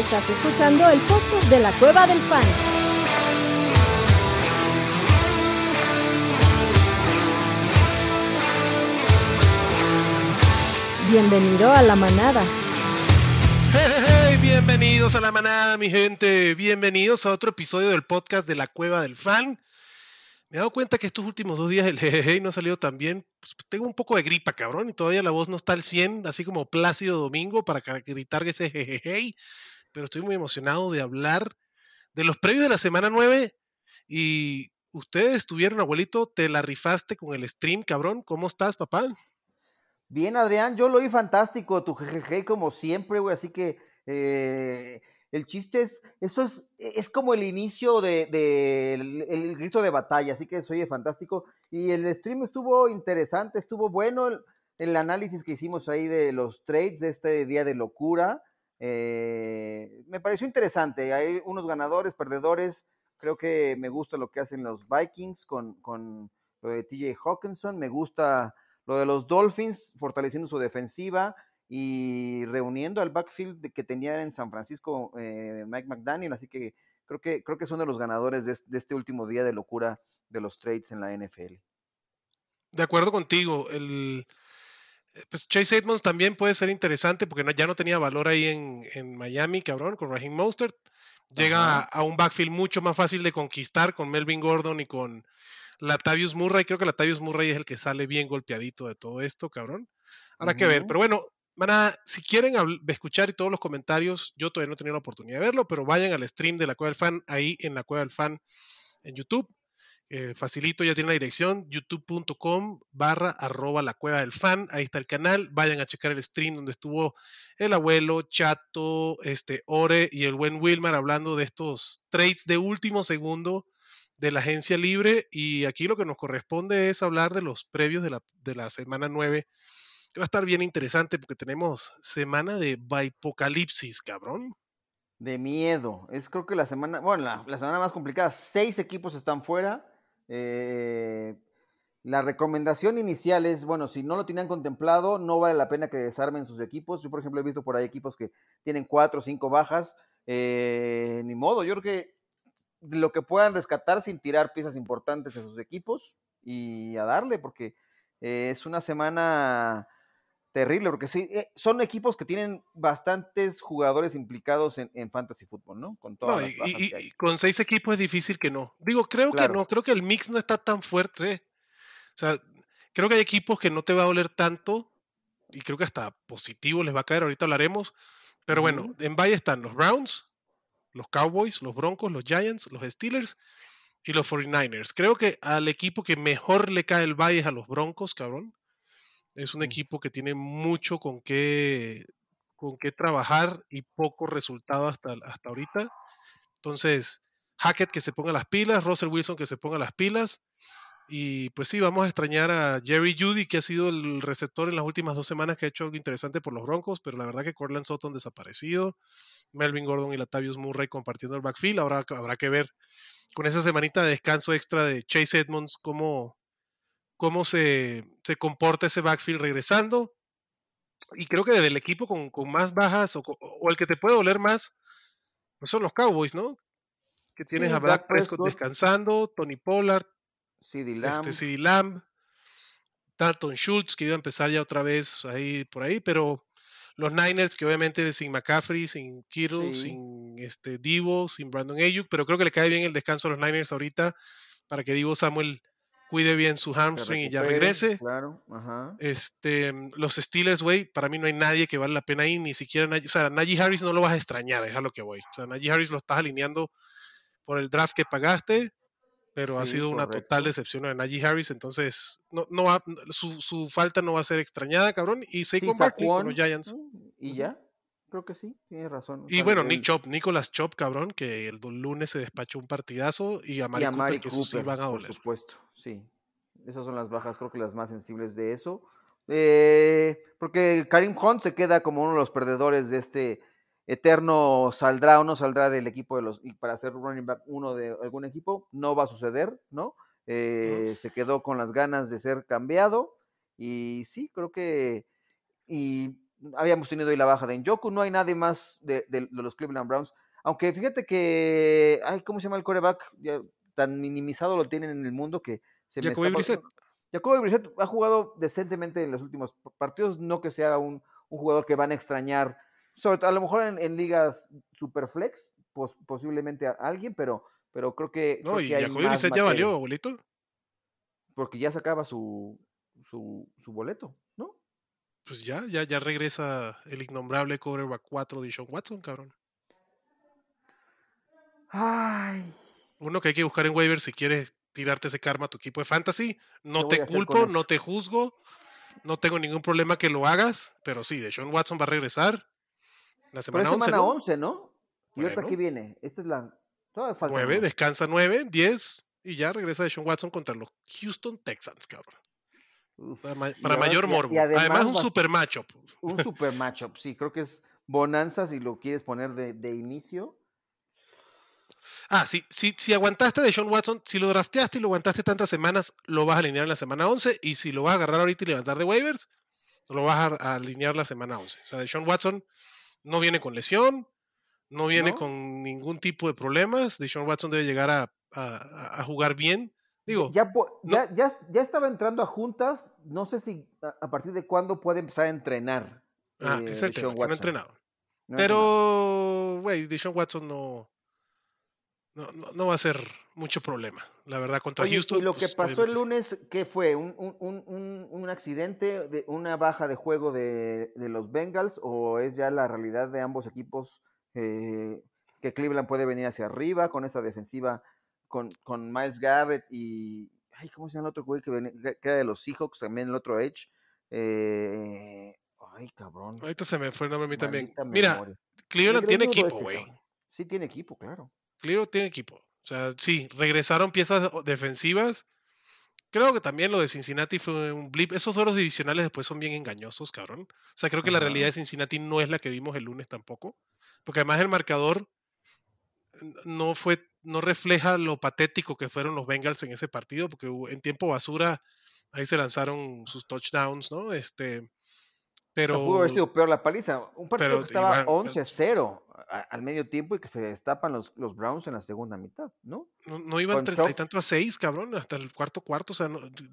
Estás escuchando el podcast de la Cueva del Fan. Bienvenido a la manada. Hey, bienvenidos a la manada, mi gente. Bienvenidos a otro episodio del podcast de la Cueva del Fan. Me he dado cuenta que estos últimos dos días el jejeje no ha salido tan bien. Pues, tengo un poco de gripa, cabrón, y todavía la voz no está al 100, así como Plácido Domingo para gritar ese jejeje. Pero estoy muy emocionado de hablar de los previos de la semana 9. Y ustedes estuvieron, abuelito, te la rifaste con el stream, cabrón. ¿Cómo estás, papá? Bien, Adrián, yo lo vi fantástico, tu jejeje como siempre, güey, así que eh, el chiste es, eso es, es como el inicio del de, el, grito de batalla, así que soy fantástico. Y el stream estuvo interesante, estuvo bueno el, el, análisis que hicimos ahí de los trades de este día de locura. Eh, me pareció interesante, hay unos ganadores, perdedores, creo que me gusta lo que hacen los Vikings con, con lo de TJ Hawkinson, me gusta lo de los Dolphins fortaleciendo su defensiva y reuniendo al backfield que tenía en San Francisco eh, Mike McDaniel, así que creo que creo que son de los ganadores de este, último día de locura de los trades en la NFL. De acuerdo contigo, el pues Chase Edmonds también puede ser interesante porque ya no tenía valor ahí en, Miami, cabrón, con Raheem Mostert. Llega a, un backfield mucho más fácil de conquistar con Melvin Gordon y con Latavius Murray. Creo que Latavius Murray es el que sale bien golpeadito de todo esto, cabrón. Habrá que ver. Pero bueno, van si quieren escuchar y todos los comentarios, yo todavía no he tenido la oportunidad de verlo, pero vayan al stream de la Cueva del Fan, ahí en la Cueva del Fan en YouTube. Eh, facilito, ya tiene la dirección, youtube.com barra arroba la cueva del fan, ahí está el canal, vayan a checar el stream donde estuvo el abuelo, Chato, este, Ore y el buen Wilmar hablando de estos trades de último segundo de la agencia libre y aquí lo que nos corresponde es hablar de los previos de la, de la semana 9 que va a estar bien interesante porque tenemos semana de Bipocalipsis, cabrón. De miedo. Es creo que la semana, bueno, la, semana más complicada. Seis equipos están fuera. Eh, la recomendación inicial es, bueno, si no lo tenían contemplado, no vale la pena que desarmen sus equipos. Yo, por ejemplo, he visto por ahí equipos que tienen cuatro o cinco bajas. Eh, ni modo, yo creo que lo que puedan rescatar sin tirar piezas importantes a sus equipos y a darle, porque eh, es una semana terrible, porque sí, eh, son equipos que tienen bastantes jugadores implicados en, fantasy fútbol, ¿no? Con todas y, con seis equipos es difícil que no. Digo, creo que no, creo que el mix no está tan fuerte. O sea, creo que hay equipos que no te va a doler tanto y creo que hasta positivo les va a caer, ahorita hablaremos. Pero bueno, en Valle están los Browns, los Cowboys, los Broncos, los Giants, los Steelers y los 49ers. Creo que al equipo que mejor le cae el Valle es a los Broncos, cabrón. Es un equipo que tiene mucho con qué, con qué trabajar y poco resultado hasta, hasta ahorita. Entonces, Hackett que se ponga las pilas, Russell Wilson que se ponga las pilas. Y pues sí, vamos a extrañar a Jerry Judy, que ha sido el receptor en las últimas dos semanas, que ha hecho algo interesante por los Broncos, pero la verdad que Cortland Sutton desaparecido, Melvin Gordon y Latavius Murray compartiendo el backfield. Habrá, habrá que ver con esa semanita de descanso extra de Chase Edmonds cómo, cómo se, se comporta ese backfield regresando. Y creo que del equipo con, con más bajas o, o, el que te puede doler más, pues son los Cowboys, ¿no? Que tienes a Brad Prescott, descansando, Tony Pollard, CD Lamb. Este, Lamb, Dalton Schultz, que iba a empezar ya otra vez ahí por ahí, pero los Niners, que obviamente sin McCaffrey, sin Kittle, sin este Divo, sin Brandon Ayuk, pero creo que le cae bien el descanso a los Niners ahorita para que Divo Samuel cuide bien su hamstring y ya regrese. Claro, ajá. Este, los Steelers, güey, para mí no hay nadie que vale la pena ir, ni siquiera Najee, o sea, Najee Harris no lo vas a extrañar, es a lo que voy. O sea, Najee Harris lo estás alineando por el draft que pagaste, pero ha sido una total decepción a Najee Harris, entonces no, no va, su, su, falta no va a ser extrañada, cabrón. Y Saquon Barkley con los Giants. Y ya, creo que sí, tienes razón. Y bueno, Nick Chop, Nicolas Chop, cabrón, que el lunes se despachó un partidazo y a Mari, Cooper, que eso sí van a doler. Por supuesto, sí. Esas son las bajas, creo que las más sensibles de eso. Eh, porque Karim Hunt se queda como uno de los perdedores de este eterno saldrá o no saldrá del equipo de los y para ser running back uno de algún equipo no va a suceder no eh, se quedó con las ganas de ser cambiado y sí creo que y habíamos tenido ahí la baja de Njoku, no hay nadie más de, los Cleveland Browns. Aunque fíjate que, ay, ¿cómo se llama el coreback? tan minimizado lo tienen en el mundo que se Jacoby Brissett. Jacoby Brissett ha jugado decentemente en los últimos partidos, no que sea un, jugador que van a extrañar, sobre todo a lo mejor en, ligas superflex, pues, posiblemente a alguien, pero, pero creo que. No, y Jacoby Brissett ya valió, abuelito. Porque ya sacaba su, su, su boleto. Pues ya, ya, ya regresa el innombrable quarterback 4 de Sean Watson, cabrón. Ay. Uno que hay que buscar en waiver si quieres tirarte ese karma a tu equipo de fantasy. No te culpo, no te juzgo. No tengo ningún problema que lo hagas, pero sí, de Sean Watson va a regresar la semana, 11, ¿no? 11, ¿no? Y bueno. aquí viene. Esta es la. 9, descansa 9, 10 y ya regresa de Sean Watson contra los Houston Texans, cabrón para, mayor morbo. además, un super matchup. Un super matchup, sí. Creo que es bonanza si lo quieres poner de, inicio. Ah, sí, sí, si aguantaste de Sean Watson, si lo drafteaste y lo aguantaste tantas semanas, lo vas a alinear en la semana 11. Y si lo vas a agarrar ahorita y levantar de waivers, lo vas a, alinear la semana 11. O sea, de Sean Watson no viene con lesión, no viene con ningún tipo de problemas. De Sean Watson debe llegar a jugar bien ya, ya, ya, estaba entrando a juntas, no sé si a, partir de cuándo puede empezar a entrenar. Ah, es el tema, no ha entrenado. Pero, güey, Deshaun Watson no, no, va a ser mucho problema, la verdad, contra Houston. Y lo que pues, pasó el lunes, ¿qué fue? ¿Un, un, un, accidente, de, una baja de juego de, de, los Bengals o es ya la realidad de ambos equipos eh, que Cleveland puede venir hacia arriba con esta defensiva con, con Miles Garrett y. Ay, ¿cómo se llama el otro güey que, era de los Seahawks? También el otro Edge. Eh, ay, cabrón. Ahorita se me fue el nombre a mí también. Mira, Cleveland tiene equipo, güey. Sí, tiene equipo, claro. Cleveland tiene equipo. O sea, sí, regresaron piezas defensivas. Creo que también lo de Cincinnati fue un blip. Esos duelos divisionales después son bien engañosos, cabrón. O sea, creo que la realidad de Cincinnati no es la que vimos el lunes tampoco. Porque además el marcador no fue no refleja lo patético que fueron los Bengals en ese partido, porque en tiempo basura ahí se lanzaron sus touchdowns, ¿no? Este, pero... pudo haber sido peor la paliza. Un partido que estaba 11-0 al medio tiempo y que se destapan los, los Browns en la segunda mitad, ¿no? No, iban treinta y tanto a seis, cabrón, hasta el cuarto cuarto. O sea,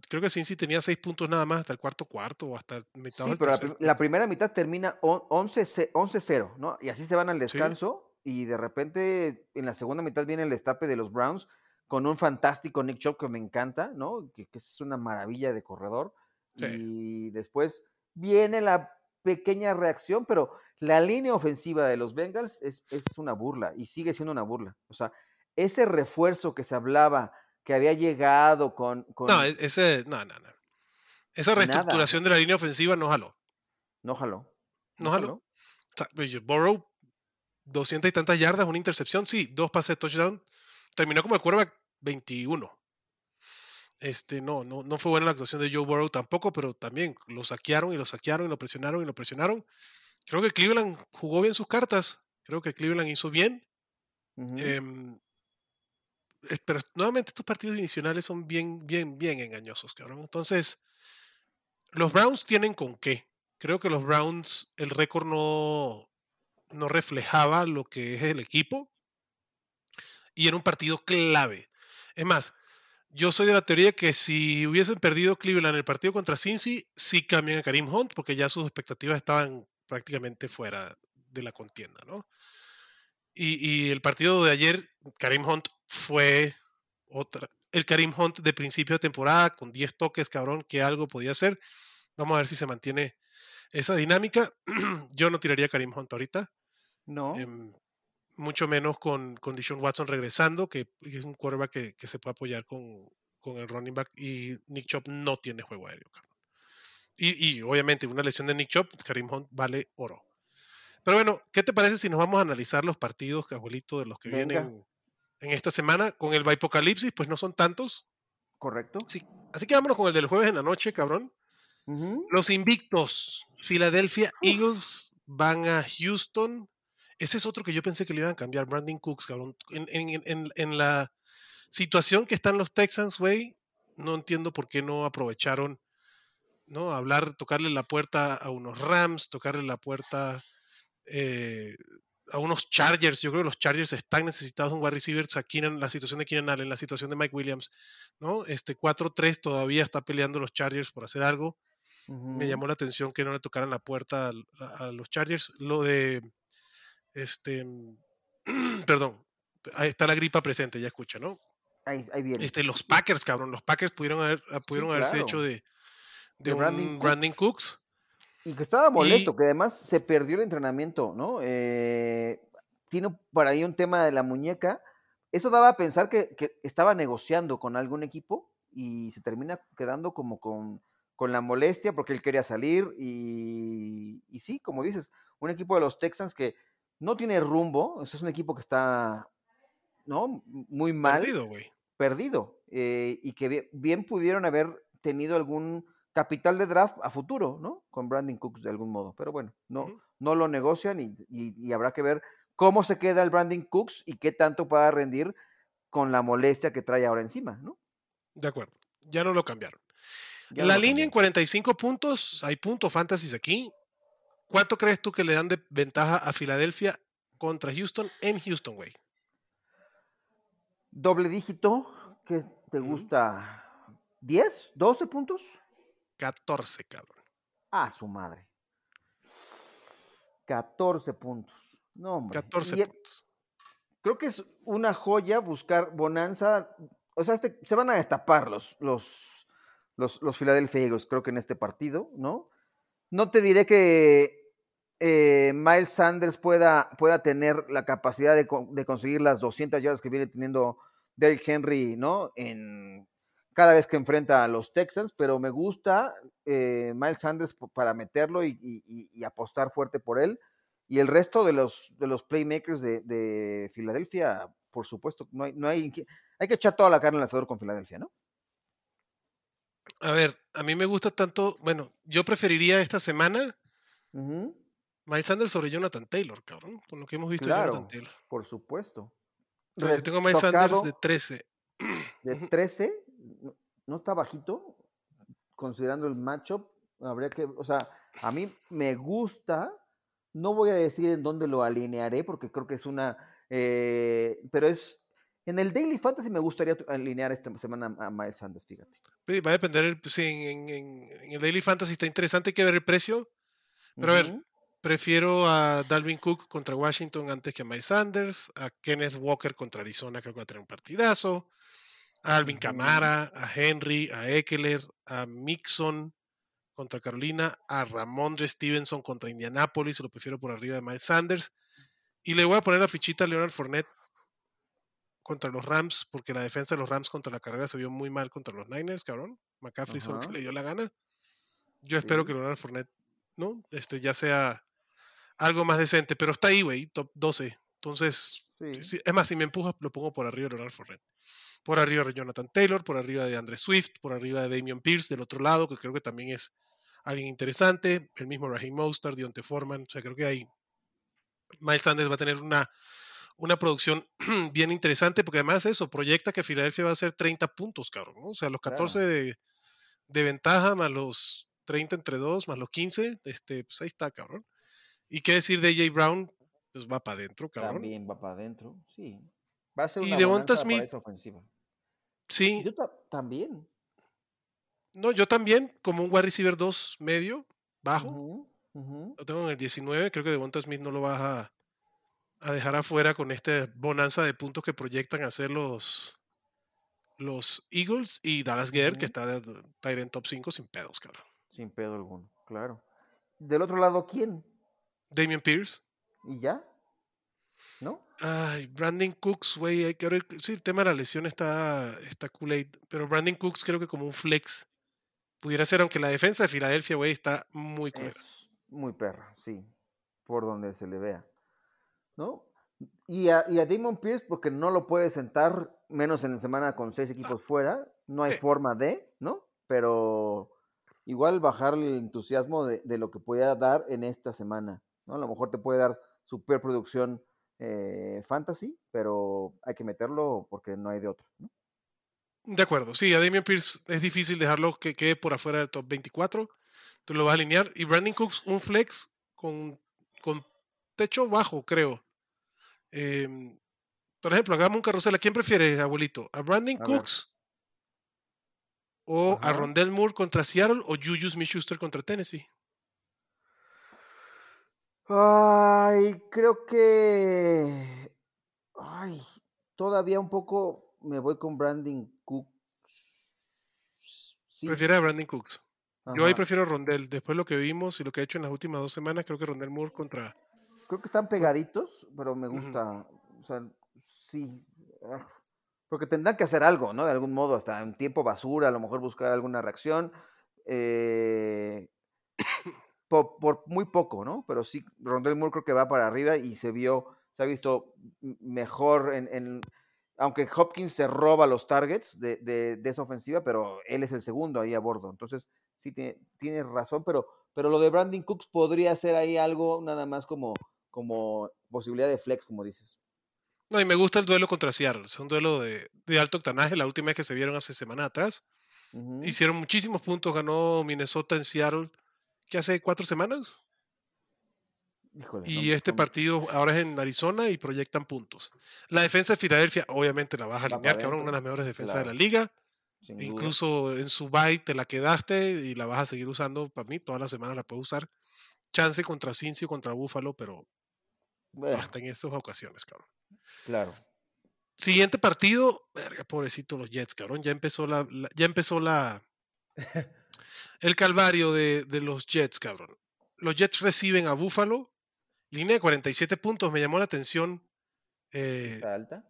creo que Cincy tenía seis puntos nada más hasta el cuarto cuarto o hasta el mitad Sí, pero la, primera mitad termina 11-0, ¿no? Y así se van al descanso y de repente en la segunda mitad viene el estape de los Browns con un fantástico Nick Chubb que me encanta, ¿no? Que, es una maravilla de corredor. Y después viene la pequeña reacción, pero la línea ofensiva de los Bengals es, una burla y sigue siendo una burla. O sea, ese refuerzo que se hablaba, que había llegado con... No, e, ese, no, no, no. Esa reestructuración de la línea ofensiva no jaló. No jaló. No, jaló. O sea, pues, Burrow 200 y tantas yardas, una intercepción, sí, dos pases de touchdown. Terminó como el quarterback 21. Este, no, no, no fue buena la actuación de Joe Burrow tampoco, pero también lo saquearon y lo saquearon y lo presionaron y lo presionaron. Creo que Cleveland jugó bien sus cartas. Creo que Cleveland hizo bien. Em, pero nuevamente estos partidos iniciales son bien, bien, bien engañosos, cabrón. Entonces, los Browns tienen con qué. Creo que los Browns, el récord no, no reflejaba lo que es el equipo y era un partido clave. Es más, yo soy de la teoría que si hubiesen perdido Cleveland en el partido contra Cincy, sí cambian a Karim Hunt porque ya sus expectativas estaban prácticamente fuera de la contienda, ¿no? Y, el partido de ayer, Karim Hunt fue otra, el Karim Hunt de principio de temporada con 10 toques, cabrón, que algo podía hacer. Vamos a ver si se mantiene esa dinámica. yo no tiraría Karim Hunt ahorita. No. Em, mucho menos con, con Dishon Watson regresando, que es un quarterback que, que se puede apoyar con, con, el running back. Y Nick Chop no tiene juego aéreo, Y, y, obviamente, una lesión de Nick Chop, Karim Hunt vale oro. Pero bueno, ¿qué te parece si nos vamos a analizar los partidos, abuelito, de los que vienen en esta semana? Con el Bipocalipsis, pues no son tantos. Correcto. Sí. Así que vámonos con el del jueves en la noche, cabrón. Los invictos, Philadelphia Eagles van a Houston ese es otro que yo pensé que le iban a cambiar, Brandon Cooks, cabrón. En, la situación que están los Texans, güey, no entiendo por qué no aprovecharon ¿no? Hablar, tocarle la puerta a unos Rams, tocarle la puerta eh, a unos Chargers. Yo creo que los Chargers están necesitados de un wide receiver. en la situación de Keenan Allen, la situación de Mike Williams, ¿no? Este 4-3 todavía está peleando los Chargers por hacer algo. Me llamó la atención que no le tocaran la puerta a, los Chargers. Lo de, este, perdón, ahí está la gripa presente, ya escucha, ¿no? Ahí, viene. Este, los Packers, cabrón, los Packers pudieron, haber, pudieron haberse hecho de, de, un Brandon Cooks. Y que estaba molesto, que además se perdió el entrenamiento, ¿no? Eh, tiene por ahí un tema de la muñeca. Eso daba a pensar que, estaba negociando con algún equipo y se termina quedando como con, la molestia porque él quería salir. Y, y, sí, como dices, un equipo de los Texans que no tiene rumbo. Es un equipo que está, ¿no? Muy mal. Perdido, güey. Perdido. Eh, y que bien pudieron haber tenido algún capital de draft a futuro, ¿no? Con Brandon Cooks de algún modo. Pero bueno, no, no lo negocian y, habrá que ver cómo se queda el Brandon Cooks y qué tanto pueda rendir con la molestia que trae ahora encima, ¿no? De acuerdo, ya no lo cambiaron. la línea en 45 puntos, hay puntos fantasy aquí. ¿Cuánto crees tú que le dan de ventaja a Filadelfia contra Houston en Houston, güey? Doble dígito, ¿qué te gusta? ¿10? ¿12 puntos? 14, cabrón. Ah, su madre. 14 puntos. No, hombre. 14 puntos. Creo que es una joya buscar Bonanza. O sea, este, se van a destapar los, los, los, los Philadelphia Eagles, creo que en este partido, ¿no? No te diré que eh, Miles Sanders pueda, pueda tener la capacidad de, de, conseguir las 200 yardas que viene teniendo Derrick Henry, ¿no? En cada vez que enfrenta a los Texans, pero me gusta eh, Miles Sanders para meterlo y, apostar fuerte por él. Y el resto de los, de los playmakers de, Filadelfia, por supuesto, no hay, no hay, hay que echar toda la carne al asador con Filadelfia, ¿no? A ver, a mí me gusta tanto, bueno, yo preferiría esta semana Miles Sanders sobre Jonathan Taylor, cabrón, por lo que hemos visto de Jonathan Taylor. Por supuesto. Entonces, tengo Miles Sanders de 13. De 13, no está bajito, considerando el matchup. Habría que, o sea, a mí me gusta. No voy a decir en dónde lo alinearé porque creo que es una. Eh, pero es. En el Daily Fantasy me gustaría alinear esta semana a Miles Sanders, fíjate. Va a depender. si en, el Daily Fantasy está interesante, hay que ver el precio. Pero a ver, prefiero a Dalvin Cook contra Washington antes que a Miles Sanders. A Kenneth Walker contra Arizona, creo que va a tener un partidazo a Alvin Camara, a Henry, a Eckler, a Mixon contra Carolina, a Ramondre Stevenson contra Indianapolis, lo prefiero por arriba de Miles Sanders. Y le voy a poner la fichita a Leonard Fournette contra los Rams, porque la defensa de los Rams contra la carrera se vio muy mal contra los Niners, cabrón. McCaffrey solo que le dio la gana. Yo espero que Leonard Fournette, ¿no? Este ya sea algo más decente, pero está ahí, güey, top 12. Entonces, es más, si me empujas, lo pongo por arriba de Leonard Fournette por arriba de Jonathan Taylor, por arriba de Andre Swift, por arriba de Damian Pierce del otro lado, que creo que también es alguien interesante, el mismo Raheem Mostert, Dionte Foreman, o sea, creo que ahí Miles Sanders va a tener una, una producción bien interesante, porque además eso, proyecta que Filadelfia va a ser 30 puntos, cabrón, ¿no? O sea, los 14 de, de, ventaja más los 30 entre 2, más los 15, este, pues ahí está, cabrón. ¿Y qué decir de AJ Brown? Pues va para adentro, cabrón. También va para adentro, sí. Va a ser una y Devonta Smith, ofensiva. Sí. Yo también. No, yo también, como un wide receiver 2 medio, bajo. Lo tengo en el 19. Creo que Devonta Smith no lo vas a, a dejar afuera con esta bonanza de puntos que proyectan hacer los, los Eagles y Dallas Guerre, que está en top 5 sin pedos, cabrón. Sin pedo alguno, claro. Del otro lado, ¿quién? Damian Pierce. ¿Y ya? ¿No? Ay, Brandon Cooks, güey, hay que ver. Sí, el tema de la lesión está, está Pero Brandon Cooks creo que como un flex pudiera ser, aunque la defensa de Filadelfia, güey, está muy cool. muy perra, sí. Por donde se le vea. ¿No? Y a, y a Damon Pierce, porque no lo puede sentar, menos en la semana con seis equipos fuera. No hay forma de, ¿no? Pero igual bajar el entusiasmo de, de, lo que pueda dar en esta semana. ¿No? A lo mejor te puede dar superproducción eh, fantasy, pero hay que meterlo porque no hay de otra. De acuerdo, sí, a Damian Pierce es difícil dejarlo que quede por afuera del top 24. Tú lo vas a alinear. Y Brandon Cooks, un flex con, con techo bajo, creo. Em, por ejemplo, hagamos un carrusel. ¿A quién prefieres, abuelito? ¿A Brandon Cooks? ¿O a Rondell Moore contra Seattle? ¿O Juju Smith-Schuster contra Tennessee? Ay, creo que. Ay, todavía un poco me voy con Brandon Cooks. Prefiere a Brandon Cooks. Yo ahí prefiero a Rondell. Después lo que vimos y lo que ha hecho en las últimas dos semanas, creo que Rondell Moore contra. Creo que están pegaditos, pero me gusta. O sea, sí. Ah, porque tendrán que hacer algo, ¿no? De algún modo, hasta en tiempo basura, a lo mejor buscar alguna reacción. Eh, por, muy poco, ¿no? Pero sí, Rondell Moore creo que va para arriba y se vio, se ha visto mejor en, aunque Hopkins se roba los targets de, de, esa ofensiva, pero él es el segundo ahí a bordo. Entonces, sí, tiene, tiene razón, pero, pero lo de Brandon Cooks podría ser ahí algo nada más como, como posibilidad de flex, como dices. No, y me gusta el duelo contra Seattle. Es un duelo de, de alto octanaje. La última vez que se vieron hace semana atrás. Hicieron muchísimos puntos. Ganó Minnesota en Seattle que hace cuatro semanas. y este partido ahora es en Arizona y proyectan puntos. La defensa de Filadelfia, obviamente la vas a alinear, que una de las mejores defensas de la liga. Incluso en su bye te la quedaste y la vas a seguir usando. Para mí, toda la semana la puedo usar. Chance contra Cincy contra Buffalo, pero hasta en estas ocasiones, cabrón. Claro. Siguiente partido, pobrecito los Jets, cabrón. Ya empezó la ya empezó la, el calvario de, los Jets, cabrón. Los Jets reciben a Buffalo, línea de 47 puntos, me llamó la atención. Eh, ¿Está alta?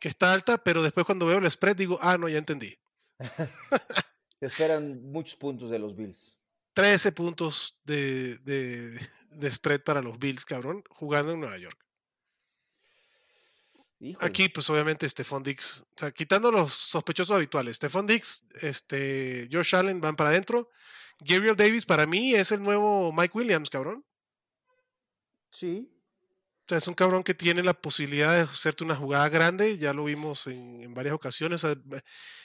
Que está alta, pero después cuando veo el spread digo, ah, no, ya entendí. esperan muchos puntos de los Bills. 13 puntos de, de, spread para los Bills, cabrón, jugando en Nueva York. Aquí, pues obviamente, Stephon Dix, o sea, quitando los sospechosos habituales, Stephon Dix, este, Josh Allen van para adentro. Gabriel Davis, para mí, es el nuevo Mike Williams, cabrón. Sí. O sea, es un cabrón que tiene la posibilidad de hacerte una jugada grande, ya lo vimos en, varias ocasiones.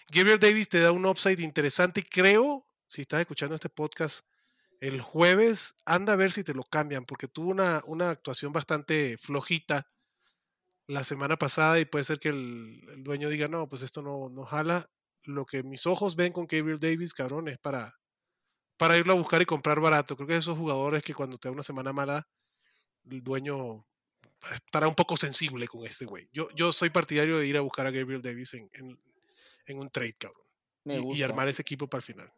Gabriel Davis te da un upside interesante y creo, si estás escuchando este podcast el jueves, anda a ver si te lo cambian, porque tuvo una, una actuación bastante flojita la semana pasada y puede ser que el, dueño diga, no, pues esto no, no jala. Lo que mis ojos ven con Gabriel Davis, cabrón, es para, para irlo a buscar y comprar barato. Creo que esos jugadores que cuando te da una semana mala, el dueño estará un poco sensible con este güey. Yo, yo soy partidario de ir a buscar a Gabriel Davis en, en, un trade, cabrón. Y, y, armar ese equipo para el final.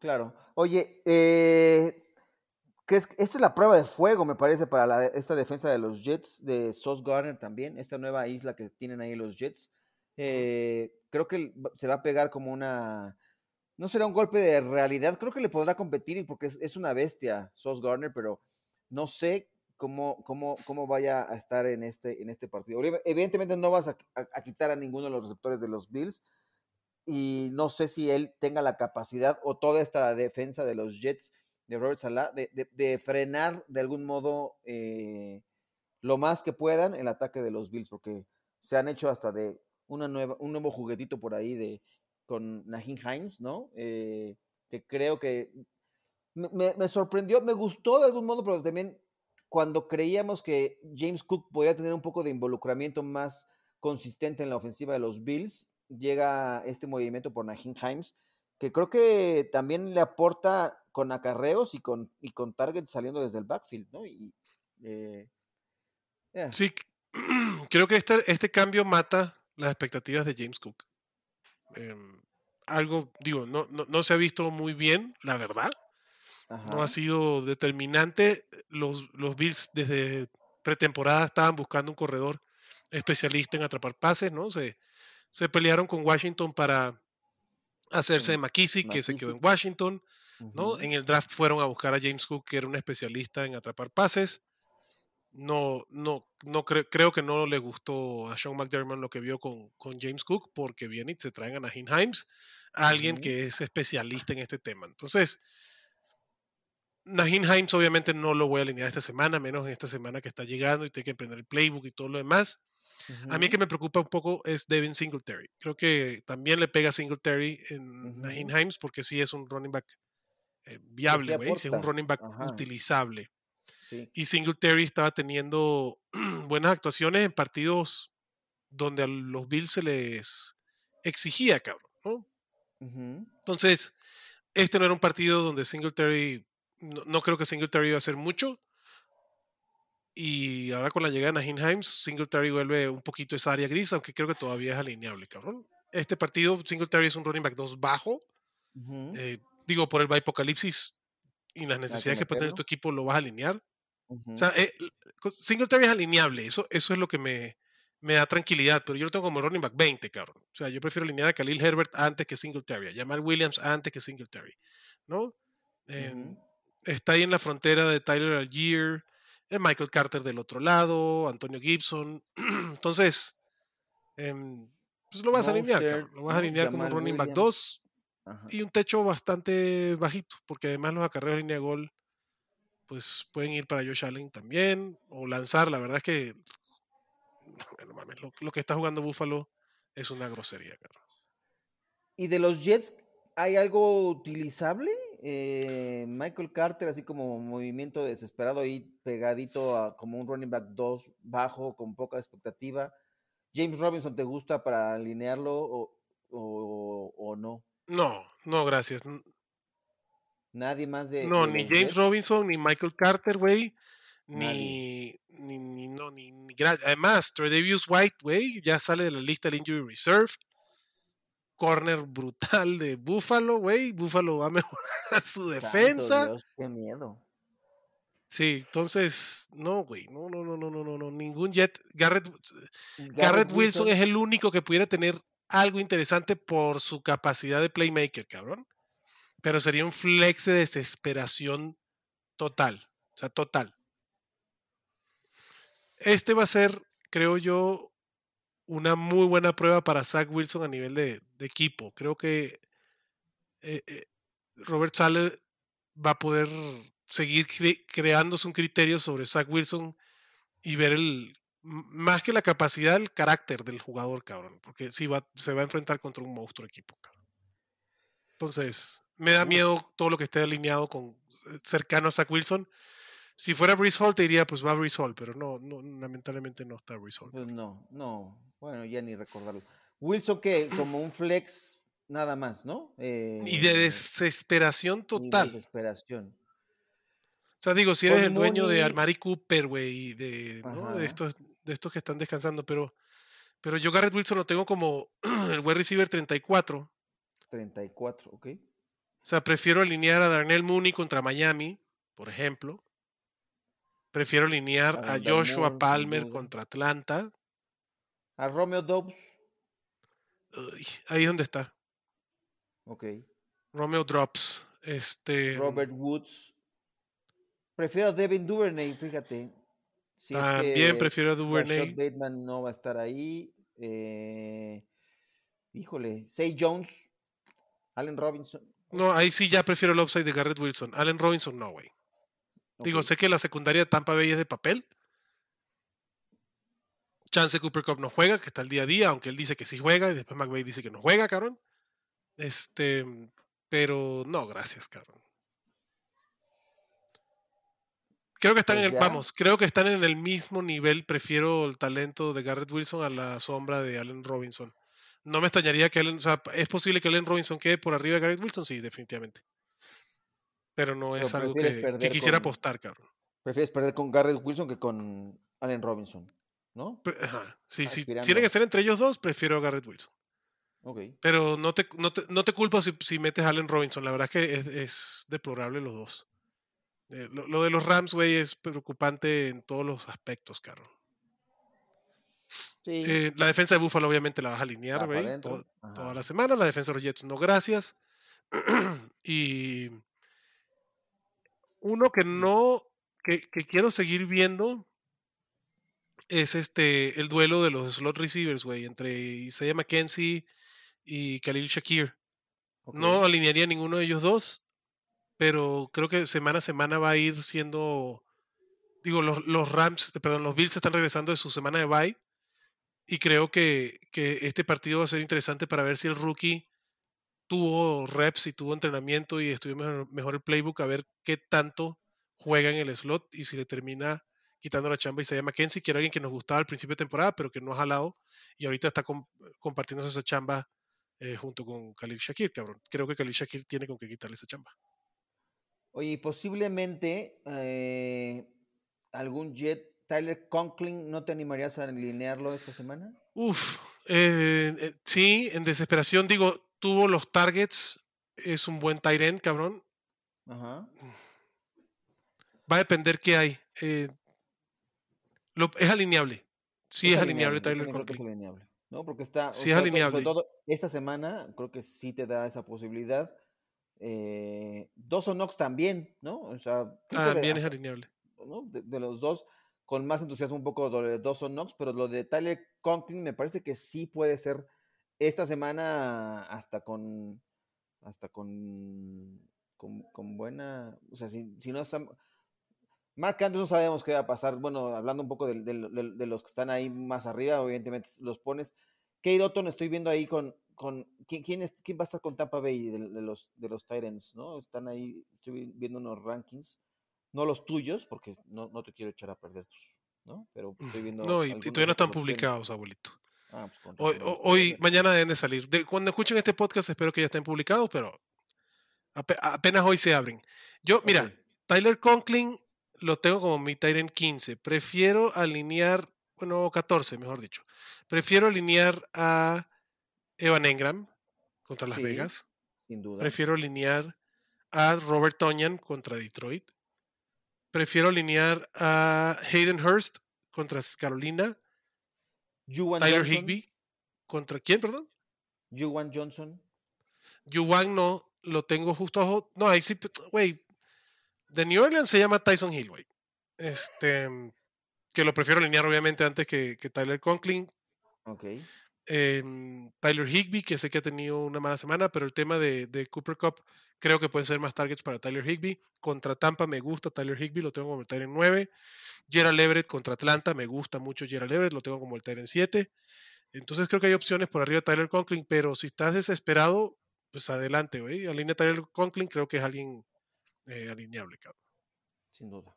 Claro. Oye, eh, esta es la prueba de fuego, me parece, para esta defensa de los Jets, de Sauce Garner también, esta nueva isla que tienen ahí los Jets. Eh, creo que se va a pegar como una. No será un golpe de realidad, creo que le podrá competir porque es, una bestia Sauce Garner, pero no sé cómo, cómo, cómo vaya a estar en este, en este partido. Evidentemente no vas a, a quitar a ninguno de los receptores de los Bills y no sé si él tenga la capacidad o toda esta defensa de los Jets de Robert Salah, de, frenar de algún modo eh, lo más que puedan el ataque de los Bills, porque se han hecho hasta de una nueva, un nuevo juguetito por ahí de con Nahin Himes, ¿no? Eh, que creo que me, sorprendió, me gustó de algún modo, pero también cuando creíamos que James Cook podía tener un poco de involucramiento más consistente en la ofensiva de los Bills, llega este movimiento por Nahin Himes, que creo que también le aporta con acarreos y con, y con targets saliendo desde el backfield, ¿no? Y, eh, Sí, creo que este, este cambio mata las expectativas de James Cook. Em, algo, digo, no, no, se ha visto muy bien, la verdad. No ha sido determinante. Los, los Bills desde pretemporada estaban buscando un corredor especialista en atrapar pases, ¿no? Se, se pelearon con Washington para hacerse de McKissick, que se quedó en Washington. ¿No? En el draft fueron a buscar a James Cook, que era un especialista en atrapar pases. No, no, no creo que no le gustó a Sean McDermott lo que vio con, con James Cook, porque viene y se traen a Nahin Himes, alguien que es especialista en este tema. Entonces, Nahin Himes obviamente no lo voy a alinear esta semana, menos en esta semana que está llegando y tiene que aprender el playbook y todo lo demás. A mí que me preocupa un poco es Devin Singletary. Creo que también le pega Singletary en uh porque sí es un running back eh, viable, güey. Sí es un running back utilizable. Y Singletary estaba teniendo buenas actuaciones en partidos donde a los Bills se les exigía, cabrón. ¿no? Entonces, este no era un partido donde Singletary, no, creo que Singletary iba a hacer mucho. Y ahora con la llegada de Naheem Singletary vuelve un poquito esa área gris, aunque creo que todavía es alineable, cabrón. Este partido, Singletary es un running back 2 bajo. Eh, digo, por el apocalipsis y las necesidades que, puede tener tu equipo, lo vas a alinear. O sea, eh, Singletary es alineable, eso, eso es lo que me, me da tranquilidad, pero yo lo tengo como running back 20, cabrón. O sea, yo prefiero alinear a Khalil Herbert antes que Singletary, a Jamal Williams antes que Singletary, ¿no? Está ahí en la frontera de Tyler Algier, Michael Carter del otro lado, Antonio Gibson. Entonces, em, pues lo vas a alinear, cabrón. Lo vas a alinear como un running back 2 y un techo bastante bajito, porque además los acarreos de línea de gol pues pueden ir para Josh Allen también, o lanzar. La verdad es que bueno, mames, lo, que está jugando Buffalo es una grosería, ¿Y de los Jets hay algo utilizable? Eh, Michael Carter, así como movimiento desesperado ahí pegadito a como un running back 2 bajo, con poca expectativa. James Robinson, ¿te gusta para alinearlo o, o, no? No, no, gracias. Nadie más de. No, ni James Robinson, ni Michael Carter, güey. Ni, ni, ni, no, ni, ni Además, Tredavious White, güey, ya sale de la lista del Injury Reserve. Corner brutal de Buffalo, güey. Buffalo va a mejorar su defensa. Dios, qué miedo. Sí, entonces, no, güey, no, no, no, no, no, no, no, ningún Jet. Garrett, Garrett, Wilson, es el único que pudiera tener algo interesante por su capacidad de playmaker, cabrón. Pero sería un flex de desesperación total, o sea, total este va a ser, creo yo, una muy buena prueba para Zach Wilson a nivel de, equipo. Creo que eh, eh, Robert Sale va a poder seguir creándose un criterio sobre Zach Wilson y ver el más que la capacidad, el carácter del jugador, cabrón. Porque sí va, se va a enfrentar contra un monstruo equipo, cabrón. Entonces, me da miedo todo lo que esté alineado con eh, cercano a Zach Wilson. Si fuera Breeze Hall, te diría, pues va Breeze Hall, pero no, no, lamentablemente no está Breeze Hall. Pues no, no. Bueno, ya ni recordarlo. Wilson, que como un flex, nada más, ¿no? Eh, y de desesperación total. De desesperación. O sea, digo, si eres el dueño de Armari Cooper, güey, de, ¿no? de, estos, de estos que están descansando, pero, pero yo Garrett Wilson lo tengo como el wide receiver 34. 34, ok. O sea, prefiero alinear a Darnell Mooney contra Miami, por ejemplo. Prefiero alinear a, Joshua Palmer contra Atlanta. A Romeo Dobbs. ahí es donde está. Ok. Romeo Drops. Este. Robert Woods. Prefiero a Devin Duvernay, fíjate. También prefiero a Duvernay. Bateman no va a estar ahí. Eh, híjole. Say Jones. Allen Robinson. No, ahí sí ya prefiero el upside de Garrett Wilson. Allen Robinson no, güey. Digo, sé que la secundaria de Tampa Bay es de papel. Chance Cooper Cup no juega, que está el día a día, aunque él dice que sí juega, y después McVay dice que no juega, cabrón. Este, pero no, gracias, cabrón. Creo que están en el, pues vamos, creo que están en el mismo nivel. Prefiero el talento de Garrett Wilson a la sombra de Allen Robinson. No me extrañaría que Allen, o sea, es posible que Allen Robinson quede por arriba de Garrett Wilson, sí, definitivamente. Pero no es algo que, quisiera apostar, cabrón. Prefieres perder con Garrett Wilson que con Allen Robinson, ¿no? Sí, sí. Tiene que ser entre ellos dos, prefiero a Garrett Wilson. Okay. Pero no te, no te, no te culpo si, metes a Allen Robinson. La verdad es que es, deplorable los dos. Eh, lo, de los Rams, güey, es preocupante en todos los aspectos, caro. Sí. Eh, la defensa de Buffalo obviamente la vas a alinear, güey, toda la semana. La defensa de los Jets, no gracias. y uno que no, que, quiero seguir viendo es este, el duelo de los slot receivers, güey, entre Isaiah McKenzie y Khalil Shakir. No alinearía ninguno de ellos dos, pero creo que semana a semana va a ir siendo. Digo, los, Rams, perdón, los Bills están regresando de su semana de bye. Y creo que, que, este partido va a ser interesante para ver si el rookie tuvo reps y tuvo entrenamiento y estudió mejor, el playbook, a ver qué tanto juega en el slot y si le termina quitando la chamba y se que era alguien que nos gustaba al principio de temporada, pero que no ha jalado y ahorita está compartiendo esa chamba eh, junto con Khalil Shakir, cabrón. Creo que Khalil Shakir tiene con qué quitarle esa chamba. Oye, posiblemente eh, algún jet Tyler Conklin, ¿no te animarías a alinearlo esta semana? Uf, eh, sí, en desesperación, digo, tuvo los targets, es un buen tight end, cabrón. Ajá. Va a depender qué hay es alineable. Sí es, alineable, Tyler Conklin. Es alineable. ¿no? Porque está. Sí es alineable. esta semana creo que sí te da esa posibilidad. Eh, o Knox también, ¿no? O sea, también es alineable. De, los dos, con más entusiasmo un poco lo de Dawson Knox, pero lo de Tyler Conklin me parece que sí puede ser esta semana hasta con hasta con, con, buena, o sea, si, si no está, Mark Andrews no sabemos qué va a pasar. Bueno, hablando un poco de, los que están ahí más arriba, evidentemente los pones. Kate Dotton estoy viendo ahí con, con ¿quién, es, quién va a estar con Tampa Bay de, los de los Titans, ¿no? Están ahí, estoy viendo unos rankings, no los tuyos, porque no, no te quiero echar a perder tus, ¿no? Pero estoy viendo. No, y, todavía no están publicados, abuelito. Ah, pues hoy, hoy mañana deben de salir. cuando escuchen este podcast, espero que ya estén publicados, pero apenas hoy se abren. Yo, mira, Tyler Conklin lo tengo como mi en 15. Prefiero alinear, bueno, 14, mejor dicho. Prefiero alinear a Evan Engram contra Las Vegas. Sin duda. Prefiero alinear a Robert Tonyan contra Detroit. Prefiero alinear a Hayden Hurst contra Carolina. Tyler Higby contra quién, perdón? Juwan Johnson. Juwan no, lo tengo justo abajo. No, ahí sí, güey, de New Orleans se llama Tyson Hill, Este, que lo prefiero alinear obviamente antes que, Tyler Conklin. Ok. Em, Tyler Higby, que sé que ha tenido una mala semana, pero el tema de, Cooper Cup creo que pueden ser más targets para Tyler Higby. Contra Tampa me gusta Tyler Higby, lo tengo como el Tyler 9. Gerald Everett contra Atlanta, me gusta mucho Gerald Everett, lo tengo como el Tyler 7. Entonces creo que hay opciones por arriba de Tyler Conklin, pero si estás desesperado, pues adelante, güey. Alinea Tyler Conklin, creo que es alguien eh, alineable, cabrón. Sin duda.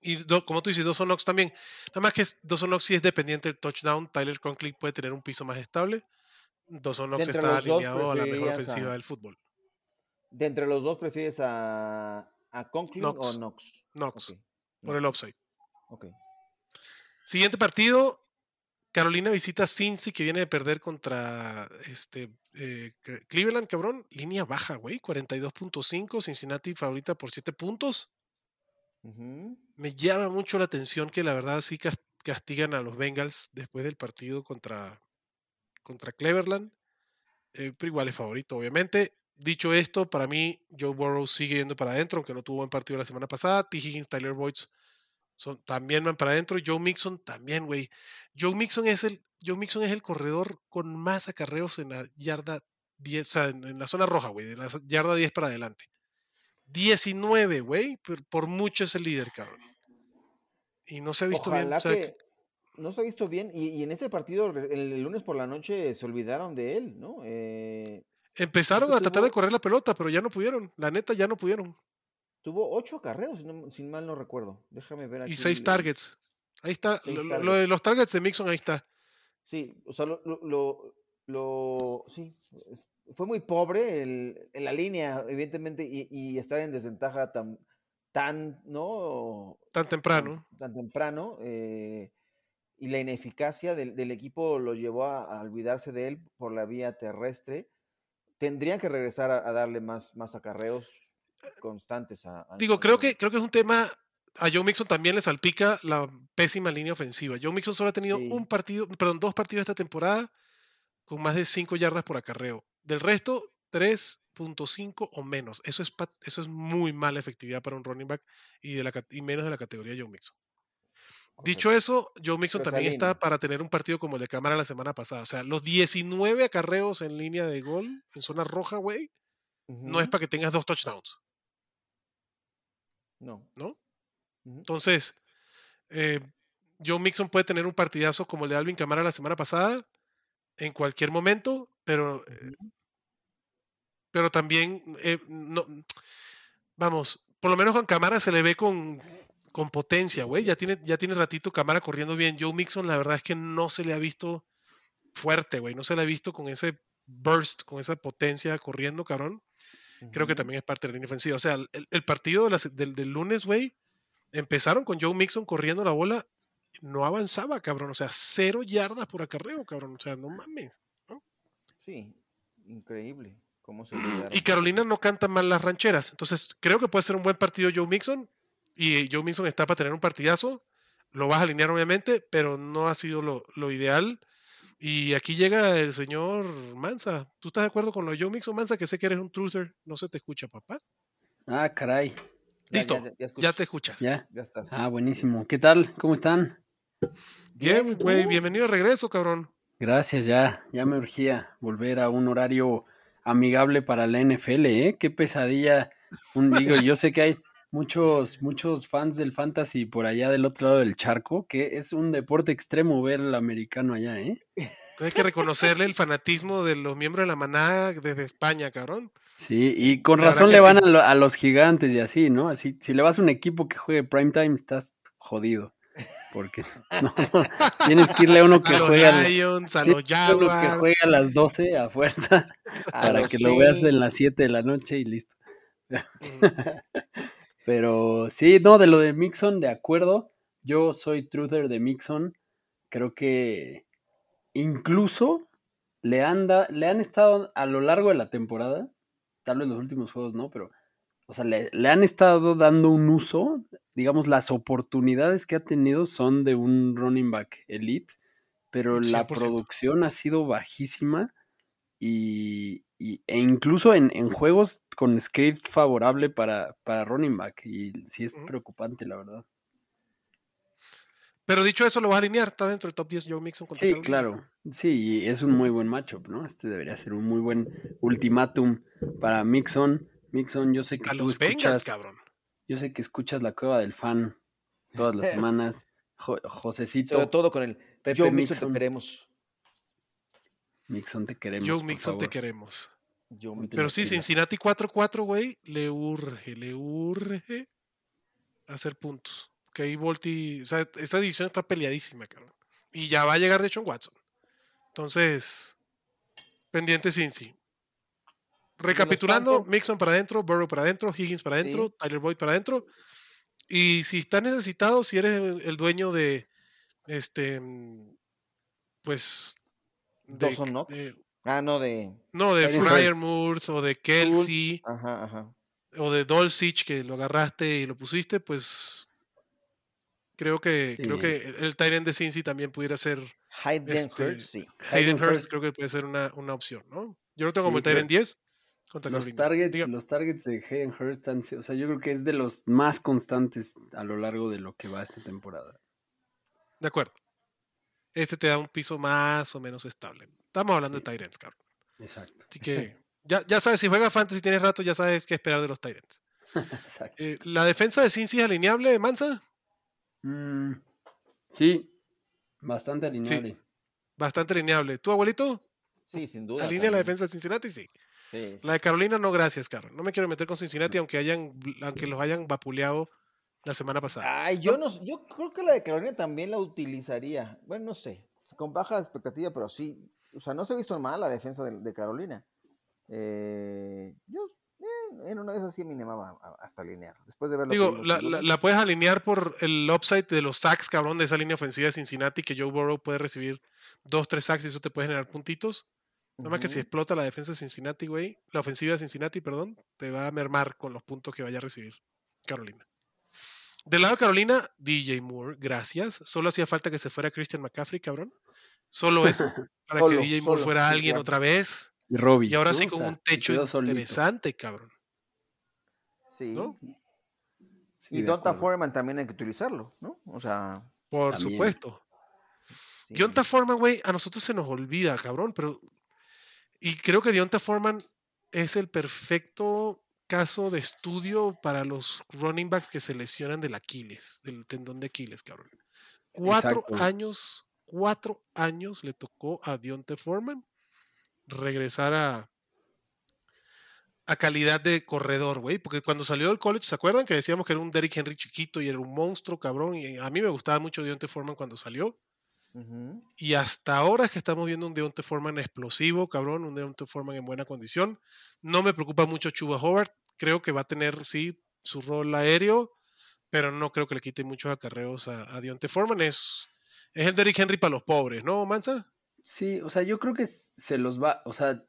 Y como tú dices, Dawson Knox también. Nada más que Dawson Knox sí es dependiente del touchdown. Tyler Conklin puede tener un piso más estable. Dawson Knox está alineado a la mejor ofensiva del fútbol. ¿De entre los dos prefieres a, a Conklin o Knox? Knox. Por el upside. Ok. Siguiente partido. Carolina visita Cincy que viene de perder contra este eh, Cleveland, cabrón. Línea baja, güey. 42.5. Cincinnati favorita por 7 puntos. Me llama mucho la atención que la verdad sí castigan a los Bengals después del partido contra, contra Cleveland. Eh, pero igual es favorito, obviamente. Dicho esto, para mí, Joe Burrow sigue yendo para adentro, aunque no tuvo buen partido la semana pasada. T. Higgins, Tyler Boyds son, también van para adentro. Joe Mixon también, güey. Joe Mixon es el, Joe Mixon es el corredor con más acarreos en la yarda 10, o sea, en, la zona roja, güey, de la yarda 10 para adelante. 19, güey, por, mucho es el líder, cabrón. Y no se ha visto bien. no se ha visto bien. Y, en este partido, el, lunes por la noche, se olvidaron de él, ¿no? Eh, Empezaron a tratar de correr la pelota, pero ya no pudieron. La neta, ya no pudieron. Tuvo ocho acarreos, si mal no recuerdo. Déjame ver aquí. Y seis targets. Ahí está. Lo, de los targets de Mixon, ahí está. Sí, o sea, lo, lo, sí, fue muy pobre el, en la línea, evidentemente, y, estar en desventaja tan, tan, ¿no? Tan temprano. Tan, temprano. Eh, y la ineficacia del, equipo lo llevó a, olvidarse de él por la vía terrestre. Tendrían que regresar a, darle más, más acarreos constantes a, Digo, creo que, creo que es un tema a Joe Mixon también le salpica la pésima línea ofensiva. Joe Mixon solo ha tenido un partido, perdón, dos partidos esta temporada con más de 5 yardas por acarreo. Del resto, 3.5 o menos. Eso es, eso es muy mala efectividad para un running back y, de la, y menos de la categoría Joe Mixon. Dicho eso, Joe Mixon también está para tener un partido como el de cámara la semana pasada. O sea, los 19 acarreos en línea de gol, en zona roja, güey, no es para que tengas dos touchdowns. No. ¿No? Entonces, eh, Joe Mixon puede tener un partidazo como el de Alvin Camara la semana pasada, en cualquier momento, pero, eh, pero también, eh, no, vamos, por lo menos con Camara se le ve con, con potencia, güey. Ya tiene, ya tiene ratito Camara corriendo bien. Joe Mixon, la verdad es que no se le ha visto fuerte, güey. No se le ha visto con ese burst, con esa potencia corriendo, cabrón. Creo que también es parte de la línea ofensiva. O sea, el, partido del, del lunes, güey, empezaron con Joe Mixon corriendo la bola no avanzaba, cabrón. O sea, cero yardas por acarreo, cabrón. O sea, no mames. Sí, increíble. ¿Cómo se y Carolina no canta mal las rancheras. Entonces, creo que puede ser un buen partido Joe Mixon. Y Joe Mixon está para tener un partidazo. Lo vas a alinear, obviamente, pero no ha sido lo, lo ideal. Y aquí llega el señor Mansa. ¿Tú estás de acuerdo con lo de Joe Mixon, Mansa? Que sé que eres un truther. No se te escucha, papá. Ah, caray. Listo, ya, te escuchas. Ya. ya estás. Ah, buenísimo. ¿Qué tal? ¿Cómo están? Bien, güey, bienvenido de regreso, cabrón. Gracias, ya, ya me urgía volver a un horario amigable para la NFL, ¿eh? Qué pesadilla. Un digo, yo sé que hay muchos, muchos fans del fantasy por allá del otro lado del charco, que es un deporte extremo ver al americano allá, ¿eh? hay que reconocerle el fanatismo de los miembros de la manada desde España, cabrón. Sí, y con razón le van a, a, los gigantes y así, ¿no? Así, si le vas a un equipo que juegue primetime, estás jodido porque no, tienes que irle a uno que juega a los que juega a las 12 a fuerza para que lo veas en las 7 de la noche y listo. Pero sí, no, de lo de Mixon, de acuerdo. Yo soy truther de Mixon. Creo que incluso le han, le han estado a lo largo de la temporada, tal vez los últimos juegos no, pero o sea, le, le, han estado dando un uso digamos, las oportunidades que ha tenido son de un running back elite, pero la producción ha sido bajísima y, e incluso en, juegos con script favorable para, para running back y sí es preocupante, la verdad. Pero dicho eso, lo va a alinear, está dentro del top 10 Joe Mixon. Sí, claro. Sí, es un muy buen matchup, ¿no? Este debería ser un muy buen ultimátum para Mixon. Mixon, yo sé que a tú los escuchas, cabrón. Yo sé que escuchas la cueva del fan todas las semanas. Josecito. Sobre todo con el Pepe Joe Mixon, te queremos. Mixon te queremos. Joe Mixon te queremos. Pero sí, Cincinnati 4-4, güey, le urge, le urge hacer puntos. Que ahí Volti, o sea, esta división está peleadísima, cabrón. Y ya va a llegar de hecho en Watson. Entonces, pendiente Cincy. Recapitulando, Mixon para adentro, Burrow para adentro, Higgins para adentro, Tyler Boyd para adentro. Y si estás necesitado, si eres el dueño de este pues de, ah, no de no de Fryer o de Kelsey o de Dolcich que lo agarraste y lo pusiste, pues creo que creo que el Tyrant de Cincy también pudiera ser Hayden este, Hurst, sí. Hayden, Hurst, creo que puede ser una, una opción, ¿no? Yo lo tengo como el Tyrant 10 los targets, los targets de Hayden Hurst o sea, yo creo que es de los más constantes a lo largo de lo que va esta temporada. De acuerdo. Este te da un piso más o menos estable. Estamos hablando de Tyrants, cabrón. Exacto. Así que ya, ya sabes, si juega Fantasy tienes rato, ya sabes qué esperar de los Tyrants. Exacto. Eh, ¿La defensa de Cincy es alineable, Mansa? Mm, sí, bastante alineable. bastante alineable. ¿Tú, abuelito? Sí, sin duda. ¿Alinea la defensa de Cincinnati? Sí. La de Carolina no, gracias, Carlos. No me quiero meter con Cincinnati, aunque hayan, aunque los hayan vapuleado la semana pasada. Ay, yo no, yo creo que la de Carolina también la utilizaría. Bueno, no sé, con baja expectativa, pero sí. O sea, no se ha visto mal la defensa de, Carolina. Eh, yo eh, en una de esas sí me animaba hasta alinear. Después de verlo. Digo, la, la, puedes alinear por el upside de los sacks, cabrón, de esa línea ofensiva de Cincinnati, que Joe Burrow puede recibir dos, tres sacks y eso te puede generar puntitos. Nada más que si explota la defensa de Cincinnati, güey, la ofensiva de Cincinnati, perdón, te va a mermar con los puntos que vaya a recibir Carolina. Del lado de Carolina, DJ Moore, gracias. Solo hacía falta que se fuera Christian McCaffrey, cabrón. Solo eso, para que DJ Moore fuera alguien otra vez. Y, y ahora sí con un techo interesante, cabrón. Sí. y Donta Foreman también hay que utilizarlo, ¿no? O sea. Por supuesto. Donta Foreman, güey, a nosotros se nos olvida, cabrón, pero y creo que Dionta Foreman es el perfecto caso de estudio para los running backs que se lesionan del Aquiles, del tendón de Aquiles, cabrón. Cuatro años, cuatro años le tocó a Dionte Foreman regresar a, a calidad de corredor, güey. Porque cuando salió del college, ¿se acuerdan que decíamos que era un Derrick Henry chiquito y era un monstruo, cabrón? Y a mí me gustaba mucho Dionte Foreman cuando salió. Y hasta ahora es que estamos viendo un Deontay Foreman explosivo, cabrón, un Deontay Foreman en buena condición. No me preocupa mucho Chuba Howard. Creo que va a tener, sí, su rol aéreo, pero no creo que le quite muchos acarreos a, a Deontay Foreman. Es, es el Derrick Henry para los pobres, ¿no, Mansa? Sí, o sea, yo creo que se los va, o sea,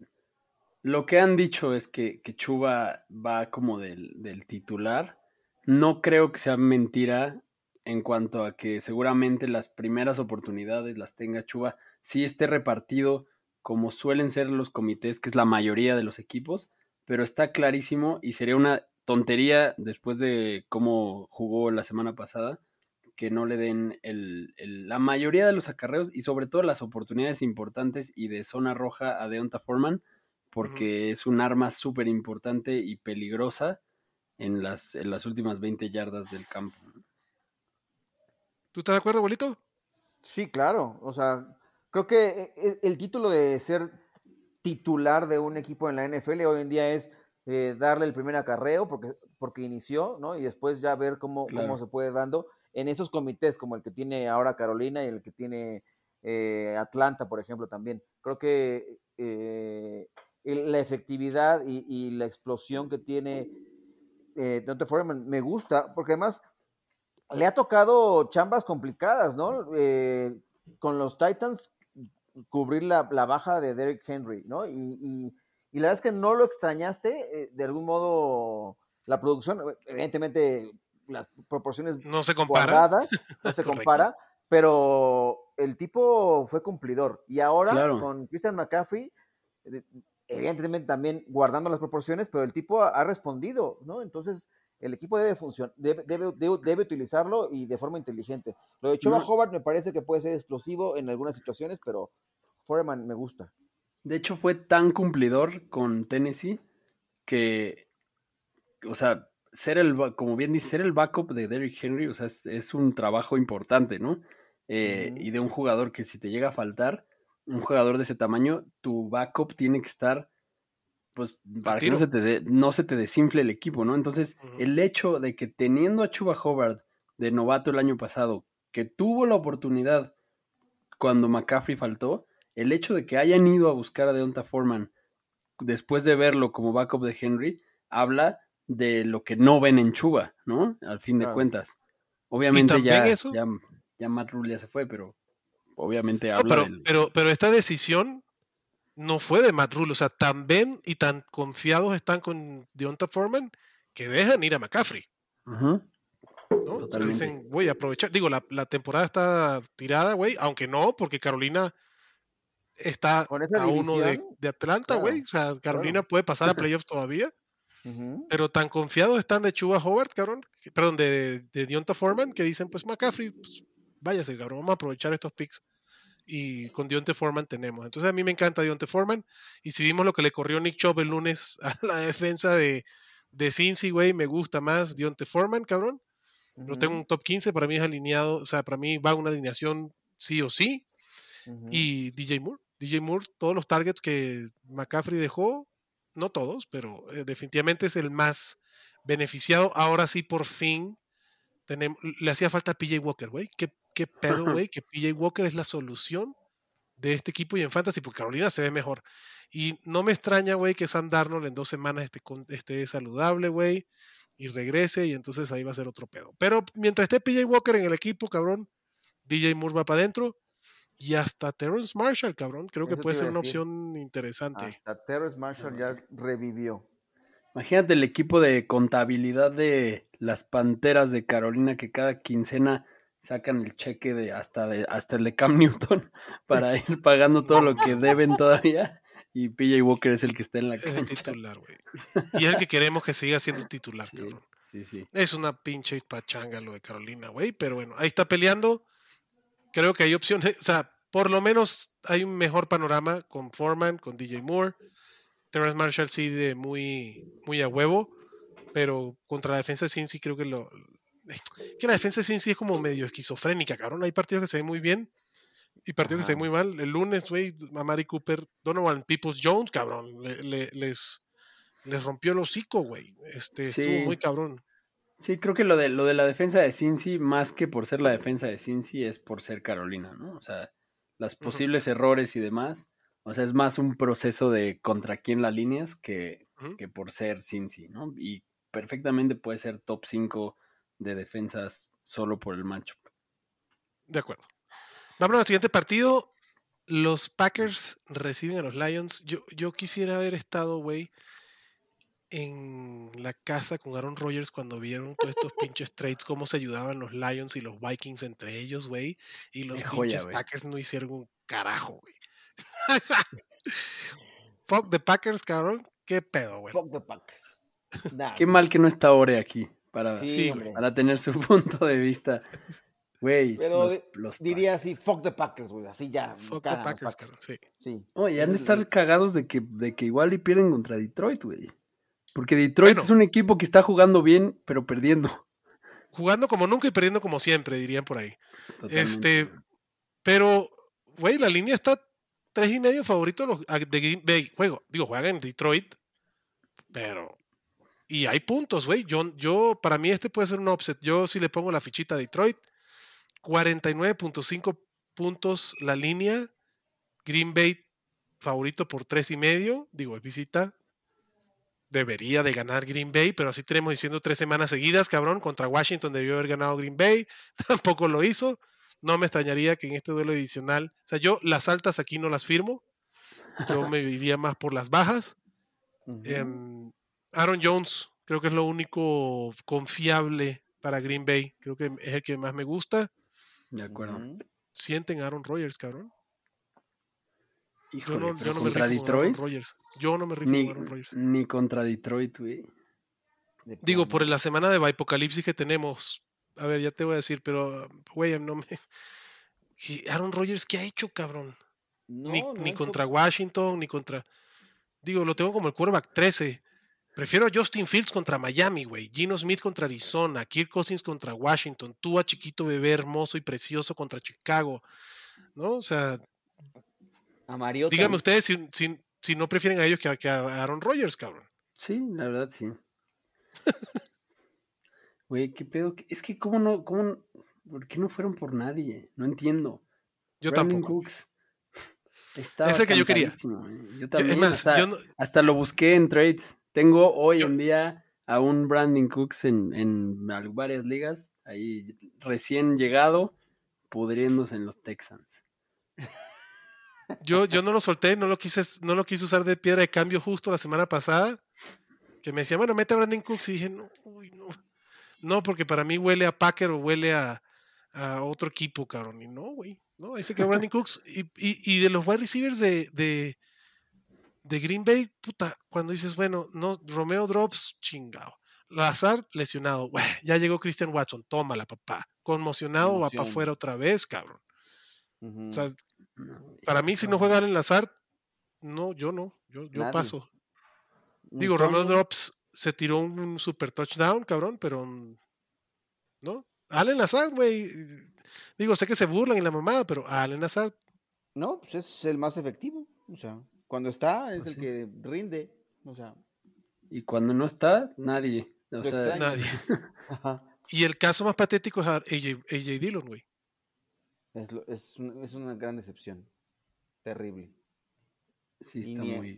lo que han dicho es que, que Chuba va como del, del titular. No creo que sea mentira en cuanto a que seguramente las primeras oportunidades las tenga Chuba, sí esté repartido como suelen ser los comités, que es la mayoría de los equipos, pero está clarísimo y sería una tontería después de cómo jugó la semana pasada, que no le den el, la mayoría de los acarreos y sobre todo las oportunidades importantes y de zona roja a Deonta Foreman, porque es un arma súper importante y peligrosa en las, en las últimas 20 yardas del campo. ¿Tú estás de acuerdo, abuelito? Sí, claro. O sea, creo que e, e, el título de ser titular de un equipo en la NFL hoy en día es eh, darle el primer acarreo porque, porque inició, ¿no? Y después ya ver cómo, cómo se puede dando en esos comités como el que tiene ahora Carolina y el que tiene eh, Atlanta, por ejemplo, también. Creo que eh, la efectividad y, la explosión que tiene eh, Dante Foreman me gusta, porque además le ha tocado chambas complicadas, ¿no? Eh, con los Titans cubrir la, baja de Derrick Henry, ¿no? Y, la verdad es que no lo extrañaste, eh, de algún modo, la producción, evidentemente las proporciones no se compara, no se compara, pero el tipo fue cumplidor. Y ahora con Christian McCaffrey, eh, evidentemente también guardando las proporciones, pero el tipo ha respondido, ¿no? Entonces, el equipo debe, debe, debe, utilizarlo y de forma inteligente. Lo de Choba Hobart me parece que puede ser explosivo en algunas situaciones, pero Foreman me gusta. De hecho, fue tan cumplidor con Tennessee que, o sea, ser el, como bien dice, ser el backup de Derrick Henry, o sea, es, un trabajo importante, ¿no? Eh, y de un jugador que si te llega a faltar, un jugador de ese tamaño, tu backup tiene que estar pues para que no se, te no se te desinfle el equipo, ¿no? Entonces, el hecho de que teniendo a Chuba Hobart de novato el año pasado, que tuvo la oportunidad cuando McCaffrey faltó, el hecho de que hayan ido a buscar a Deonta Foreman después de verlo como backup de Henry, habla de lo que no ven en Chuba, ¿no? Al fin de cuentas. Obviamente ya, ya, ya, Matt Rule ya se fue, pero obviamente habla pero, pero, pero esta decisión no fue de Matt Rule. O sea, tan ven y tan confiados están con Deonta Foreman que dejan ir a McCaffrey. ¿no? O sea, dicen, voy a aprovechar. Digo, la, temporada está tirada, güey, aunque no, porque Carolina está a uno de, Atlanta, güey. o sea, Carolina puede pasar a playoffs todavía. Pero tan confiados están de Chuba Howard, cabrón, perdón, de, de Deonta Foreman, que dicen, pues McCaffrey, pues, váyase, cabrón, vamos a aprovechar estos picks y con Dionte Foreman tenemos. Entonces a mí me encanta Dionte Foreman y si vimos lo que le corrió Nick Chubb el lunes a la defensa de, de Cincy, güey, me gusta más Dionte Foreman, cabrón. No tengo un top 15, para mí es alineado, o sea, para mí va una alineación sí o sí. Y DJ Moore, DJ Moore, todos los targets que McCaffrey dejó, no todos, pero eh, definitivamente es el más beneficiado. Ahora sí, por fin, tenemos, le hacía falta a PJ Walker, güey. Qué qué pedo, güey, que PJ Walker es la solución de este equipo y en Fantasy, porque Carolina se ve mejor. Y no me extraña, güey, que Sam Darnold en dos semanas esté, esté saludable, güey, y regrese, y entonces ahí va a ser otro pedo. Pero mientras esté PJ Walker en el equipo, cabrón, DJ Moore va para adentro. Y hasta Terrence Marshall, cabrón, creo que puede ser una opción interesante. Hasta Terrence Marshall ya revivió. Imagínate el equipo de contabilidad de las Panteras de Carolina que cada quincena sacan el cheque de hasta de hasta el de Cam Newton para ir pagando todo lo que deben todavía y PJ Walker es el que está en la cancha. Es titular, güey. Y es el que queremos que siga siendo titular, cabrón. Sí, sí. Es una pinche pachanga lo de Carolina, güey, pero bueno, ahí está peleando. Creo que hay opciones, o sea, por lo menos hay un mejor panorama con Foreman, con DJ Moore. Terrence Marshall sí de muy, muy a huevo, pero contra la defensa de Cincy creo que lo, que la defensa de sí es como medio esquizofrénica, cabrón. Hay partidos que se ven muy bien y partidos que se ven muy mal. El lunes, güey, Amari Cooper, Donovan Peoples Jones, cabrón, les, les rompió el hocico, güey. Este, estuvo muy cabrón. Sí, creo que lo de, lo de la defensa de Cincy, más que por ser la defensa de Cincy, es por ser Carolina, ¿no? O sea, los posibles errores y demás. O sea, es más un proceso de contra quién la líneas que, que por ser Cincy, ¿no? Y perfectamente puede ser top 5 de defensas solo por el matchup. De acuerdo. Vamos al siguiente partido. Los Packers reciben a los Lions. Yo, yo quisiera haber estado, güey, en la casa con Aaron Rodgers cuando vieron todos estos pinches trades, cómo se ayudaban los Lions y los Vikings entre ellos, güey. Y los pinches Packers no hicieron un carajo, güey. Fuck the Packers, cabrón. ¿Qué pedo, güey? Fuck the Packers. Qué mal que no está Ore aquí para, para tener su punto de vista. Güey, pero diría así, fuck the Packers, güey, así ya. Fuck the Packers, sí. sí. Oye, han de estar cagados de que, de que igual y pierden contra Detroit, güey. Porque Detroit es un equipo que está jugando bien, pero perdiendo. Jugando como nunca y perdiendo como siempre, dirían por ahí. Este, pero, güey, la línea está tres y medio favorito de Green Bay. Juego, digo, juegan en Detroit, pero. Y hay puntos, güey. Yo, yo, para mí este puede ser un offset. Yo sí le pongo la fichita a Detroit. 49.5 puntos la línea. Green Bay favorito por tres y medio. Digo, es visita debería de ganar Green Bay, pero así tenemos diciendo tres semanas seguidas, cabrón, contra Washington debió haber ganado Green Bay, tampoco lo hizo. No me extrañaría que en este duelo adicional, o sea, yo las altas aquí no las firmo, yo me iría más por las bajas. Em, Aaron Jones, creo que es lo único confiable para Green Bay, creo que es el que más me gusta. De acuerdo. Sienten a Aaron Rodgers, cabrón yo no, yo no contra me Detroit. Yo no me rifo ni, Aaron Rodgers. Ni contra Detroit, güey. Digo, por la semana de Apocalipsis que tenemos. A ver, ya te voy a decir, pero, güey, no me. Aaron Rodgers, ¿qué ha hecho, cabrón? ni, ni contra Washington, ni contra. Digo, lo tengo como el quarterback 13. Prefiero a Justin Fields contra Miami, güey. Gino Smith contra Arizona. Kirk Cousins contra Washington. Tua, chiquito bebé, hermoso y precioso contra Chicago. ¿No? O sea, Díganme ustedes si, no prefieren a ellos que a, Aaron Rodgers, cabrón. Sí, la verdad sí. Güey, qué pedo. Es que, ¿cómo no? Cómo, ¿Por qué no fueron por nadie? No entiendo. Yo tampoco. Ese que yo quería. Yo también. hasta, lo busqué en trades. Tengo hoy en día a un Brandon Cooks en, en varias ligas. Ahí recién llegado, pudriéndose en los Texans. Yo, yo no lo solté, no lo, quise, no lo quise usar de piedra de cambio justo la semana pasada. Que me decía, bueno, mete a Brandon Cooks. Y dije, no, no. No, porque para mí huele a Packer o huele a, otro equipo, cabrón. Y no, güey. No, ahí se quedó Brandon Cooks. Y, y, de los wide receivers de, de, de, Green Bay, puta, cuando dices, bueno, no, Romeo Drops, chingado. Lazar, lesionado. ya llegó Christian Watson, tómala, papá. Conmocionado, va para afuera otra vez, cabrón. O sea, para mí, si no juega Allen Lazard, no, yo no, yo, yo paso. Digo, Romeo Drops se tiró un super touchdown, cabrón, pero ¿no? Allen Lazard, güey. Digo, sé que se burlan en la mamada, pero Allen Lazard. No, pues es el más efectivo. O sea, cuando está es pues el que rinde. O sea. Y cuando no está, nadie. O sea, nadie. y el caso más patético es AJ, AJ Dillon, güey. Es, es, es una gran decepción. Terrible. Sí, está muy,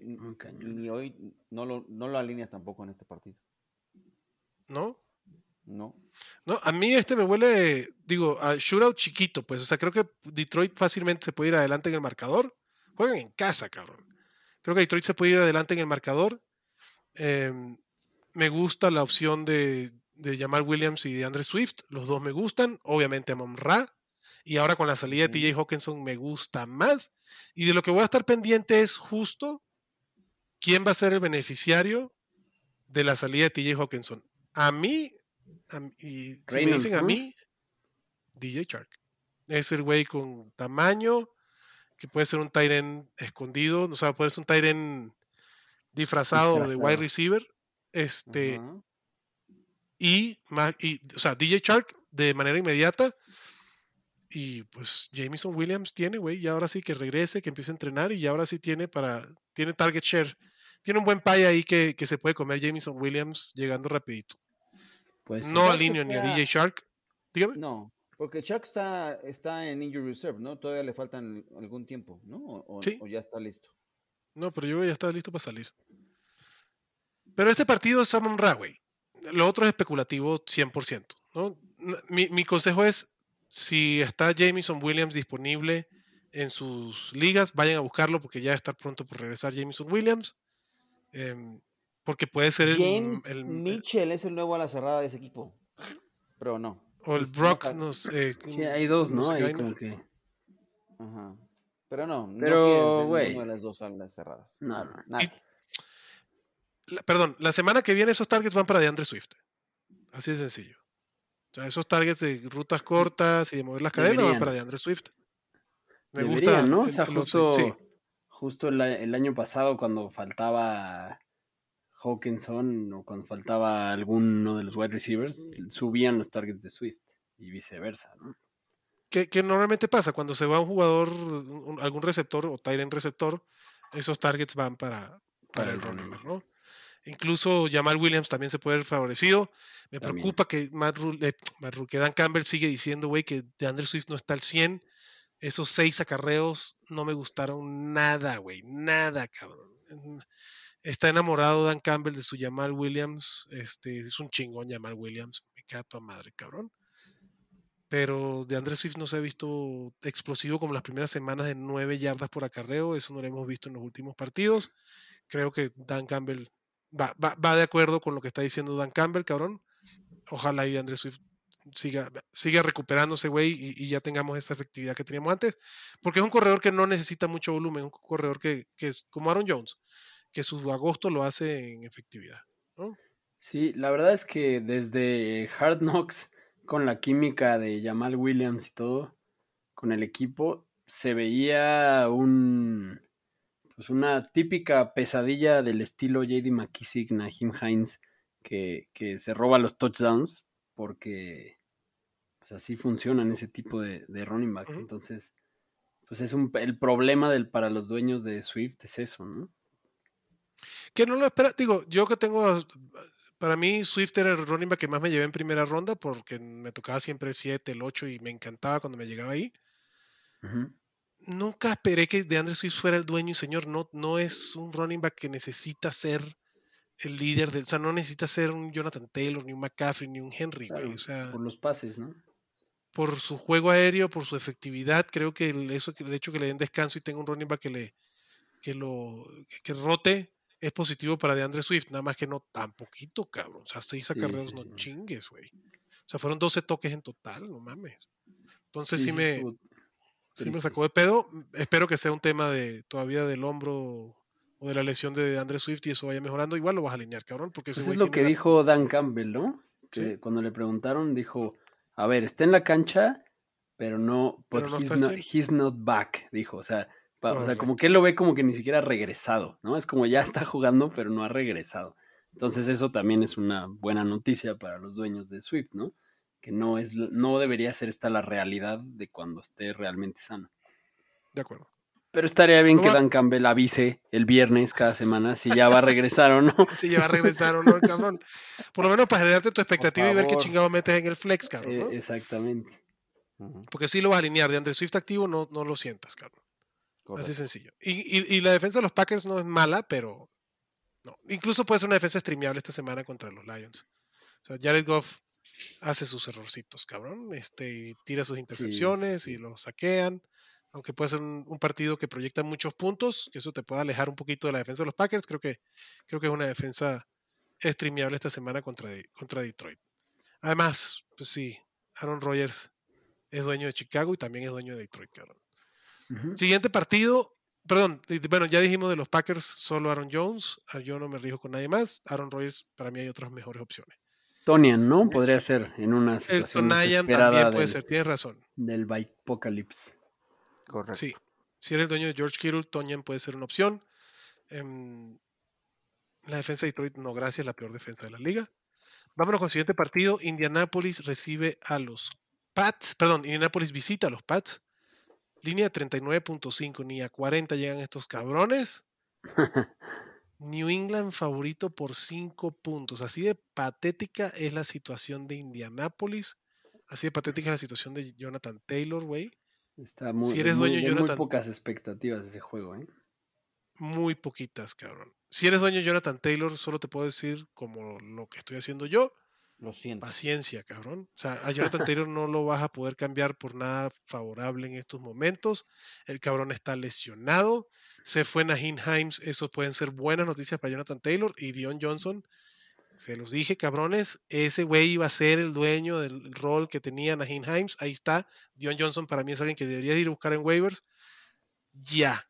Ni hoy no lo, no lo alineas tampoco en este partido. ¿No? No. No, a mí este me huele, digo, a shootout chiquito, pues. O sea, creo que Detroit fácilmente se puede ir adelante en el marcador. Juegan en casa, cabrón. Creo que Detroit se puede ir adelante en el marcador. Em, me gusta la opción de, de Jamal Williams y de Andre Swift. Los dos me gustan. Obviamente a Monra. Y ahora con la salida de TJ Hawkinson me gusta más. Y de lo que voy a estar pendiente es justo quién va a ser el beneficiario de la salida de TJ Hawkinson. A mí, y si me dicen a mí, DJ Shark. Es el güey con tamaño, que puede ser un Tyren escondido, o sea, puede ser un Tyren disfrazado, de wide receiver. Este. y, y, o sea, DJ Shark de manera inmediata. Y pues Jameson Williams tiene, güey, y ahora sí que regrese, que empiece a entrenar y ahora sí tiene para, tiene target share. Tiene un buen pay ahí que, que se puede comer Jameson Williams llegando rapidito. Pues, no alineo ni a DJ Shark. Dígame. No, porque Shark está, está en injury reserve, ¿no? Todavía le faltan algún tiempo, ¿no? O, o ya está listo. No, pero yo creo que ya está listo para salir. Pero este partido es Samon Ra, güey. Lo otro es especulativo 100%. ¿no? Mi, mi, consejo es, si está Jameson Williams disponible en sus ligas, vayan a buscarlo porque ya está pronto por regresar Jameson Williams. Em, porque puede ser el, el, Mitchell es el nuevo a la cerrada de ese equipo. Pero no. O el Brock, no sé. Sí, hay dos, ¿no? Hay como que... Ajá. Pero no, Pero, güey. De las dos alas cerradas. No, no. perdón, la semana que viene esos targets van para DeAndre Swift. Así de sencillo. O sea, esos targets de rutas cortas y de mover las cadenas van para DeAndre Swift. Me gusta. ¿no? O sea, justo, justo el, año pasado cuando faltaba Hawkinson o cuando faltaba alguno de los wide receivers, subían los targets de Swift y viceversa, ¿no? Que, normalmente pasa cuando se va un jugador, algún receptor o Tyrant receptor, esos targets van para, para, el running ¿no? Incluso Jamal Williams también se puede ver favorecido. Me preocupa que, Matt eh, que Dan Campbell sigue diciendo, güey, que de Andrew Swift no está al 100. Esos seis acarreos no me gustaron nada, güey. Nada, cabrón. Está enamorado Dan Campbell de su Jamal Williams. Este, es un chingón Jamal Williams. Me queda a madre, cabrón. Pero de Andrés Swift no se ha visto explosivo como las primeras semanas de nueve yardas por acarreo. Eso no lo hemos visto en los últimos partidos. Creo que Dan Campbell va, va, de acuerdo con lo que está diciendo Dan Campbell, cabrón. Ojalá y Andrés Swift siga, siga recuperándose, güey, y, ya tengamos esa efectividad que teníamos antes. Porque es un corredor que no necesita mucho volumen, un corredor que, que es como Aaron Jones, que su agosto lo hace en efectividad. ¿no? Sí, la verdad es que desde Hard Knocks, con la química de Jamal Williams y todo, con el equipo, se veía un pues una típica pesadilla del estilo JD McKissick, Nahim Hines, que, que se roba los touchdowns, porque pues así funcionan ese tipo de, de running backs. Entonces, pues es un, el problema del, para los dueños de Swift es eso, ¿no? Que no lo espera, digo, yo que tengo, para mí Swift era el running back que más me llevé en primera ronda porque me tocaba siempre el 7, el 8 y me encantaba cuando me llegaba ahí. Nunca esperé que de Andrés Swift fuera el dueño y señor, no, no es un running back que necesita ser el líder, de, o sea, no necesita ser un Jonathan Taylor, ni un McCaffrey, ni un Henry, o sea, por los pases, ¿no? Por su juego aéreo, por su efectividad, creo que eso, el hecho que le den descanso y tenga un running back que le que lo que rote es positivo para DeAndre Swift, nada más que no tan poquito, cabrón. O sea, seis acarreos no chingues, güey. O sea, fueron 12 toques en total, no mames. Entonces sí, me, sí me sacó de pedo. Espero que sea un tema de todavía del hombro o de la lesión de DeAndre Swift y eso vaya mejorando. Igual lo vas a alinear, cabrón. Porque eso pues es lo que dijo Dan Campbell, ¿no? Que cuando le preguntaron, dijo: A ver, está en la cancha, pero no, pero no he's not back, dijo. O sea, o sea, como que él lo ve como que ni siquiera ha regresado, ¿no? Es como ya está jugando, pero no ha regresado. Entonces eso también es una buena noticia para los dueños de Swift, ¿no? Que no, es, no debería ser esta la realidad de cuando esté realmente sano. De acuerdo. Pero estaría bien que Dan Campbell avise el viernes cada semana si ya va a regresar o no. si ya va a regresar o no, cabrón. Por lo menos para generarte tu expectativa y ver qué chingado metes en el flex, cabrón. ¿no? Eh, exactamente. Porque si lo vas a alinear de Andre Swift activo, no, no lo sientas, cabrón. Así sencillo. Y, y, la defensa de los Packers no es mala, pero no. Incluso puede ser una defensa streameable esta semana contra los Lions. O sea, Jared Goff hace sus errorcitos, cabrón. Este, tira sus intercepciones y los saquean. Aunque puede ser un, partido que proyecta muchos puntos, que eso te puede alejar un poquito de la defensa de los Packers. Creo que, creo que es una defensa streameable esta semana contra, contra Detroit. Además, pues sí, Aaron Rodgers es dueño de Chicago y también es dueño de Detroit, cabrón. Siguiente partido, perdón, bueno, ya dijimos de los Packers, solo Aaron Jones, ah, yo no me rijo con nadie más, Aaron Rodgers, para mí hay otras mejores opciones. Tonian, ¿no? Podría ser en una situación El también puede ser, tienes razón. Del Apocalypse. Correcto. Sí, si eres el dueño de George Kittle, Tonian puede ser una opción. Em, la defensa de Detroit, no, gracias, la peor defensa de la liga. Vámonos con el siguiente partido. Indianapolis recibe a los Pats. Perdón, Indianapolis visita a los Pats. Línea 39.5, ni a 40 llegan estos cabrones. New England favorito por 5 puntos. Así de patética es la situación de Indianapolis. Así de patética es la situación de Jonathan Taylor, güey. Está muy, si eres dueño de Jonathan, muy pocas expectativas ese juego, ¿eh? Muy poquitas, cabrón. Si eres dueño de Jonathan Taylor, solo te puedo decir como lo que estoy haciendo yo. Lo siento. Paciencia, cabrón. O sea, a Jonathan Taylor no lo vas a poder cambiar por nada favorable en estos momentos. El cabrón está lesionado. Se fue Nahin Himes. Eso pueden ser buenas noticias para Jonathan Taylor y Dion Johnson. Se los dije, cabrones. Ese güey iba a ser el dueño del rol que tenía Nahin Himes. Ahí está. Dion Johnson para mí es alguien que debería ir a buscar en waivers. Ya.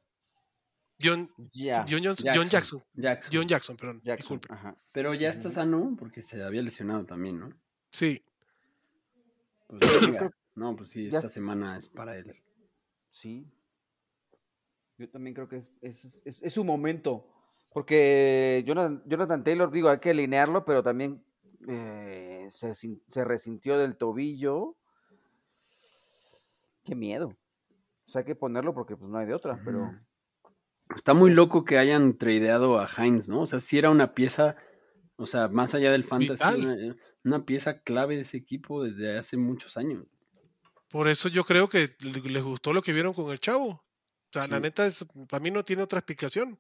John, Jackson. John Jackson. perdón. disculpe. Pero ya está sano porque se había lesionado también, ¿no? Sí. Pues, no, pues sí, esta semana es para él. Sí. Yo también creo que es, es, es, su momento. Porque Jonathan, Taylor, digo, hay que alinearlo, pero también eh, se, se resintió del tobillo. Qué miedo. O sea, hay que ponerlo porque pues no hay de otra, pero... Está muy loco que hayan tradeado a Heinz, ¿no? O sea, si era una pieza, o sea, más allá del fantasy, una, pieza clave de ese equipo desde hace muchos años. Por eso yo creo que les gustó lo que vieron con el chavo. O sea, la neta, es, para mí no tiene otra explicación.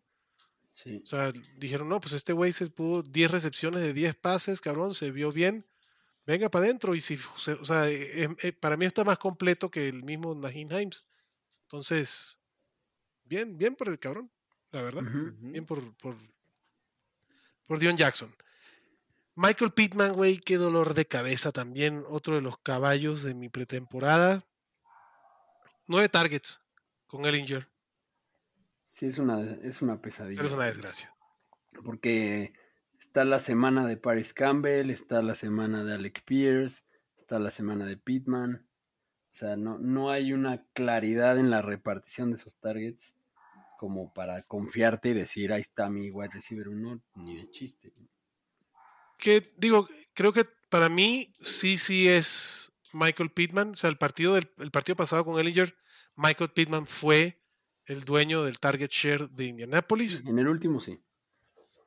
Sí. O sea, dijeron, no, pues este güey se pudo 10 recepciones de 10 pases, cabrón, se vio bien. Venga para adentro. Y si, o sea, eh, eh, para mí está más completo que el mismo Nahin Himes. Entonces, bien, bien por el cabrón, la verdad. Bien por, por, por Dion Jackson. Michael Pittman, güey, qué dolor de cabeza también. Otro de los caballos de mi pretemporada. Nueve targets con Ellinger. Sí, es una, es una pesadilla. Pero es una desgracia. Porque está la semana de Paris Campbell, está la semana de Alec Pierce, está la semana de Pittman. O sea, no, no hay una claridad en la repartición de esos targets como para confiarte y decir, ahí está mi wide receiver uno, ni de chiste. Que digo, creo que para mí sí, sí es Michael Pittman. O sea, el partido, del, el partido pasado con Ellinger, Michael Pittman fue el dueño del target share de Indianapolis. En el último sí.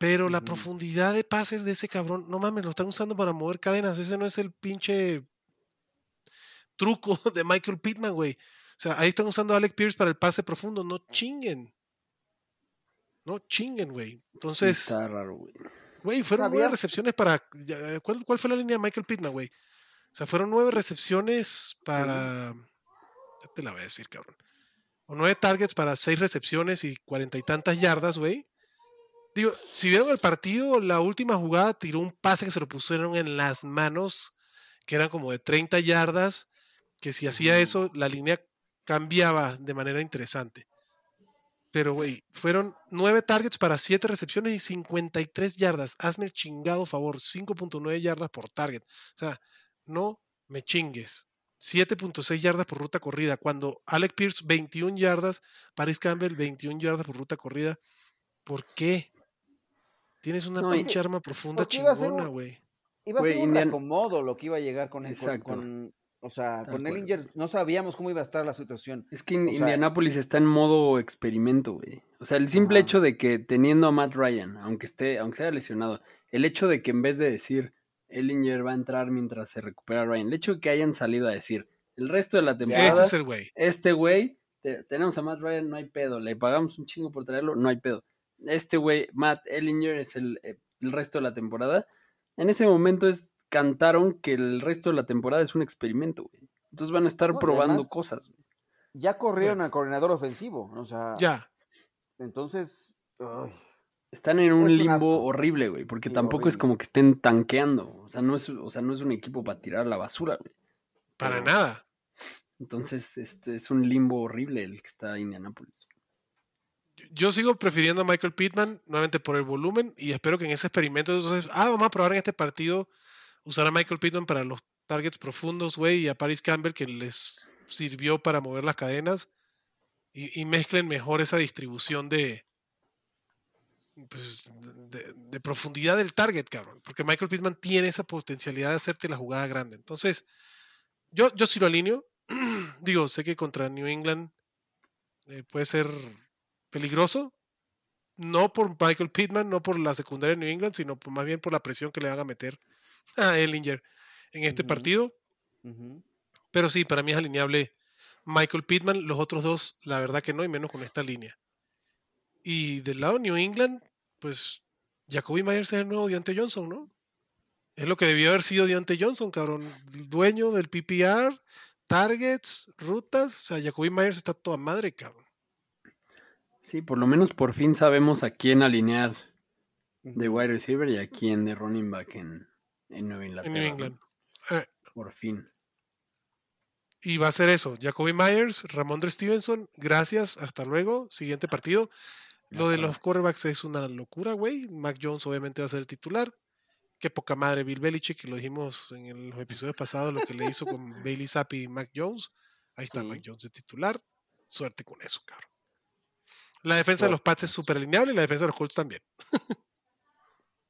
Pero la profundidad de pases de ese cabrón, no mames, lo están usando para mover cadenas. Ese no es el pinche truco de Michael Pittman, güey. O sea, ahí están usando a Alec Pierce para el pase profundo. No chinguen. No chinguen, güey. Entonces. está raro, güey. Güey, fueron nueve recepciones para. ¿cuál, ¿cuál, fue la línea de Michael Pittman, güey? O sea, fueron nueve recepciones para. Ya te la voy a decir, cabrón. O nueve targets para seis recepciones y cuarenta y tantas yardas, güey. Digo, si vieron el partido, la última jugada tiró un pase que se lo pusieron en las manos, que eran como de 30 yardas, que si hacía eso, la línea cambiaba de manera interesante. Pero, güey, fueron nueve targets para siete recepciones y 53 yardas. Hazme el chingado favor, 5.9 yardas por target. O sea, no me chingues. 7.6 yardas por ruta corrida. Cuando Alec Pierce, 21 yardas. Paris Campbell, 21 yardas por ruta corrida. ¿Por qué? Tienes una pinche arma profunda chingona, güey. Iba a ser un, acomodo lo que iba a llegar con, Exacto. con, o sea, con Ellinger no sabíamos cómo iba a estar la situación. Es que Indianapolis está en modo experimento, güey. O sea, el simple hecho de que teniendo a Matt Ryan, aunque esté, aunque sea lesionado, el hecho de que en vez de decir Ellinger va a entrar mientras se recupera Ryan, el hecho de que hayan salido a decir el resto de la temporada. Este es el güey. Este güey, tenemos a Matt Ryan, no hay pedo. Le pagamos un chingo por traerlo, no hay pedo. Este güey, Matt Ellinger, es el, eh, el resto de la temporada. En ese momento es cantaron que el resto de la temporada es un experimento, güey. Entonces van a estar probando cosas. Ya corrieron al coordinador ofensivo, o sea. Ya. Entonces. Están en un limbo horrible, güey, porque tampoco es como que estén tanqueando. O sea, no es, o sea, no es un equipo para tirar la basura, güey. Para nada. Entonces, este es un limbo horrible el que está en Indianapolis. Yo sigo prefiriendo a Michael Pittman, nuevamente por el volumen, y espero que en ese experimento, entonces, ah, vamos a probar en este partido usar a Michael Pittman para los targets profundos, güey, y a Paris Campbell que les sirvió para mover las cadenas y, mezclen mejor esa distribución de, pues, de, profundidad del target, cabrón. Porque Michael Pittman tiene esa potencialidad de hacerte la jugada grande. Entonces, yo, yo sí lo alineo. Digo, sé que contra New England eh, puede ser peligroso. No por Michael Pittman, no por la secundaria de New England, sino más bien por la presión que le van a meter a Ellinger en este partido. Pero sí, para mí es alineable Michael Pittman. Los otros dos, la verdad que no, y menos con esta línea. Y del lado de New England, pues Jacoby Myers es el nuevo Deontay Johnson, ¿no? Es lo que debió haber sido Deontay Johnson, cabrón. dueño del PPR, targets, rutas. O sea, Jacoby Myers está toda madre, cabrón. Sí, por lo menos por fin sabemos a quién alinear de wide receiver y a quién de running back en, en Nueva Inglaterra. En New England. Eh. Por fin. Y va a ser eso. Jacoby Myers, Ramondre Stevenson, gracias, hasta luego. Siguiente partido. Lo de los quarterbacks es una locura, güey. Mac Jones obviamente va a ser el titular. Qué poca madre Bill Belichick, lo dijimos en los episodios pasados, lo que le hizo con Bailey Zappi y Mac Jones. Ahí está Mac Jones de titular. Suerte con eso, cabrón. La defensa de los Pats es súper alineable y la defensa de los Colts también.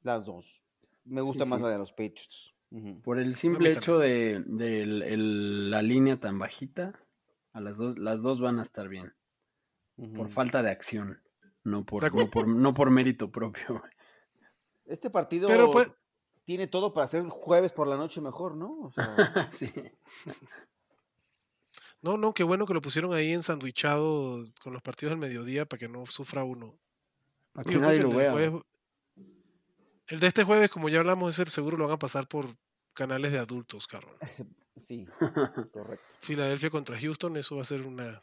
Las dos. Me gusta más la de los Patriots. Por el simple hecho de, la línea tan bajita, a las dos, las dos van a estar bien. Por falta de acción. No por, no por, mérito propio. Este partido pues tiene todo para ser jueves por la noche mejor, ¿no? sí. No, no, qué bueno que lo pusieron ahí ensandwichado con los partidos del mediodía para que no sufra uno. Para que nadie lo vea. El de este jueves, como ya hablamos, es el seguro lo van a pasar por canales de adultos, cabrón. Sí, correcto. Filadelfia contra Houston, eso va a ser una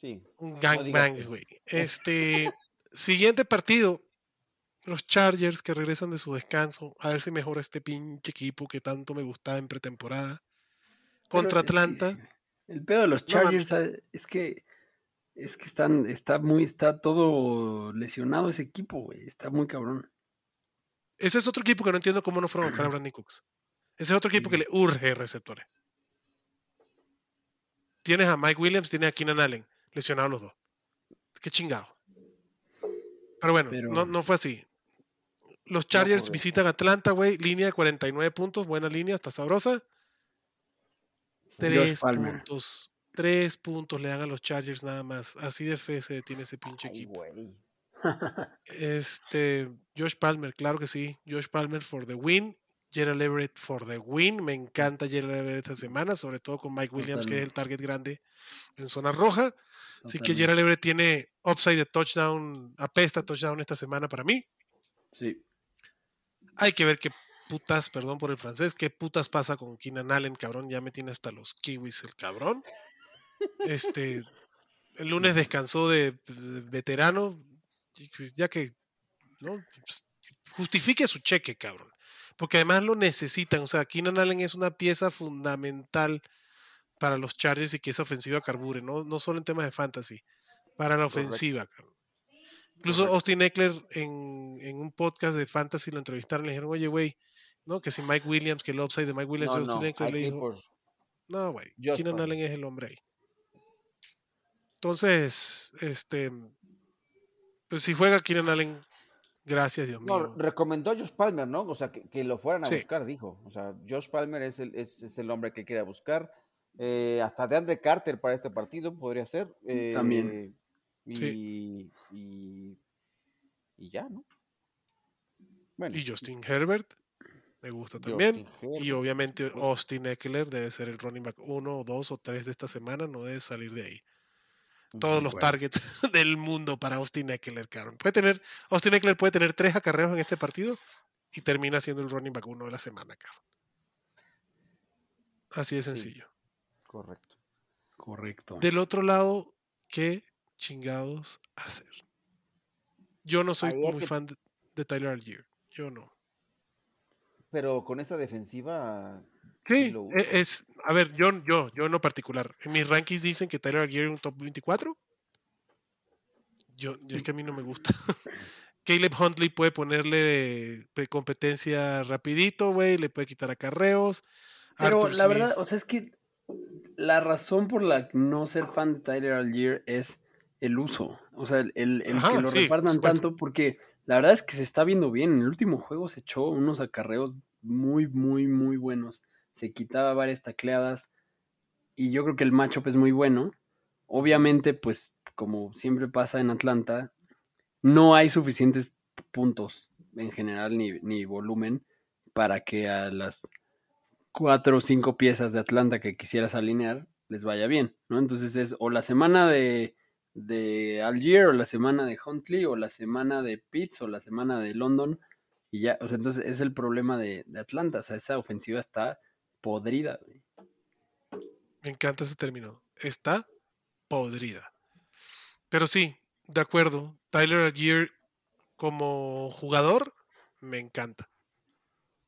Sí. Un gangbang, güey. Este, siguiente partido. Los Chargers que regresan de su descanso. A ver si mejora este pinche equipo que tanto me gustaba en pretemporada. Contra Atlanta. el pedo de los Chargers es que es que están, está muy, está todo lesionado ese equipo, güey. Está muy cabrón. Ese es otro equipo que no entiendo cómo no fueron a buscar a Brandon Cooks. Ese es otro equipo que le urge receptores. Tienes a Mike Williams, tienes a Keenan Allen lesionados los dos. Qué chingado. Pero bueno, No, fue así. Los Chargers visitan Atlanta, güey. Línea de 49 puntos. Buena línea, está sabrosa. Tres puntos. Tres puntos le dan a los Chargers nada más. Así de fe se detiene ese pinche equipo. este, Josh Palmer, claro que sí. Josh Palmer for the win. Gerald Everett for the win. Me encanta Gerald Everett esta semana, sobre todo con Mike Williams, que es el target grande en zona roja. Así que Gerald Everett tiene upside de touchdown, apesta touchdown esta semana para mí. Sí. Hay que ver qué putas, perdón por el francés, qué putas pasa con Keenan Allen, cabrón. Ya me tiene hasta los kiwis el cabrón. Este, el lunes descansó de, veterano, pues, ya que, ¿no? Pues, justifique su cheque, cabrón. Porque además lo necesitan. O sea, Keenan Allen es una pieza fundamental para los Chargers y que esa ofensiva carbure, no, no solo en temas de fantasy, para la ofensiva. Incluso Austin Eckler en, un podcast de fantasy lo entrevistaron y le dijeron, oye, güey, ¿no? Que si Mike Williams, que el upside de Mike Williams, Austin Eckler le dijo, no, güey, Keenan Allen es el hombre ahí. Entonces, este, pues si juega Keenan Allen, gracias Dios mío. No, recomendó a Josh Palmer, ¿no? O sea, que, lo fueran a buscar, dijo. O sea, Josh Palmer es el, es, es el hombre que quiere buscar. Eh, hasta de Andre Carter para este partido podría ser. Eh, También. Y, y, ya, ¿no? y Justin Herbert, me gusta también. Y obviamente Austin Eckler debe ser el running back uno o dos o tres de esta semana, no debe salir de ahí. Todos los targets del mundo para Austin Eckler, cabrón. Puede tener, Austin Eckler puede tener tres acarreos en este partido y termina siendo el running back uno de la semana, cabrón. Así de sencillo. Correcto. Correcto. Del otro lado, ¿qué chingados hacer? Yo no soy muy fan de, Tyler Algier. Yo no. Pero con esta defensiva. Sí, e, es. A ver, yo, yo, yo no particular. En mis rankings dicen que Tyler Algier es un top 24. Yo, es que a mí no me gusta. Caleb Huntley puede ponerle competencia rapidito, güey, le puede quitar acarreos. Pero la verdad, o sea, es que la razón por la no ser fan de Tyler Algier es el uso. O sea, el, el que lo repartan tanto, porque la verdad es que se está viendo bien. En el último juego se echó unos acarreos muy, muy, muy buenos. Se quitaba varias tacleadas. Y yo creo que el matchup es muy bueno. Obviamente, pues, como siempre pasa en Atlanta, no hay suficientes puntos en general ni, ni volumen para que a las cuatro o cinco piezas de Atlanta que quisieras alinear les vaya bien, ¿no? Entonces es o la semana de, de Algier o la semana de Huntley o la semana de Pitts o la semana de London y ya, o sea, entonces es el problema de, Atlanta, o sea, esa ofensiva está podrida. Me encanta ese término, está podrida. Pero sí, de acuerdo, Tyler Algier como jugador me encanta.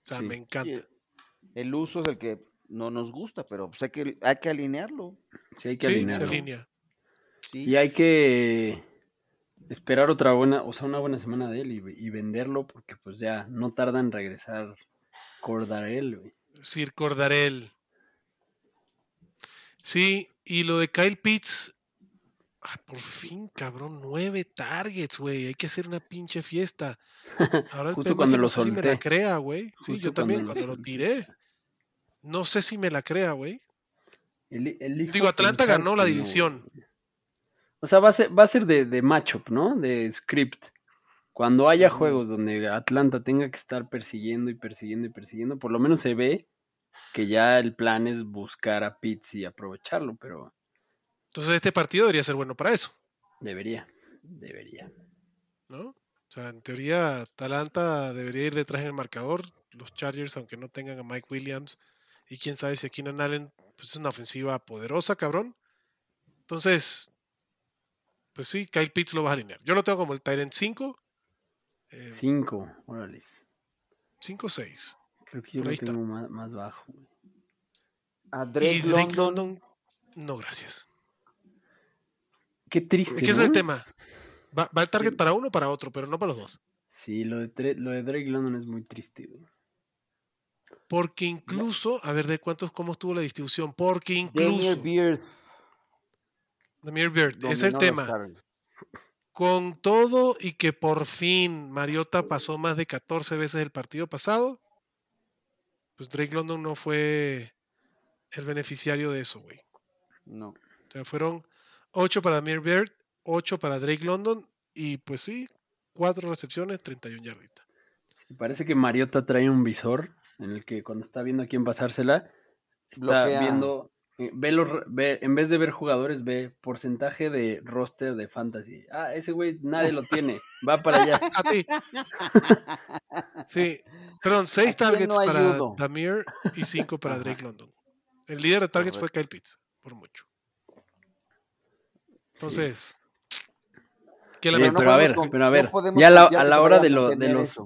O sea, me encanta. El uso es el que no nos gusta, pero pues hay que, hay que alinearlo. Sí, hay que alinearlo. Y hay que esperar otra buena, o sea, una buena semana de él y, venderlo, porque pues ya no tarda en regresar Cordarel, güey. Sir Cordarel. Sí, y lo de Kyle Pitts, por fin, cabrón, nueve targets, güey. Hay que hacer una pinche fiesta. Ahora Justo cuando lo solté. si me la crea, güey. Sí, yo también, cuando lo tiré. No sé si me la crea, güey. Digo, Atlanta ganó la división. O sea, va a ser, va a ser de, de matchup, ¿no? De script. Cuando haya juegos donde Atlanta tenga que estar persiguiendo y persiguiendo y persiguiendo, por lo menos se ve que ya el plan es buscar a Pitts y aprovecharlo, pero... Entonces este partido debería ser bueno para eso. Debería, debería. ¿No? O sea, en teoría Atlanta debería ir detrás en el marcador. Los Chargers, aunque no tengan a Mike Williams, y quién sabe si aquí en Allen pues, es una ofensiva poderosa, cabrón. Entonces, pues sí, Kyle Pitts lo vas a alinear. Yo lo tengo como el Tyrant 5. 5, órale. 5 6. Creo que yo lo tengo más, bajo. A Drake, London? No, gracias. Qué triste. ¿Qué es el tema? Va, el target para uno o para otro, pero no para los dos. Sí, lo de, lo de Drake London es muy triste, güey. Porque incluso, a ver de cuántos, cómo estuvo la distribución. Porque incluso. Beard. Beard. Es el tema. Con todo y que por fin Mariota pasó más de 14 veces el partido pasado, pues Drake London no fue el beneficiario de eso, güey. No. O sea, fueron 8 para Damir Beard, 8 para Drake London y pues sí, 4 recepciones, 31 yarditas. Parece que Mariota trae un visor en el que cuando está viendo a quién pasársela, está viendo, eh, ve los, ve, en vez de ver jugadores, ve porcentaje de roster de fantasy. Ah, ese güey nadie lo tiene, va para allá. a ti. sí, perdón, seis targets para Damir y cinco para Drake London. El líder de targets fue Kyle Pitts, por mucho. Entonces, que la pero, a ver, pero a ver, ya a la hora de, lo, de los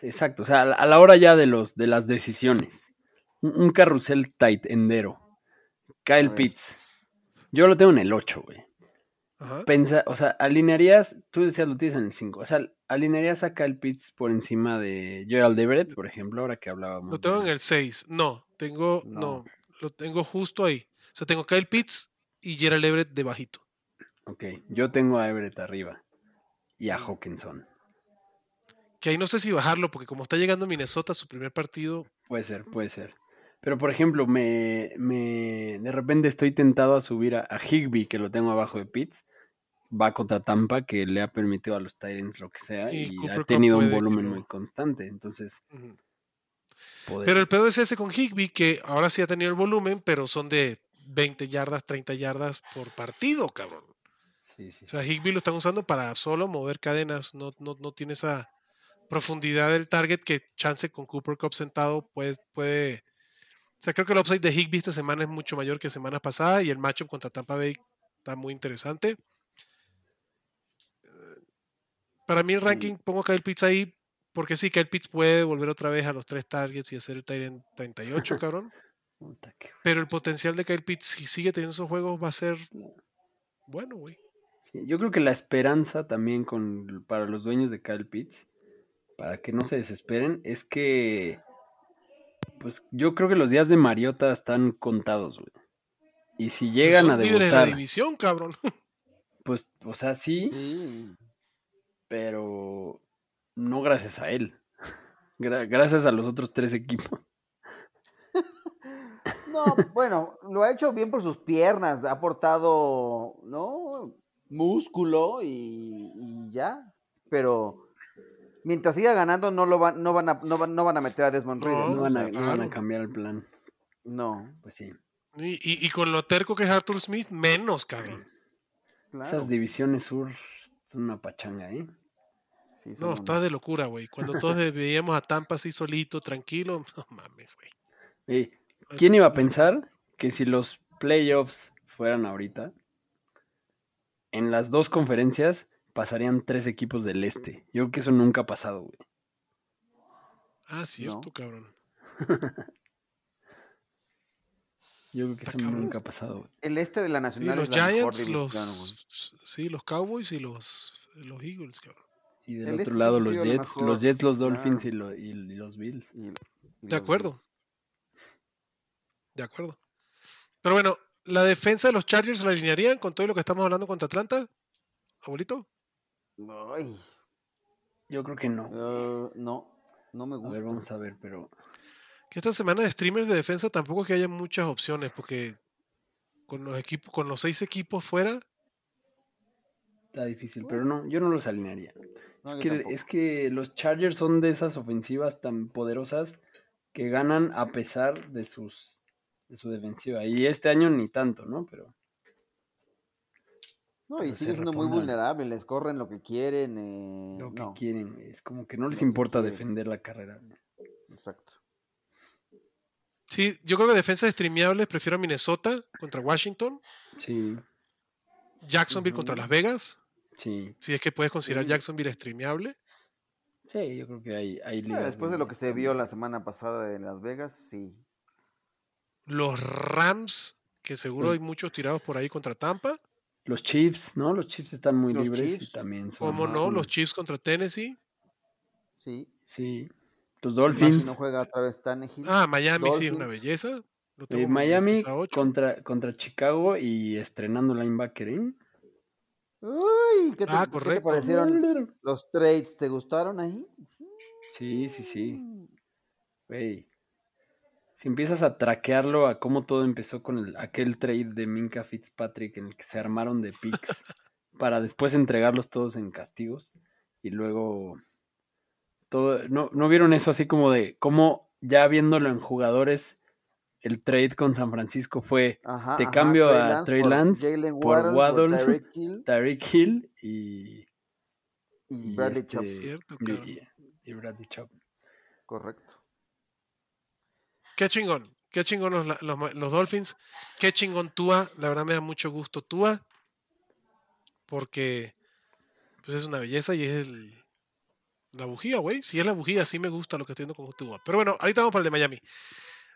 exacto, o sea, a la hora ya de los de las decisiones. Un, carrusel tight endero. Kyle Pitts. Yo lo tengo en el 8, güey. Pensa, o sea, alinearías, tú decías lo tienes en el 5, o sea, alinearías a Kyle Pitts por encima de Gerald Everett, por ejemplo, ahora que hablábamos. Lo tengo en el 6, no, tengo, no. lo tengo justo ahí. O sea, tengo Kyle Pitts y Gerald Everett debajito. Ok, yo tengo a Everett arriba y a Hawkinson. Que ahí no sé si bajarlo, porque como está llegando Minnesota su primer partido. Puede ser, puede ser. Pero por ejemplo, me, me de repente estoy tentado a subir a, Higby, que lo tengo abajo de Pitts. Va contra Tampa, que le ha permitido a los Titans lo que sea, y, ha tenido un volumen muy constante. Entonces. Pero el pedo es ese con Higby, que ahora sí ha tenido el volumen, pero son de 20 yardas, 30 yardas por partido, cabrón. Sí, sí, o sea, Higby lo están usando para solo mover cadenas, no, no, no tiene esa profundidad del target que chance con Cooper Cup sentado puede, puede. O sea, creo que el upside de Higby esta semana es mucho mayor que semana pasada y el matchup contra Tampa Bay está muy interesante. Para mí el ranking pongo a Kyle Pitts ahí porque sí, Kyle Pitts puede volver otra vez a los tres targets y hacer el Tyrant 38, cabrón. Pero el potencial de Kyle Pitts, si sigue teniendo esos juegos, va a ser bueno, güey. yo creo que la esperanza también con, para los dueños de Kyle Pitts para que no se desesperen, es que, pues yo creo que los días de Mariota están contados, güey. Y si llegan a debutar... de la división, cabrón. Pues, o sea, sí, pero no gracias a él. gracias a los otros tres equipos. No, bueno, lo ha hecho bien por sus piernas, ha aportado, ¿no? Músculo y, ya. Pero mientras siga ganando, no lo van, no van a, no van, no van a meter a Desmond Reed. No, van a, cambiar el plan. No. Pues sí. Y, con lo terco que es Arthur Smith, menos, cabrón. Esas divisiones sur son una pachanga, ¿eh? no, está de locura, güey. Cuando todos veíamos a Tampa así solito, tranquilo, no mames, güey. ¿Quién iba a pensar que si los playoffs fueran ahorita, en las dos conferencias pasarían tres equipos del este? Yo creo que eso nunca ha pasado, güey. Ah, cierto, cabrón. Yo creo que eso nunca ha pasado. Güey. El este de la Nacional. los Giants, los, sí, los Cowboys y los, los Eagles, cabrón. Y del otro este lado los Jets, los Jets, los Dolphins y, y, los Bills. de acuerdo. De acuerdo. Pero bueno, ¿la defensa de los Chargers la alinearían con todo lo que estamos hablando contra Atlanta? ¿Abuelito? Ay. Yo creo que no. Uh, no, no me gusta. A ver, vamos a ver, pero. Que esta semana de streamers de defensa tampoco es que haya muchas opciones, porque con los equipos, con los seis equipos fuera. Está difícil, pero no, yo no los alinearía. es, que, es que los Chargers son de esas ofensivas tan poderosas que ganan a pesar de sus de su defensiva. Y este año ni tanto, ¿no? Pero. No, y sigue siendo muy vulnerable, les corren lo que quieren. Eh, lo que quieren, es como que no les importa defender la carrera. Exacto. Sí, yo creo que defensas streameables prefiero a Minnesota contra Washington. Sí. Jacksonville contra Las Vegas. Sí. Si es que puedes considerar Jacksonville streameable. Sí, yo creo que hay, hay Después de lo que se vio la semana pasada en Las Vegas, sí los Rams, que seguro hay muchos tirados por ahí contra Tampa. Los Chiefs, ¿no? Los Chiefs están muy libres y también son. ¿Cómo no? Los Chiefs contra Tennessee. Sí. Sí. Los Dolphins. No juega otra vez Ah, Miami sí, una belleza. Eh, Miami contra, contra Chicago y estrenando linebacker, ¿eh? Uy, ¿qué te, ah, ¿qué te parecieron los trades? ¿Te gustaron ahí? Sí, sí, sí. Wey. Si empiezas a traquearlo a cómo todo empezó con el, aquel trade de Minka Fitzpatrick en el que se armaron de picks para después entregarlos todos en castigos y luego todo no, no vieron eso así como de cómo ya viéndolo en jugadores el trade con San Francisco fue de cambio a Trey Lance por, Waddle, Tyreek Hill, y, y, Bradley este, y Bradley Chubb. Correcto. Qué chingón. Qué chingón los, los, Dolphins. Qué chingón Tua. La verdad me da mucho gusto Tua. Porque pues es una belleza y es el, la bujía, güey. Si es la bujía, sí me gusta lo que estoy viendo con Tua. Pero bueno, ahorita vamos para el de Miami.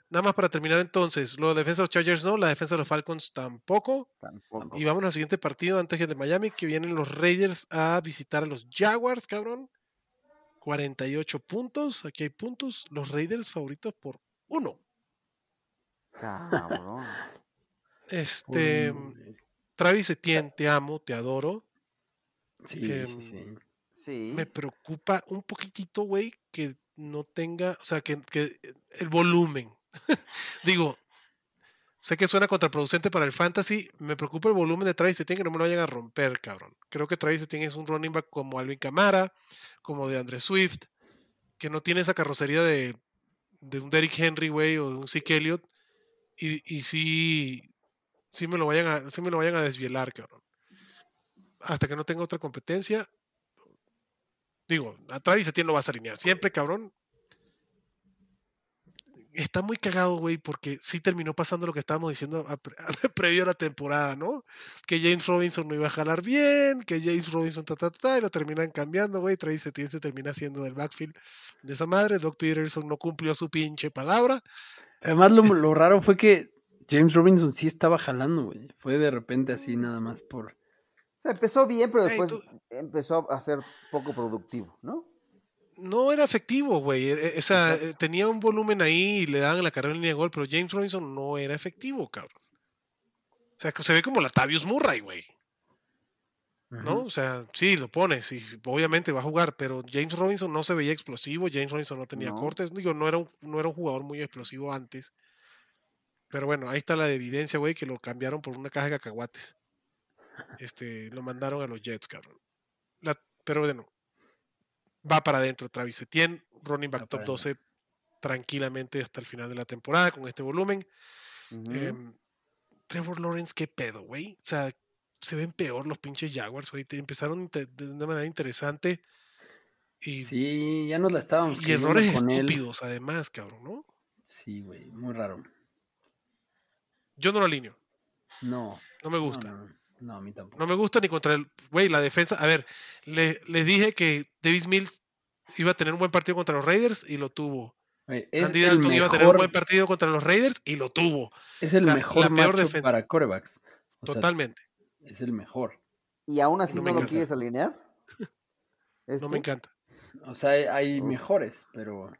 Nada más para terminar entonces. De defensa de los Chargers no, la defensa de los Falcons tampoco. tampoco. Y vamos al siguiente partido antes del de Miami, que vienen los Raiders a visitar a los Jaguars, cabrón. 48 puntos. Aquí hay puntos. Los Raiders favoritos por uno. Cabrón. Este. Travis Etienne, te amo, te adoro. Sí, em, sí, Me preocupa un poquitito, güey, que no tenga, o sea, que, el volumen. Digo, sé que suena contraproducente para el fantasy, me preocupa el volumen de Travis Etienne que no me lo vayan a romper, cabrón. Creo que Travis Etienne es un running back como Alvin Camara, como de Andre Swift, que no tiene esa carrocería de de un Derrick Henry, güey, o de un Zeke Elliott, y, y sí, sí me lo vayan a, sí me lo vayan a desvielar, cabrón. Hasta que no tenga otra competencia. Digo, a Travis Etienne lo vas a alinear. Siempre, cabrón, está muy cagado, güey, porque sí terminó pasando lo que estábamos diciendo previo a la temporada, ¿no? Que James Robinson no iba a jalar bien, que James Robinson ta, ta, ta, y lo terminan cambiando, güey. Travis Etienne se termina haciendo del backfield de esa madre. Doc Peterson no cumplió su pinche palabra. Además, lo, lo raro fue que James Robinson sí estaba jalando, güey. Fue de repente así nada más por... O sea, empezó bien, pero después empezó a ser poco productivo, ¿no? No era efectivo, güey. E, e, o sea, tenía un volumen ahí y le daban la carrera en línea de gol, pero James Robinson no era efectivo, cabrón. sea, que se ve como la Tavius Murray, güey. ¿No? O sea, sí, lo pones y obviamente va a jugar, pero James Robinson no se veía explosivo, James Robinson no tenía cortes, digo, no era, un, no era un jugador muy explosivo antes. Pero bueno, ahí está la evidencia, güey, que lo cambiaron por una caja de cacahuates. Este, lo mandaron a los Jets, cabrón. pero bueno, va para adentro Travis Etienne, running back top 12 tranquilamente hasta el final de la temporada con este volumen. Em, Trevor Lawrence, qué pedo, güey. O sea, se ven peor los pinches Jaguars, güey. Empezaron de una manera interesante. Y, sí, ya nos la estábamos Y errores estúpidos, además, cabrón, ¿no? Sí, güey, muy raro. Yo no lo alineo. No. No me gusta. No, a mí tampoco. No me gusta ni contra el. Güey, la defensa. A ver, le, les dije que Davis Mills iba a tener un buen partido contra los Raiders y lo tuvo. Andy Dalton iba a tener un buen partido contra los Raiders y lo tuvo. Es el mejor la defensa. para corebacks. Totalmente. es el mejor. ¿Y aún así no, lo quieres alinear? No me ¿Este? encanta. O sea, hay, mejores, pero.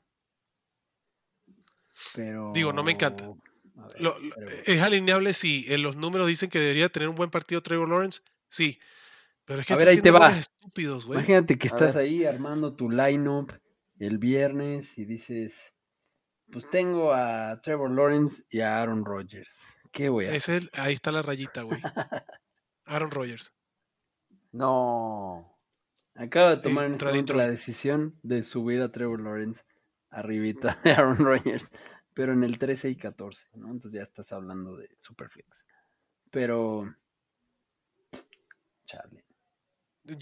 Pero. Digo, no me encanta es alineable, sí. En los números dicen que debería tener un buen partido Trevor Lawrence, sí. Pero es que a ver, ahí te va. Imagínate que estás ahí armando tu lineup el viernes y dices, pues tengo a Trevor Lawrence y a Aaron Rodgers. ¿Qué voy a hacer? ahí está la rayita, güey. Aaron Rodgers. No. Acaba de tomar en este la decisión de subir a Trevor Lawrence arribita de Aaron Rodgers pero en el 13 y 14, ¿no? Entonces ya estás hablando de Superflex. Pero. Charlie.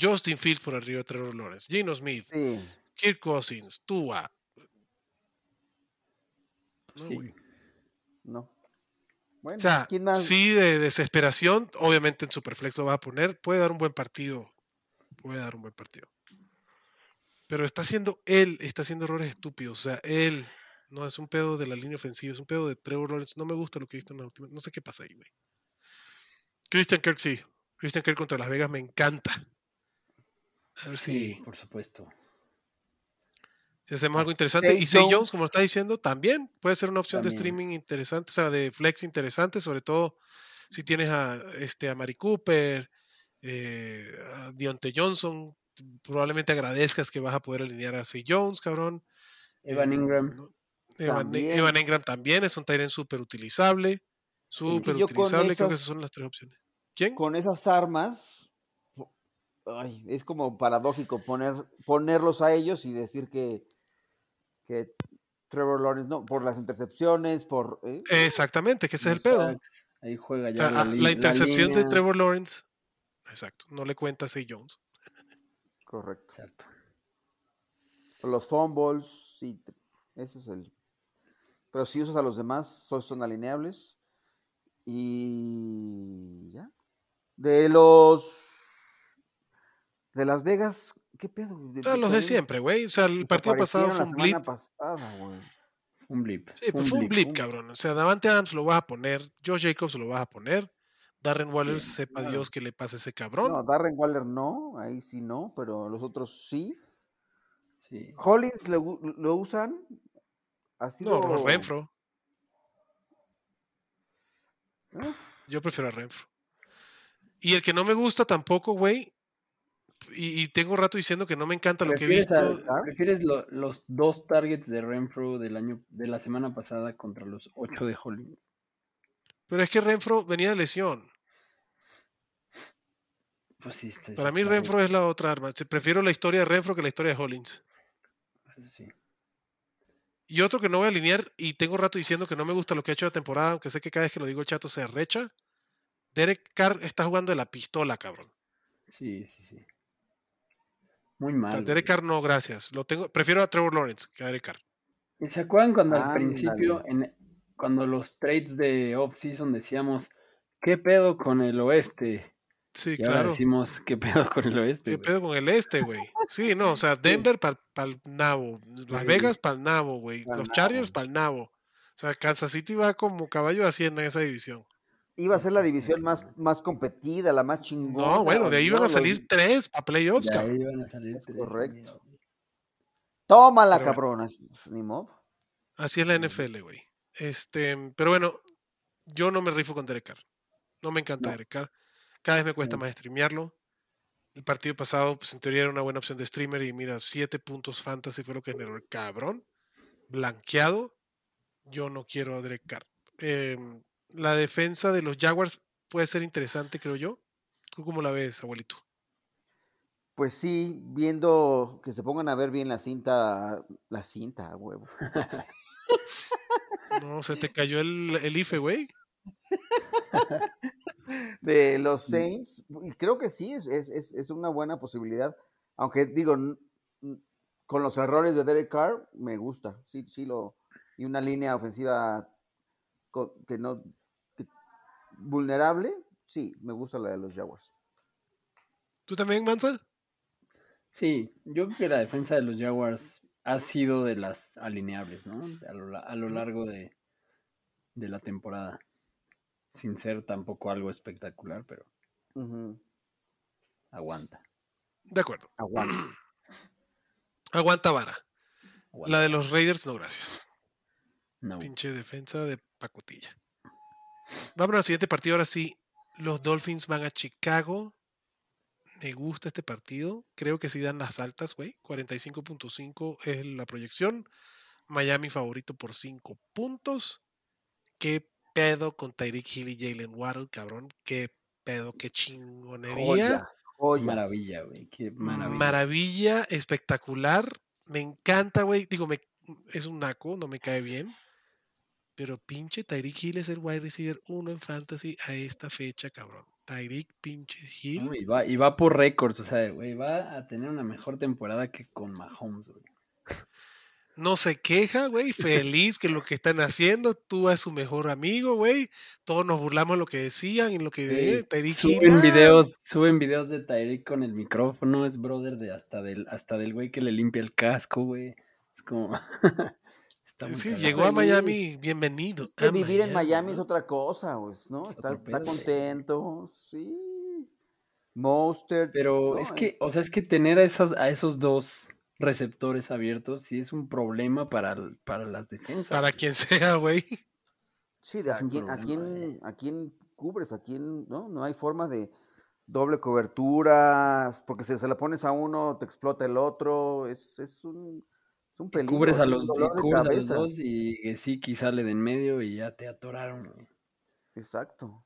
Justin Fields por arriba de Trevor Lawrence, Gino Smith, Kirk Cousins, Tua. No, sí. No. Bueno, o sea, sí, de desesperación, obviamente en Superflex lo va a poner. Puede dar un buen partido. Puede dar un buen partido. Pero está haciendo él, está haciendo errores estúpidos. O sea, él no es un pedo de la línea ofensiva, es un pedo de Trevor Lawrence. No me gusta lo que he visto en la última. No sé qué pasa ahí, güey. Christian Kirk sí. Christian Kirk contra Las Vegas me encanta. A ver sí, si. por supuesto. Si hacemos algo interesante. y Say Jones, como está diciendo, también puede ser una opción de streaming interesante, o sea, de flex interesante, sobre todo si tienes a, este, a Mari Cooper, eh, a Dionte Johnson. Probablemente agradezcas que vas a poder alinear a Say Jones, cabrón. Evan eh, Ingram. Evan, Engram también es un Tyrant súper utilizable. Súper utilizable, creo que esas son las tres opciones. ¿Quién? Con esas armas, es como paradójico poner, ponerlos a ellos y decir que, que Trevor Lawrence, no, por las intercepciones, por... ¿eh? Exactamente, que ese es el pedo. Ahí juega ya. la, intercepción de Trevor Lawrence, exacto, no le cuenta a Jones. Correcto. Exacto. Los fumbles, sí, ese es el pero si usas a los demás, son, alineables. Y ya. De los de Las Vegas, ¿qué pedo? Ah, los de siempre, güey. O sea, el partido pasado fue un blip. un blip. Sí, pues fue un blip, cabrón. O sea, Davante Adams lo vas a poner, Joe Jacobs lo vas a poner, Darren Waller, sepa Dios que le pase ese cabrón. No, Darren Waller no, ahí sí no, pero los otros sí. Sí. Hollins lo, lo usan, no, Renfro. ¿Eh? Yo prefiero a Renfro. Y el que no me gusta tampoco, güey, y, tengo rato diciendo que no me encanta lo que he visto. ¿Prefieres los dos targets de Renfro del año de la semana pasada contra los ocho de Hollins? Pero es que Renfro venía de lesión. Pues sí, Para mí Renfro es la otra arma. Prefiero la historia de Renfro que la historia de Hollins. Sí. Y otro que no voy a alinear, y tengo rato diciendo que no me gusta lo que ha hecho la temporada, aunque sé que cada vez que lo digo el chato se arrecha. Derek Carr está jugando de la pistola, cabrón. Sí, sí, sí. Muy mal. Derek Carr no, gracias. Lo tengo, prefiero a Trevor Lawrence que a Derek Carr. ¿Y se acuerdan cuando al principio, en, cuando los trades de off-season decíamos, ¿qué pedo con el oeste? Sí, y ahora decimos, ¿qué pedo con el oeste? ¿Qué pedo con el este, güey? Sí, no, o sea, Denver para el nabo, Las Vegas para el nabo, güey, los Chargers para el nabo. O sea, Kansas City va como caballo de hacienda en esa división. Iba a ser la división más, más competida, la más chingona. No, bueno, de ahí iban a salir tres para playoffs, de ahí iban a salir tres. Correcto. Tómala, cabrona. Ni modo. Así es la NFL, güey. Este, pero bueno, yo no me rifo con Derek Carr. No me encanta Derek Carr. Cada vez me cuesta más streamearlo. El partido pasado, pues en teoría era una buena opción de streamer y mira, siete puntos fantasy fue lo que generó el cabrón. Blanqueado. Yo no quiero a Derek Carr. Em, la defensa de los Jaguars puede ser interesante, creo yo. ¿Tú cómo la ves, abuelito? Pues sí, viendo que se pongan a ver bien la cinta, la cinta, huevo. no, se te cayó el, el IFE, güey. de los Saints, creo que sí, es, es, es, una buena posibilidad. Aunque digo, con los errores de Derek Carr, me gusta. Sí, sí, lo. Y una línea ofensiva que no. vulnerable, sí, me gusta la de los Jaguars. ¿Tú también, Mansa? Sí, yo creo que la defensa de los Jaguars ha sido de las alineables, ¿no? A lo, largo de, la temporada. Sin ser tampoco algo espectacular, pero aguanta. De acuerdo. Aguanta. aguanta vara. La de los Raiders, no, gracias. Pinche defensa de pacotilla. Vamos al siguiente partido. Ahora sí, los Dolphins van a Chicago me gusta este partido. Creo que sí dan las altas, güey. 45.5 es la proyección. Miami favorito por 5 puntos. ¿Qué pedo con Tyreek Hill y Jalen Waddle, cabrón? ¿Qué pedo? ¿Qué chingonería? Maravilla, güey. Qué maravilla. Maravilla, espectacular. Me encanta, güey. Digo, me, es un naco, no me cae bien. Pero pinche Tyreek Hill es el wide receiver uno en fantasy a esta fecha, cabrón. Tyreek pinche Hill. y, va, y va por récords, o sea, güey, va a tener una mejor temporada que con Mahomes, güey. No se queja, güey, feliz que lo que están haciendo, tú es su mejor amigo, güey. Todos nos burlamos de lo que decían y lo que Tyreek suben videos, suben videos de Tyreek con el micrófono, es brother de hasta del hasta del güey que le limpia el casco, güey. Es como sí, llegó a Miami, bienvenido. vivir en Miami es otra cosa, pues, ¿no? Está, contento, sí. Monster. Pero es que, o sea, es que tener a esos, a esos dos receptores abiertos sí es un problema para, para las defensas. Para quien sea, güey. Sí, a, quién, a, quién, cubres, a quién, ¿no? No hay forma de doble cobertura, porque si se la pones a uno, te explota el otro, es, es un cubres a los, dos y sí sale de en medio y ya te atoraron. Exacto.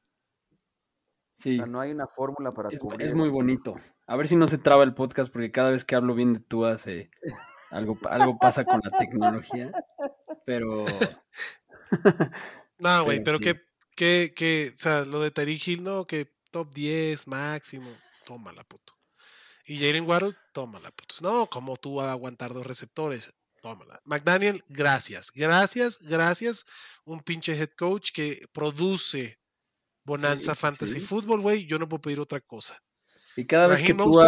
Sí. no hay una fórmula para es, Es muy bonito. A ver si no se traba el podcast porque cada vez que hablo bien de tú hace algo, algo pasa con la tecnología. Pero. no, güey, pero, que, que, que, o sea, lo de Tariq Hill, no, que top 10 máximo. Toma la puto. Y Jalen Waddle, toma la puto. No, como tú vas a aguantar dos receptores? Tómala. McDaniel, gracias. Gracias, gracias. Un pinche head coach que produce Bonanza Fantasy Football, güey. Yo no puedo pedir otra cosa. Y cada vez que tú,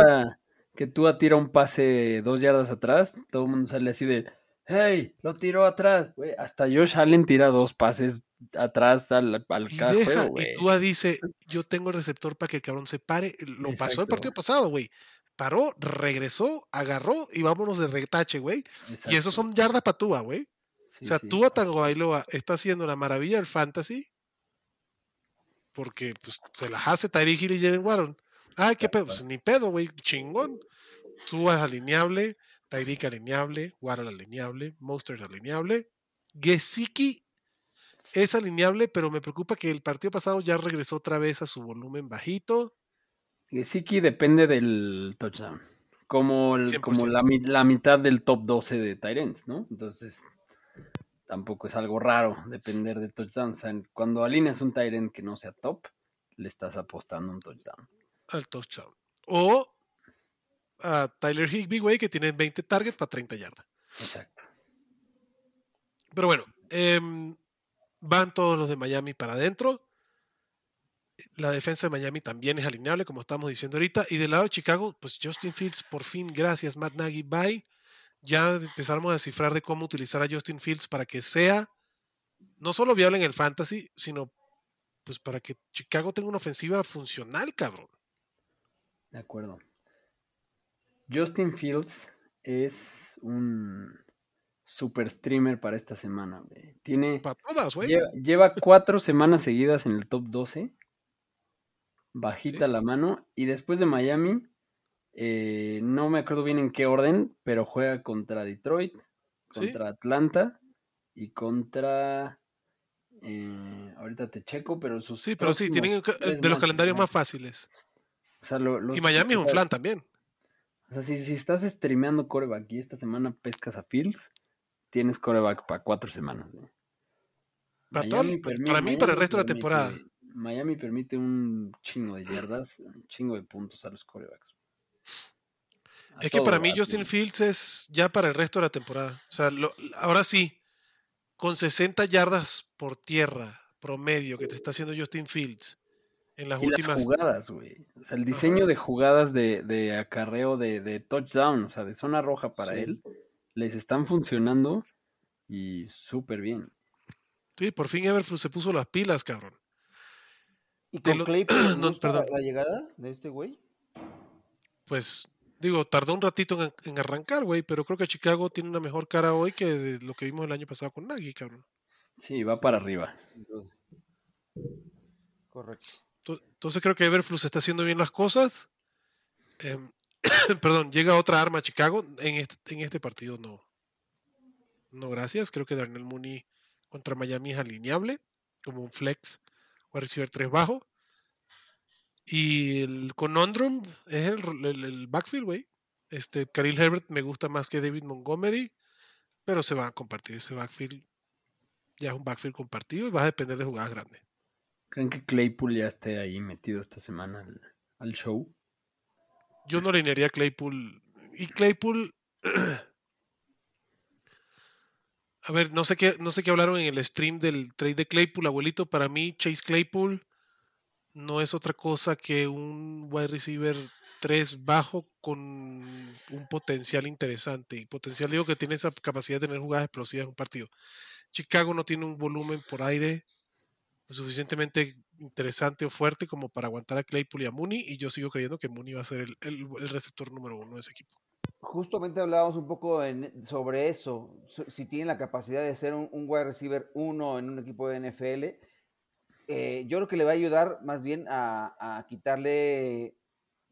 que tú tira un pase dos yardas atrás, todo el mundo sale así de, hey, lo tiró atrás. Güey, hasta Josh Allen tira dos pases atrás al, al y Y Tua dice, yo tengo el receptor para que el cabrón se pare. Lo pasó el partido pasado, güey paró, regresó, agarró y vámonos de retache, güey. Y esos son yardas para Tua, güey. o sea, Tua Tango está haciendo la maravilla del fantasy porque pues, se las hace Tyreek Hill y Jalen Warren. Ay, qué pedo, pues, ni pedo, güey, chingón. Tua es alineable, Tyreek alineable, Warren alineable, Monster alineable. Gesicki es alineable, pero me preocupa que el partido pasado ya regresó otra vez a su volumen bajito. Siki depende del touchdown. Como, como la, mitad del top 12 de Tyrants, ¿no? Entonces, tampoco es algo raro depender del touchdown. O sea, cuando alineas un Tyrant que no sea top, le estás apostando un touchdown. Al touchdown. O a Tyler Higby, güey, que tiene 20 targets para 30 yardas. Exacto. Pero bueno, em, van todos los de Miami para adentro la defensa de Miami también es alineable, como estamos diciendo ahorita. Y del lado de Chicago, pues Justin Fields, por fin, gracias, Matt Nagy, bye. Ya empezamos a descifrar de cómo utilizar a Justin Fields para que sea no solo viable en el fantasy, sino pues para que Chicago tenga una ofensiva funcional, cabrón. De acuerdo. Justin Fields es un super streamer para esta semana, Tiene. Para todas, güey. Lleva, lleva, cuatro semanas seguidas en el top 12 bajita la mano. Y después de Miami, eh, no me acuerdo bien en qué orden, pero juega contra Detroit, contra Atlanta y contra... Eh, ahorita te checo, pero sus... Sí, pero sí, tienen de los calendarios más fáciles. y Miami es un flan también. O sea, si, si estás streameando coreback y esta semana pescas a Fields, tienes coreback para cuatro semanas. para, mí, para el resto de la temporada. Miami permite un chingo de yardas, un chingo de puntos a los corebacks. Es que para mí Justin Fields es ya para el resto de la temporada. O sea, ahora sí, con 60 yardas por tierra promedio que te está haciendo Justin Fields en las últimas jugadas, güey. O sea, el diseño de jugadas de, acarreo de, touchdown, o sea, de zona roja para él, les están funcionando y súper bien. Sí, por fin Everflux se puso las pilas, cabrón. ¿Y con Claypool perdón. la llegada de este güey? Pues, digo, tardó un ratito en, arrancar, güey, pero creo que Chicago tiene una mejor cara hoy que de lo que vimos el año pasado con Nagy, cabrón. Sí, va para arriba. Correcto. Entonces creo que Everflux está haciendo bien las cosas. Em, perdón, llega otra arma a Chicago. En este, en este partido no. No, gracias. Creo que Darnell Mooney contra Miami es alineable, como un flex o receiver 3 bajo. Y el conundrum es el, el, backfield, güey. Este, Khalil Herbert me gusta más que David Montgomery, pero se van a compartir ese backfield. Ya es un backfield compartido y va a depender de jugadas grandes. ¿Creen que Claypool ya esté ahí metido esta semana al, show? Yo no alinearía a Claypool. Y Claypool. a ver, no sé qué, no sé qué hablaron en el stream del trade de Claypool, abuelito. Para mí, Chase Claypool no es otra cosa que un wide receiver 3 bajo con un potencial interesante. Y potencial digo que tiene esa capacidad de tener jugadas explosivas en un partido. Chicago no tiene un volumen por aire suficientemente interesante o fuerte como para aguantar a Claypool y a Mooney, y yo sigo creyendo que Mooney va a ser el, receptor número uno de ese equipo. Justamente hablábamos un poco sobre eso, si tiene la capacidad de ser un, wide receiver uno en un equipo de NFL, eh, yo creo que le va a ayudar más bien a, quitarle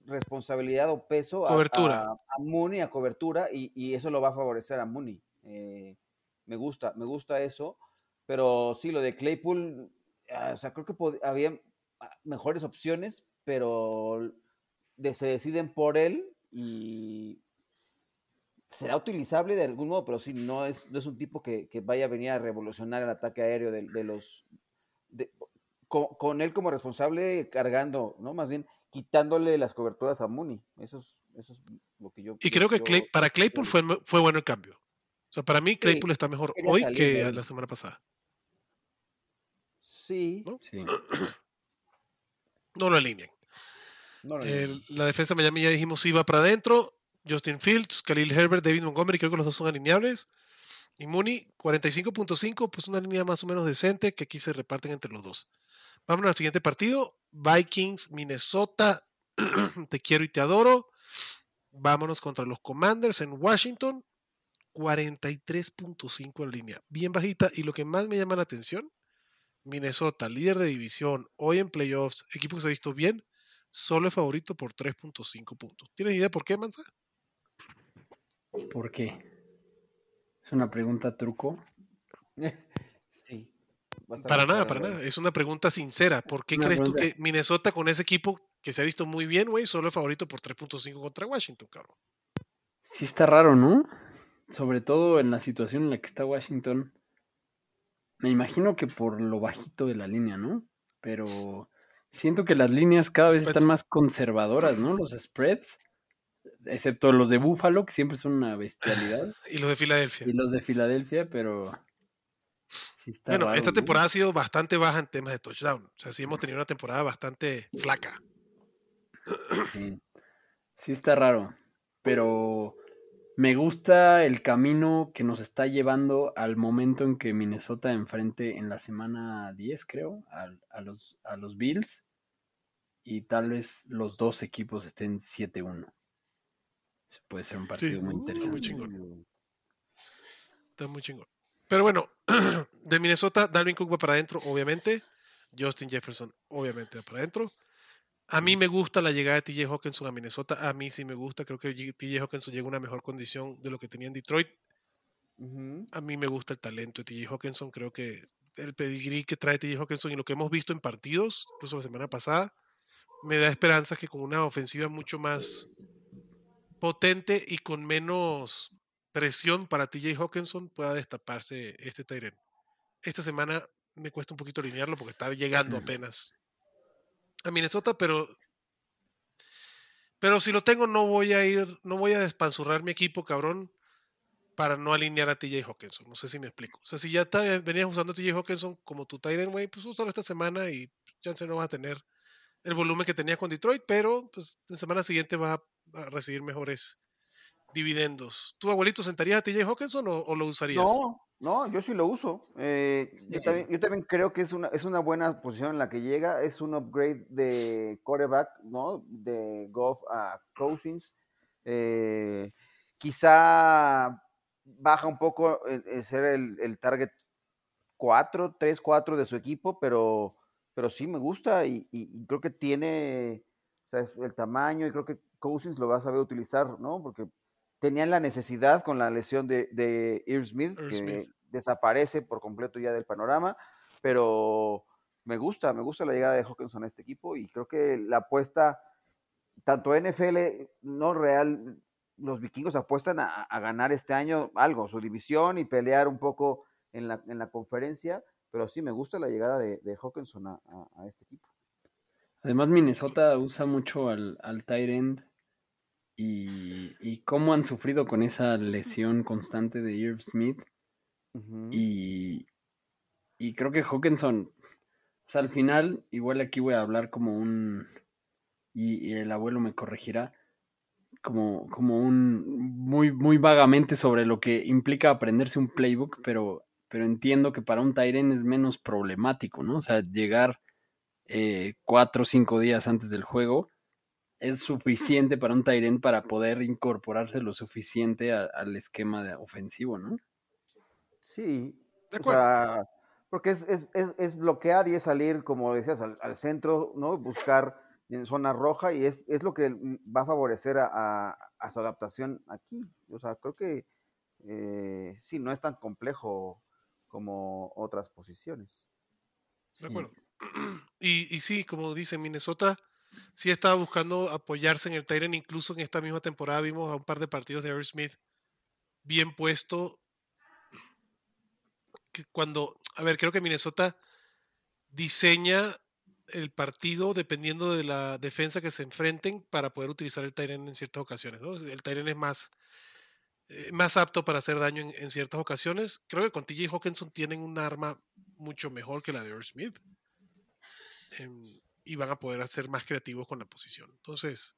responsabilidad o peso A, a, Mooney, a cobertura, y, eso lo va a favorecer a Mooney. Eh, me gusta, me gusta eso, pero sí, lo de Claypool, Ah, o sea, creo que había mejores opciones, pero se deciden por él y será utilizable de algún modo, pero sí, no es, no es un tipo que, vaya a venir a revolucionar el ataque aéreo de, los... con, él como responsable cargando, ¿no? Más bien quitándole las coberturas a Mooney. Eso es, eso es lo que yo... Y creo que para Claypool fue, fue bueno el cambio. O sea, para mí Claypool está mejor hoy que la semana pasada. Sí. ¿No? lo alineen. la defensa de Miami ya dijimos iba para adentro. Justin Fields, Khalil Herbert, David Montgomery, creo que los dos son alineables. Y Mooney, 45.5, pues una línea más o menos decente que aquí se reparten entre los dos. Vamos al siguiente partido. Vikings, Minnesota. te quiero y te adoro. Vámonos contra los Commanders en Washington. 43.5 en línea. Bien bajita. Y lo que más me llama la atención Minnesota, líder de división, hoy en playoffs, equipo que se ha visto bien, solo es favorito por 3.5 puntos. ¿Tienes idea por qué, Manza? ¿Por qué? Es una pregunta truco. sí. Para nada, para nada. Es una pregunta sincera. ¿Por qué crees tú que Minnesota con ese equipo que se ha visto muy bien, güey, solo es favorito por 3.5 contra Washington, cabrón? Sí está raro, ¿no? Sobre todo en la situación en la que está Washington me imagino que por lo bajito de la línea, ¿no? Pero siento que las líneas cada vez están más conservadoras, ¿no? Los spreads, excepto los de Buffalo, que siempre son una bestialidad. y los de Filadelfia. Y los de Filadelfia, pero sí está Bueno, esta temporada ha sido bastante baja en temas de touchdown. O sea, sí hemos tenido una temporada bastante flaca. Sí, sí está raro, pero me gusta el camino que nos está llevando al momento en que Minnesota enfrente en la semana 10, creo, a, los, a los Bills. Y tal vez los dos equipos estén 7-1. Puede ser un partido muy interesante. Muy chingón. Está muy chingón. Pero bueno, de Minnesota, Dalvin Cook va para adentro, obviamente. Justin Jefferson, obviamente, va para adentro. A mí me gusta la llegada de TJ Hawkinson a Minnesota. A mí sí me gusta. Creo que TJ Hawkinson llega a una mejor condición de lo que tenía en Detroit. A mí me gusta el talento de TJ Hawkinson. Creo que el pedigrí que trae TJ Hawkinson y lo que hemos visto en partidos, incluso la semana pasada, me da esperanza que con una ofensiva mucho más potente y con menos presión para TJ Hawkinson pueda destaparse este Tyren. Esta semana me cuesta un poquito alinearlo porque está llegando apenas a Minnesota, pero pero si lo tengo no voy a ir, no voy a despanzurrar mi equipo, cabrón, para no alinear a TJ Hawkinson. No sé si me explico. O sea, si ya venías usando a TJ Hawkinson como tu Tyrant, güey, pues úsalo esta semana y chance no vas a tener el volumen que tenía con Detroit, pero pues la semana siguiente va a recibir mejores dividendos. ¿Tu abuelito sentaría a TJ Hawkinson o, lo usarías? No, no, yo sí lo uso. Eh, yo, también, creo que es una, es una buena posición en la que llega. Es un upgrade de quarterback, ¿no? De Goff a Cousins. Eh, quizá baja un poco en, ser el, target 4, 3, 4 de su equipo, pero, pero sí me gusta y, creo que tiene el tamaño y creo que Cousins lo va a saber utilizar, ¿no? Porque tenían la necesidad con la lesión de, de Smith, que desaparece por completo ya del panorama, pero me gusta, me gusta la llegada de Hawkinson a este equipo y creo que la apuesta, tanto NFL, no real, los vikingos apuestan a, ganar este año algo, su división y pelear un poco en la, en la conferencia, pero sí me gusta la llegada de, de Hawkinson a, este equipo. Además, Minnesota usa mucho al, al tight end y, cómo han sufrido con esa lesión constante de Irv Smith. y, y creo que Hawkinson, o sea, al final, igual aquí voy a hablar como un, y, el abuelo me corregirá, como, como un, muy, muy vagamente sobre lo que implica aprenderse un playbook, pero, pero entiendo que para un Tyren es menos problemático, ¿no? O sea, llegar eh, cuatro o cinco días antes del juego es suficiente para un Tyrant para poder incorporarse lo suficiente al esquema de ofensivo, ¿no? Sí. porque es, bloquear y es salir, como decías, al, centro, ¿no? Buscar en zona roja y es, lo que va a favorecer a, su adaptación aquí. O sea, creo que eh, sí, no es tan complejo como otras posiciones. De acuerdo. Y, y sí, como dice Minnesota, sí estaba buscando apoyarse en el Tyrant. Incluso en esta misma temporada vimos a un par de partidos de Eric Smith bien puesto. cuando, a ver, creo que Minnesota diseña el partido dependiendo de la defensa que se enfrenten para poder utilizar el Tyrant en ciertas ocasiones. El Tyrant es más, eh, más apto para hacer daño en, ciertas ocasiones. Creo que con TJ Hawkinson tienen un arma mucho mejor que la de Eric Smith. Em, y van a poder ser más creativos con la posición. Entonces,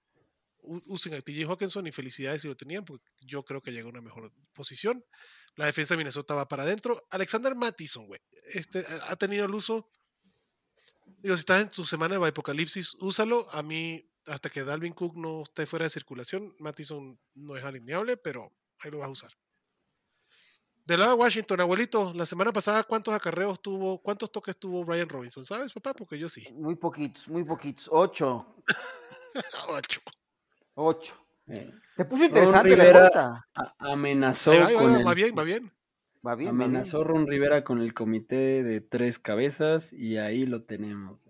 usen a TJ Hawkinson y felicidades si lo tenían, porque yo creo que llega a una mejor posición. La defensa de Minnesota va para adentro. Alexander Mattison, güey, este, ha tenido el uso. Digo, si estás en tu semana de apocalipsis, úsalo. A mí, hasta que Dalvin Cook no esté fuera de circulación, Mattison no es alineable, pero ahí lo vas a usar. Del lado de Washington, abuelito, la semana pasada, ¿cuántos acarreos tuvo, cuántos toques tuvo Brian Robinson? ¿Sabes, papá? Porque yo sí. Muy poquitos, muy poquitos. Ocho. Ocho. Ocho. Eh. Se puso interesante la Amenazó con va, bien, va bien. Va bien. Amenazó Ron Rivera con el comité de tres cabezas y ahí lo tenemos.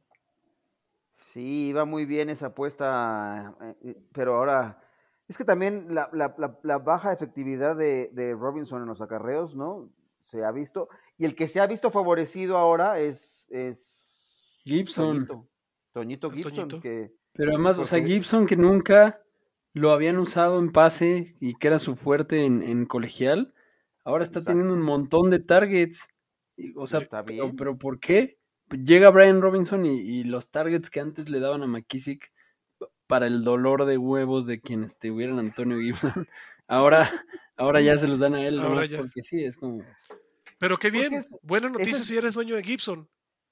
Sí, iba muy bien esa apuesta, eh, pero ahora es que también la, la, la, baja efectividad de, de, Robinson en los acarreos, ¿no? Se ha visto. Y el que se ha visto favorecido ahora es, es Gibson. Toñito, ah, Gibson. Que, Pero además, o sea, Gibson que nunca lo habían usado en pase y que era su fuerte en, en colegial, ahora está teniendo un montón de targets. O sea, pero, pero, ¿por qué? Llega Brian Robinson y, y, los targets que antes le daban a McKissick para el dolor de huevos de quienes tuvieran Antonio Gibson. Ahora, ahora ya se los dan a él, porque sí, es como. Pero qué bien, buena noticia si eres dueño de Gibson.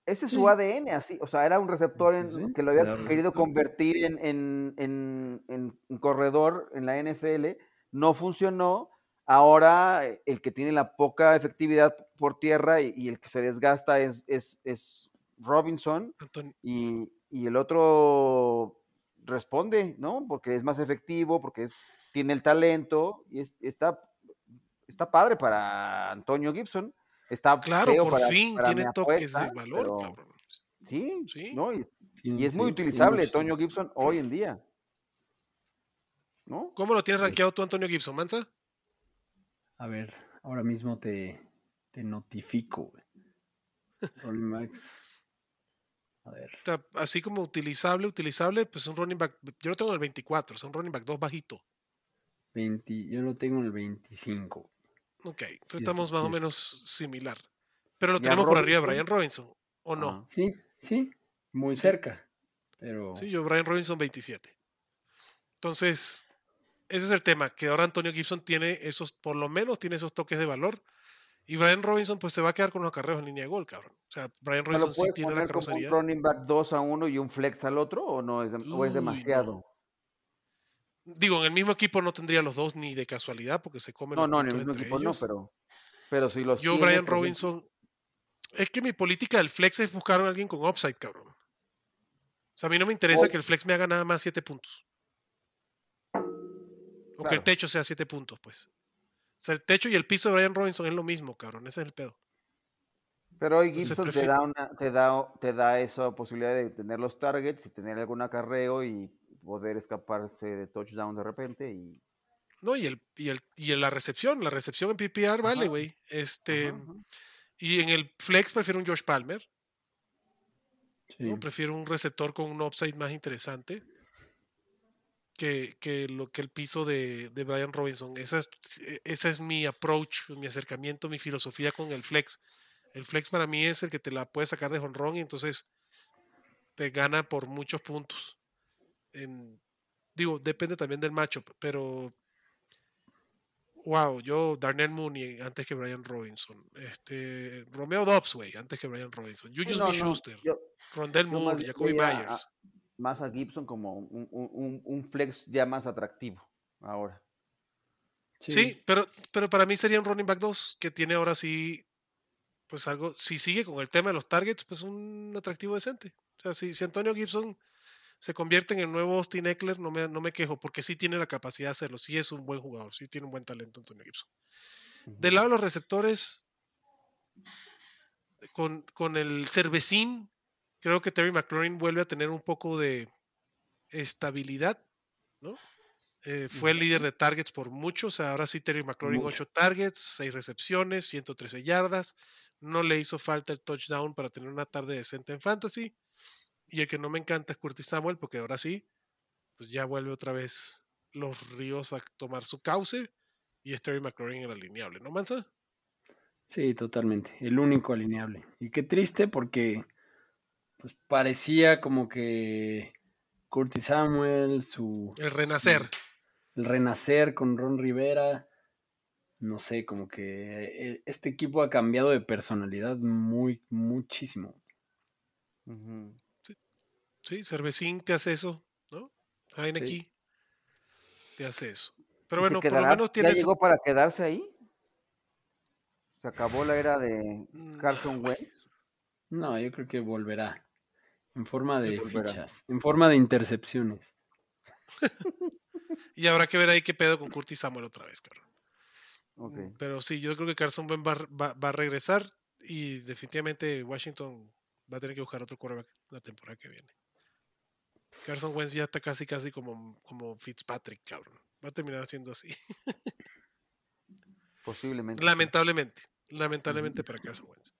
Ese es su ADN, así, o sea, era un receptor que lo había querido convertir en, en, corredor en la NFL, no funcionó. Ahora eh, el que tiene la poca efectividad por tierra y, el que se desgasta es, es, es Robinson. Y, y el otro responde, ¿no? Porque es más efectivo, porque es, tiene el talento y está, está padre para Antonio Gibson. Está claro, por fin tiene toques de valor, cabrón. Sí, sí. ¿no? Y, es muy utilizable Antonio Gibson hoy en día. ¿No? ¿Cómo lo tienes rankeado tú, Antonio Gibson, Manza? A ver, ahora mismo te, te notifico. Max. A ver. Así como utilizable, utilizable, pues un running back. Yo lo tengo en el 24, es un running back 2 bajito. 20, yo lo tengo en el 25. Ok, entonces estamos más o menos similar. Pero lo tenemos por arriba de Brian Robinson, ¿o no? sí, sí, muy cerca. Pero... Sí, yo Brian Robinson 27. Entonces, ese es el tema, que ahora Antonio Gibson tiene esos, por lo menos tiene esos toques de valor. Y Brian Robinson, pues se va a quedar con los acarreos en línea de gol, cabrón. O sea, Brian Robinson sí tiene la carrocería. un running back 2 a 1 y un flex al otro o no es, o es demasiado? Digo, en el mismo equipo no tendría los dos ni de casualidad porque se comen No, no, en el mismo equipo no, pero, pero si los. Yo, Brian Robinson. Es que mi política del flex es buscar a alguien con upside, cabrón. O sea, a mí no me interesa que el flex me haga nada más 7 puntos. O que el techo sea 7 puntos, pues. O sea, el techo y el piso de Brian Robinson es lo mismo, cabrón. Ese es el pedo. Pero hoy Gibson te, da una, te, da, te da esa posibilidad de tener los targets y tener algún acarreo y poder escaparse de touchdown de repente y no y el y el y la recepción la recepción en PPR vale güey este y en el flex prefiero un Josh Palmer ¿no? prefiero un receptor con un upside más interesante que, lo que el piso de, de Brian Robinson. Esa es, e, esa es mi approach, mi acercamiento, mi filosofía con el flex. El flex para mí es el que te la puede sacar de honrón y entonces te gana por muchos puntos. En, digo, depende también del macho, pero wow, yo Darnell Mooney antes que Brian Robinson, este Romeo Dobbs, antes que Brian Robinson, Julius B. Schuster, Rondell Moore, Jacoby Myers más a Gibson como un, flex ya más atractivo ahora. Sí. pero, pero para mí sería un running back 2 que tiene ahora sí, pues algo, si sigue con el tema de los targets, pues un atractivo decente. O sea, si, si Antonio Gibson se convierte en el nuevo Austin Eckler, no me, no me quejo, porque sí tiene la capacidad de hacerlo, sí es un buen jugador, sí tiene un buen talento Antonio Gibson. Del lado de los receptores, con, con el cervecín creo que Terry McLaurin vuelve a tener un poco de estabilidad, ¿no? Eh, fue el líder de targets por muchos. ahora sí, Terry McLaurin, 8 targets, 6 recepciones, 113 yardas. No le hizo falta el touchdown para tener una tarde decente en fantasy. Y el que no me encanta es Curtis Samuel, porque ahora sí, pues ya vuelve otra vez los ríos a tomar su cauce. Y es Terry McLaurin el alineable, ¿no, Mansa? Sí, totalmente. El único alineable. Y qué triste porque pues parecía como que Curtis Samuel, su... El renacer. El, renacer con Ron Rivera. No sé, como que eh, este equipo ha cambiado de personalidad muy, muchísimo. sí. Cervecín te hace eso, ¿no? Hay aquí te hace eso. Pero bueno, por lo menos tienes... ¿Ya llegó para quedarse ahí? ¿Se acabó la era de mm, Carson Wentz? No, yo creo que volverá. En forma de fichas, en forma de intercepciones. y habrá que ver ahí qué pedo con Curtis Samuel otra vez, cabrón. Pero sí, yo creo que Carson Wentz va, a regresar y definitivamente Washington va a tener que buscar otro quarterback la temporada que viene. Carson Wentz ya está casi, casi como, como Fitzpatrick, cabrón. Va a terminar siendo así. Posiblemente. Lamentablemente. Lamentablemente para Carson Wentz.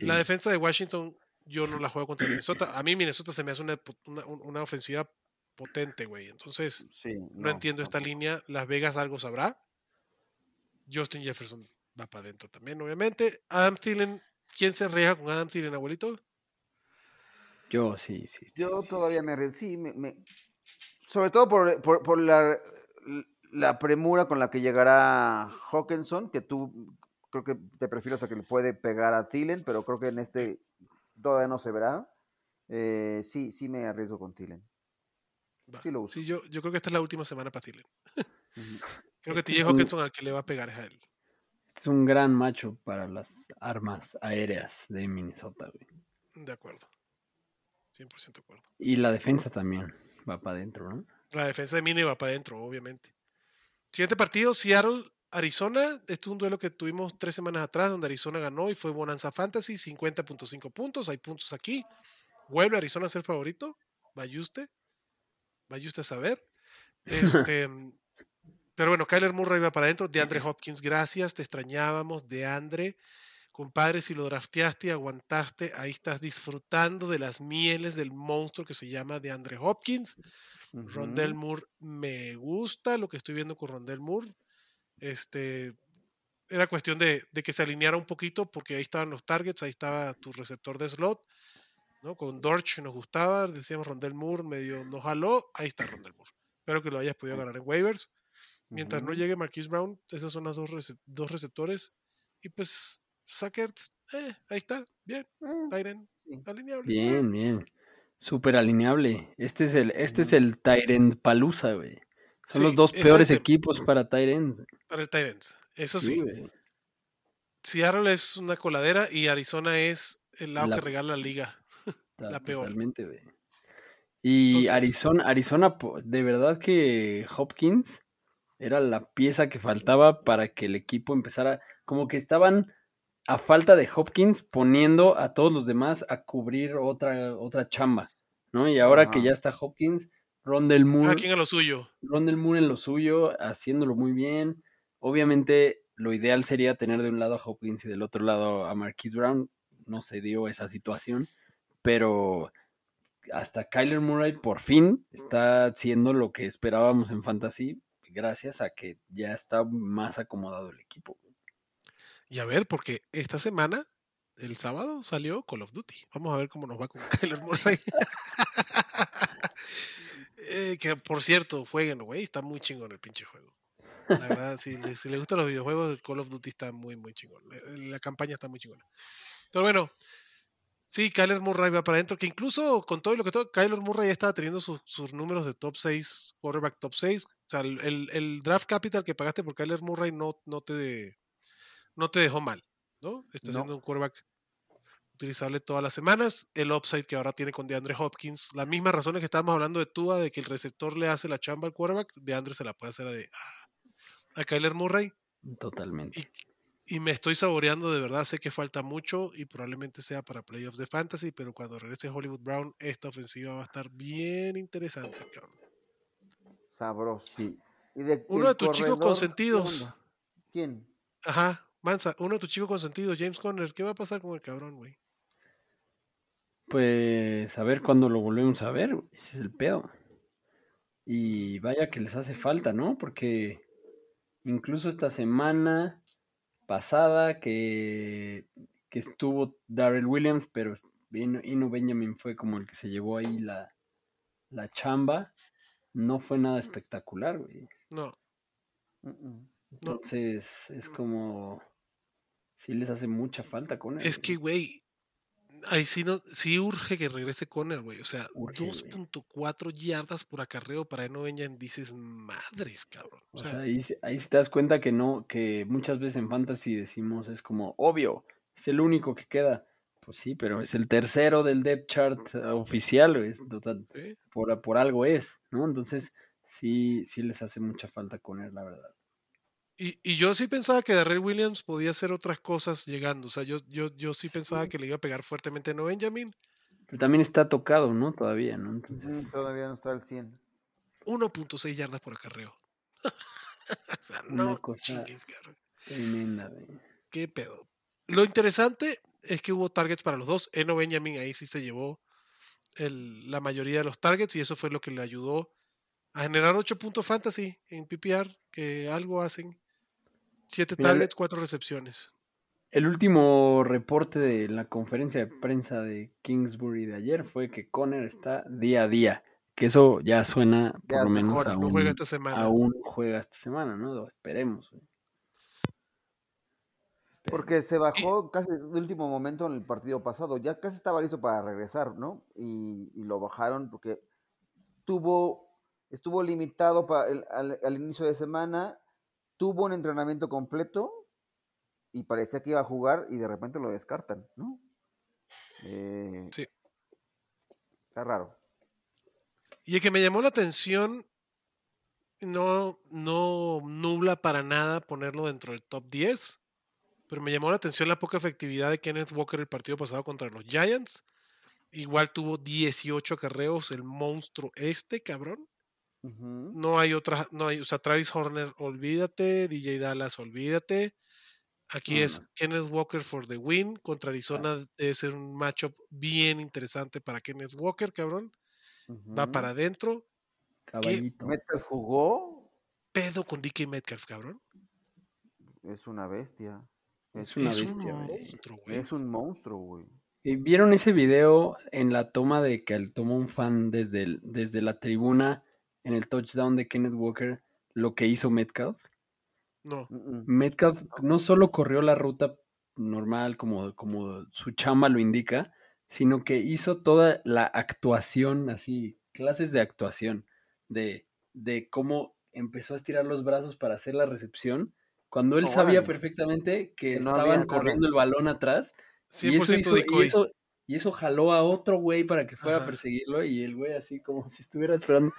La defensa de Washington yo no la juego contra Minnesota. A mí Minnesota se me hace una, una, ofensiva potente, güey. Entonces, no, entiendo esta línea. Las Vegas algo sabrá. Justin Jefferson va para adentro también, obviamente. Adam Thielen, ¿quién se reja con Adam Thielen, abuelito? Yo, sí, sí. Yo todavía me, sí, me, sobre todo por, por, la, la, premura con la que llegará Hawkinson, que tú creo que te prefieres a que le puede pegar a Thielen, pero creo que en este todavía no se verá. Eh, sí, sí me arriesgo con Tilen. Sí, lo uso. sí yo, yo creo que esta es la última semana para Tilen. creo que TJ Hawkinson al que le va a pegar es a él. Este es un gran macho para las armas aéreas de Minnesota, De acuerdo. 100% de acuerdo. Y la defensa también va para adentro, ¿no? La defensa de Mini va para adentro, obviamente. Siguiente partido, Seattle, Arizona. Este es un duelo que tuvimos tres semanas atrás, donde Arizona ganó y fue Bonanza Fantasy, 50.5 puntos. Hay puntos aquí. ¿Vuelve Arizona a ser favorito? ¿Vaya usted? ¿Vaya usted a saber? Este, pero bueno, Kyler Murray va para adentro. De Andre Hopkins, gracias. Te extrañábamos. De Andre, compadre, si lo drafteaste y aguantaste, ahí estás disfrutando de las mieles del monstruo que se llama de Andre Hopkins. Rondell Moore me gusta lo que estoy viendo con Rondell Moore. Este, era cuestión de, que se alineara un poquito porque ahí estaban los targets, ahí estaba tu receptor de slot. ¿no? Con Dorch nos gustaba, decíamos Rondell Moore, medio nos jaló, ahí está Rondell Moore. Espero que lo hayas podido ganar en waivers. Mientras no llegue Marquise Brown, esas son las dos, dos receptores. Y pues, Sackers, eh, ahí está, bien. Tyren, alineable. Bien, bien. Súper alineable. Este es el, este es el Tyrant Palusa, güey. Son los dos peores equipos para Tyrants. Para el Tyrants, eso sí. Seattle es una coladera y Arizona es el lado que regala la liga. la peor. Totalmente, güey. Y Arizona, Arizona, de verdad que Hopkins era la pieza que faltaba para que el equipo empezara, como que estaban a falta de Hopkins poniendo a todos los demás a cubrir otra, otra chamba, ¿no? Y ahora que ya está Hopkins, Rondell Moore. En lo suyo. Rondell Moore en lo suyo, haciéndolo muy bien. Obviamente, lo ideal sería tener de un lado a Hopkins y del otro lado a Marquise Brown. No se dio esa situación, pero hasta Kyler Murray por fin está haciendo lo que esperábamos en Fantasy, gracias a que ya está más acomodado el equipo. Y a ver, porque esta semana, el sábado, salió Call of Duty. Vamos a ver cómo nos va con Kyler Murray. Eh, que por cierto, jueguen, güey, está muy chingón el pinche juego. La verdad, si les, si les gustan los videojuegos, Call of Duty está muy, muy chingón. La, campaña está muy chingona. Pero bueno, Sí, Kyler Murray va para adentro, que incluso con todo lo que todo, Kyler Murray ya estaba teniendo sus, números de top 6, quarterback top 6. O sea, el, draft capital que pagaste por Kyler Murray no, no, te, no te dejó mal, ¿no? Está siendo un quarterback utilizable todas las semanas. El upside que ahora tiene con DeAndre Hopkins. Las mismas razones que estábamos hablando de Tua, de que el receptor le hace la chamba al quarterback, DeAndre se la puede hacer a, a, Kyler Murray. Totalmente y me estoy saboreando de verdad. Sé que falta mucho y probablemente sea para playoffs de fantasy, pero cuando regrese Hollywood Brown, esta ofensiva va a estar bien interesante, cabrón. Sabroso. uno de tus chicos consentidos. ¿Quién? Ajá, Mansa, uno de tus chicos consentidos, James Conner. ¿Qué va a pasar con el cabrón, güey? Pues a ver cuándo lo volvemos a ver. Ese es el pedo. Y vaya que les hace falta, ¿no? Porque incluso esta semana pasada que, que estuvo Darrell Williams, pero Ino Benjamin fue como el que se llevó ahí la, la chamba. No fue nada espectacular, güey. No. Entonces, es como. Sí les hace mucha falta con él. Es que, güey, ahí sí, no, sí urge que regrese Conner, güey. O sea, 2.4 yardas por acarreo para Eno Benjamin, dices, madres, cabrón. O, sea, ahí, ahí te das cuenta que no, que muchas veces en Fantasy decimos, es como, obvio, es el único que queda. Pues sí, pero es el tercero del depth chart oficial, es, por, por algo es, ¿no? Entonces, sí, sí les hace mucha falta con él, la verdad. Y, yo sí pensaba que Darrell Williams podía hacer otras cosas llegando. O sea, yo, yo, yo sí pensaba que le iba a pegar fuertemente a No Benjamin. Pero también está tocado, ¿no? Todavía, ¿no? Entonces... todavía no está al 100. 1.6 yardas por acarreo. o sea, no chingues, Tremenda, güey. Qué pedo. Lo interesante es que hubo targets para los dos. Eno Benjamin ahí sí se llevó el, la mayoría de los targets y eso fue lo que le ayudó a generar 8 puntos fantasy en PPR, que algo hacen. Siete tablets, cuatro recepciones. El último reporte de la conferencia de prensa de Kingsbury de ayer fue que Conner está día a día. Que eso ya suena por lo menos aún, juega esta semana. aún juega esta semana, ¿no? esperemos. Porque se bajó casi de último momento en el partido pasado. Ya casi estaba listo para regresar, ¿no? Y, lo bajaron porque tuvo, estuvo limitado para al inicio de semana tuvo un entrenamiento completo y parecía que iba a jugar y de repente lo descartan, ¿no? Eh, sí. Está raro. Y el que me llamó la atención, no, no nubla para nada ponerlo dentro del top 10, pero me llamó la atención la poca efectividad de Kenneth Walker el partido pasado contra los Giants. Igual tuvo 18 acarreos el monstruo este, cabrón. No hay otra, no hay, o sea, Travis Horner, olvídate, DJ Dallas, olvídate. Aquí es Kenneth Walker for the win. Contra Arizona debe ser un matchup bien interesante para Kenneth Walker, cabrón. Va para adentro. Caballito. ¿Metcalf jugó? Pedo con DK Metcalf, cabrón. Es una bestia. Es, una bestia, un monstruo, güey. Es un monstruo, güey. ¿Vieron ese video en la toma de que tomó un fan desde, desde la tribuna en el touchdown de Kenneth Walker lo que hizo Metcalf? No. Metcalf no. solo corrió la ruta normal como, como su chamba lo indica, sino que hizo toda la actuación, así, clases de actuación, de, de cómo empezó a estirar los brazos para hacer la recepción, cuando él sabía perfectamente que, estaban corriendo el balón atrás y eso, y, eso, jaló a otro güey para que fuera a perseguirlo y el güey así como si estuviera esperando.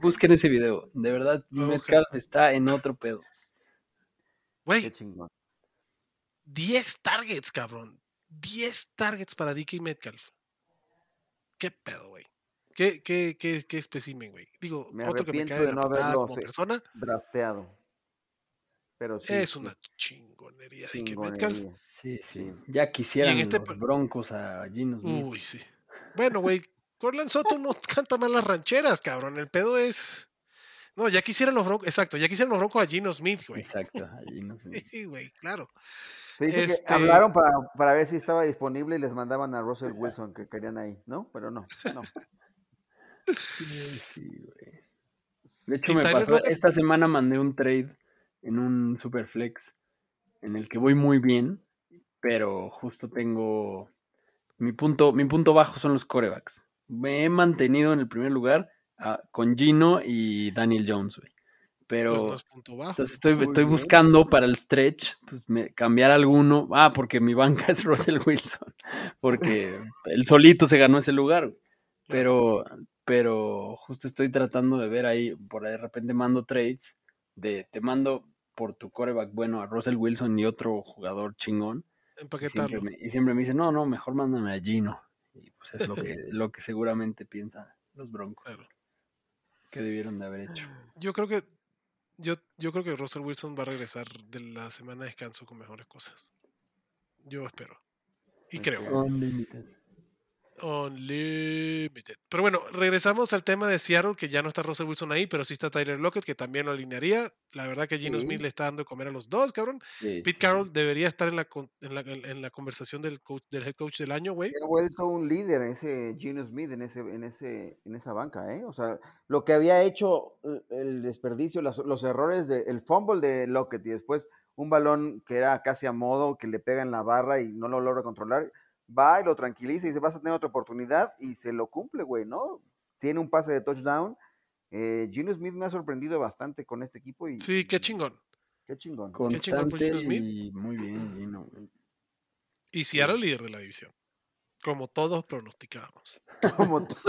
busquen ese video. De verdad, Metcalf está en otro pedo. Güey. 10 targets, cabrón. 10 targets para DK Metcalf. ¿Qué pedo, güey? ¿Qué, qué, qué, qué espécimen, güey? Digo, otro que me cae de, no haberlo como persona. Drafteado. Pero es una chingonería, de Metcalf. Sí, sí. Ya quisieran este los broncos a Gino Smith. Uy, sí. Bueno, güey, Corland Soto no canta mal las rancheras, cabrón. El pedo es. No, ya quisieran los broncos. Exacto, ya quisieran los broncos a Gino Smith, güey. Exacto, a Gino Smith. sí, güey, claro. Este hablaron para, para, ver si estaba disponible y les mandaban a Russell Wilson que querían ahí, ¿no? Pero no, no. Sí, sí, güey. De hecho, me pasó, esta semana mandé un trade en un Superflex en el que voy muy bien, pero justo tengo mi punto, mi punto bajo son los corebacks. Me he mantenido en el primer lugar ah, con Gino y Daniel Jones, güey. Pero entonces estoy, estoy buscando para el stretch pues, cambiar alguno. Ah, porque mi banca es Russell Wilson. Porque él solito se ganó ese lugar. Pero, pero justo estoy tratando de ver ahí, por de repente mando trades de te mando por tu coreback bueno a Russell Wilson y otro jugador chingón. Y siempre, me, y siempre me dice, no, no, mejor mándame a Gino. Y pues es lo que, lo que seguramente piensan los Broncos. Que debieron de haber hecho. Yo creo que yo, yo creo que Russell Wilson va a regresar de la semana de descanso con mejores cosas. Yo espero. Y creo. Unlimited. Pero bueno, regresamos al tema de Seattle, que ya no está Russell Wilson ahí, pero sí está Tyler Lockett, que también lo alinearía. La verdad que Gino Smith le está dando de comer a los dos, cabrón. Pete Carroll debería estar en la, en la, en la conversación del, coach, del head coach del año, güey. Ha vuelto un líder ese Gino Smith en, ese, en, ese, en esa banca, ¿eh? O sea, lo que había hecho el desperdicio, los, los errores, de, el fumble de Lockett y después un balón que era casi a modo, que le pega en la barra y no lo logra controlar va y lo tranquiliza y dice, vas a tener otra oportunidad y se lo cumple, güey, ¿no? Tiene un pase de touchdown. Eh, Gino Smith me ha sorprendido bastante con este equipo. Y, sí, qué chingón. Qué chingón. qué chingón por Gino Smith. Y muy bien, Gino. Y si era el líder de la división. Como todos pronosticábamos. Como todos.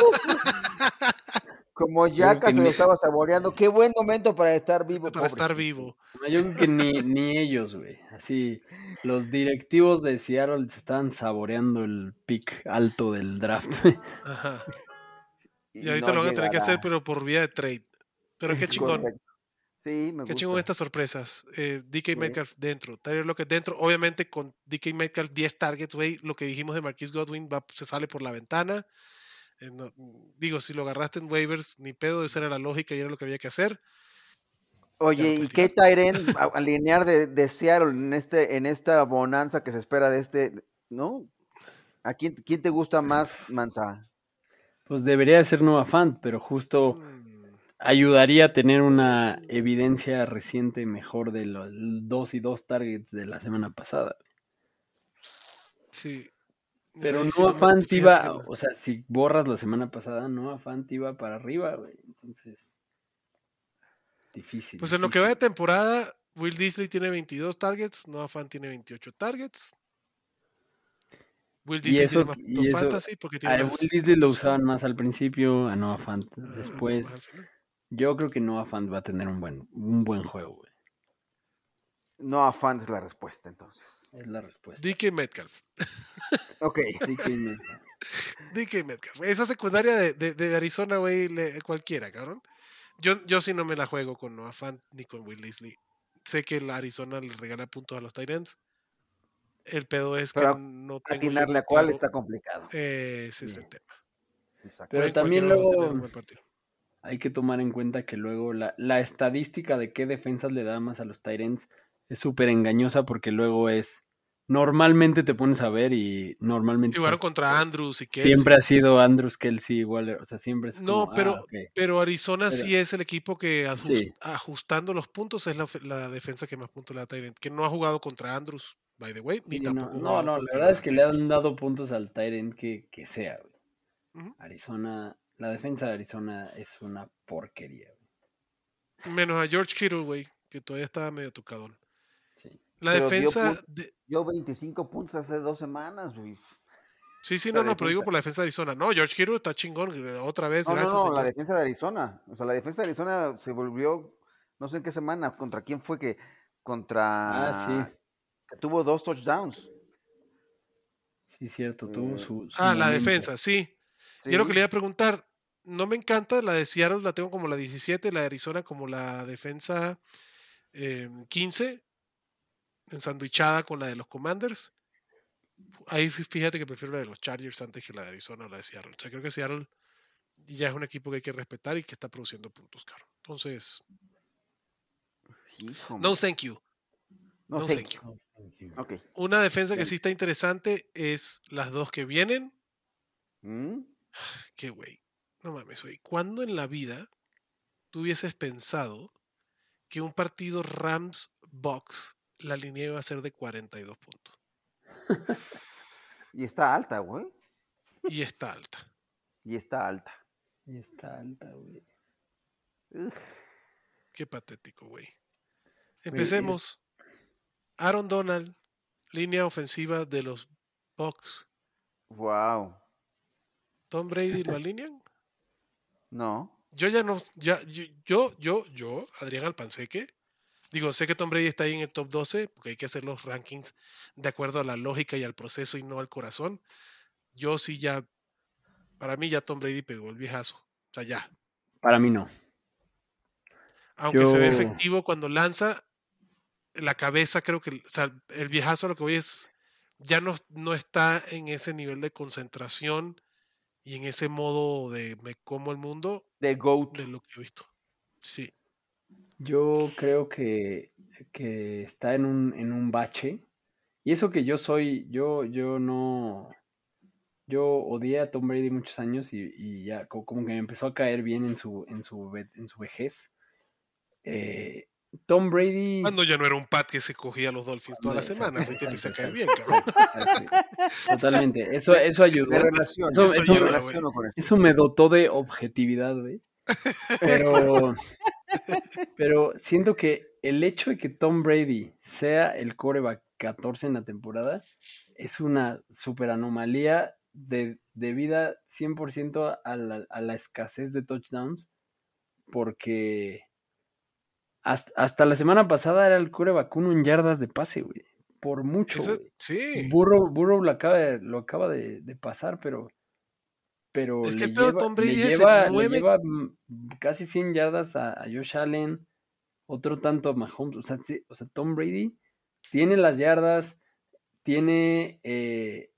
Como Yaka se lo estaba saboreando. Qué buen momento para estar vivo. Para estar vivo. yo creo que ni, ni ellos, güey. Así, los directivos de Seattle se estaban saboreando el pick alto del draft. Ajá. Y, ahorita lo van a tener que hacer, pero por vía de trade. Pero qué chingón. Sí, me Qué chingón estas sorpresas. Eh, DK Metcalf dentro, Tyler Lockett dentro. Obviamente con DK Metcalf 10 targets, güey. Lo que dijimos de Marquis Godwin va, se sale por la ventana. Eh, digo, si lo agarraste en waivers, ni pedo, esa era la lógica y era lo que había que hacer. Oye, ¿y qué Tyren alinear de, de, Seattle en, este, en esta bonanza que se espera de este, ¿no? ¿A quién, quién te gusta más, Mansa? Pues debería ser Nova Fan, pero justo mm. ayudaría a tener una evidencia reciente mejor de los dos y dos targets de la semana pasada. Sí, pero no Fant iba, o sea, si borras la semana pasada, no Fant iba para arriba, güey. Entonces, difícil. Pues en lo que va de temporada, Will Disley tiene 22 targets, Noah Fant tiene 28 targets. Will Y Disley eso, tiene más y eso fantasy porque tiene a más Will Disney lo usaban más al principio, a Noah Fant ah, después. Yo creo que Noah Fant va a tener un buen, un buen juego, güey. No afán es la respuesta, entonces. Es la respuesta. DK Metcalf. Ok. DK Metcalf. DK Metcalf. Esa secundaria de, de- de Arizona, güey, cualquiera, cabrón. Yo, yo sí no me la juego con Noah Fant ni con Will Disley. Sé que la Arizona le regala puntos a los Titans. El pedo es Pero que no tengo Atinarle a cuál está complicado. eh, ese es el tema. Exacto. Pero Pueden también luego-. Hay que tomar en cuenta que luego la, la estadística de qué defensas le da más a los Tyrants es súper engañosa porque luego es. Normalmente te pones a ver y normalmente. Es- contra Andrews y Kelsey. Siempre ha sido Andrews Kelsey igual. O sea, siempre es. No, como, ah, pero, ok. pero Arizona Pero- sí es el equipo que ajust- Sí. ajustando los puntos es la, la defensa que más puntos le da Tyrant, que no ha jugado contra Andrews, by the way, ni Sí, tampoco. no, no, no, la verdad es que le han dado puntos al Tyrant que, que sea. güey. Arizona, la defensa de Arizona es una porquería. güey. Menos a George Kittle, güey, que todavía estaba medio tocadón. La Pero dio defensa. puntos. de- Yo 25 puntos hace dos semanas, güey. sí, sí, la no, no, pero digo por la defensa de Arizona. No, George Kittle está chingón. Otra vez, No, no, gracias. no, la señor. defensa de Arizona. O sea, la defensa de Arizona se volvió, no sé en qué semana, contra quién fue que, contra... Ah, sí. Que tuvo dos touchdowns. Sí, cierto, tuvo Eh, su. su Ah, la defensa, sí. Sí. Yo lo que le iba a preguntar, no me encanta la de Seattle, la tengo como la 17, la de Arizona como la defensa eh, 15, ensandwichada con la de los Commanders. Ahí fí- fíjate que prefiero la de los Chargers antes que la de Arizona o la de Seattle. O sea, creo que Seattle ya es un equipo que hay que respetar y que está produciendo puntos, caro. Entonces, no thank you. No, no thank you. Thank you. Ok. Una defensa que sí está interesante es las dos que vienen. ¿Mm? Que güey, no mames, güey. ¿Cuándo en la vida tú hubieses pensado que un partido Rams-Box la línea iba a ser de 42 puntos? Y está alta, güey. Y está alta. Y está alta. Y está alta, güey. Qué patético, güey. Empecemos. Aaron Donald, línea ofensiva de los Bucks. Wow. Tom Brady lo alinean. No. Yo ya no, ya, yo, yo, yo, yo, Adrián Alpanseque, digo, sé que Tom Brady está ahí en el top 12, porque hay que hacer los rankings de acuerdo a la lógica y al proceso y no al corazón. Yo sí ya, para mí ya Tom Brady pegó el viejazo. O sea, ya. Para mí no. Aunque se ve efectivo cuando lanza, la cabeza creo que, o sea, el viejazo lo que voy es, ya no, no está en ese nivel de concentración y en ese modo de me como el mundo The GOAT. de lo que he visto. Sí. Yo creo que, que está en un, en un bache. Y eso que yo soy, yo, yo no. Yo odié a Tom Brady muchos años y, y ya co- como, que me empezó a caer bien en su, en su, en su vejez. Eh, Tom Brady. Cuando ya no era un pat que se cogía a los Dolphins todas las semanas, ahí te empieza a caer bien, cabrón. Totalmente. Eso, eso ayudó. Eso. Eso me dotó de objetividad, güey. Pero, pero siento que el hecho de que Tom Brady sea el coreback 14 en la temporada es una super anomalía de, debida 100% a la, a la escasez de touchdowns, porque hasta, hasta la semana pasada era el coreback uno en yardas de pase, güey. Por mucho, sí. Burrow, Burrow lo acaba, de, lo acaba de, de pasar, pero. Pero Es que le lleva, Tom Brady le lleva, le nueve- lleva, mm, casi 100 yardas a, a Josh Allen, otro tanto a Mahomes. O sea, sí, o sea, Tom Brady tiene las yardas, tiene, eh,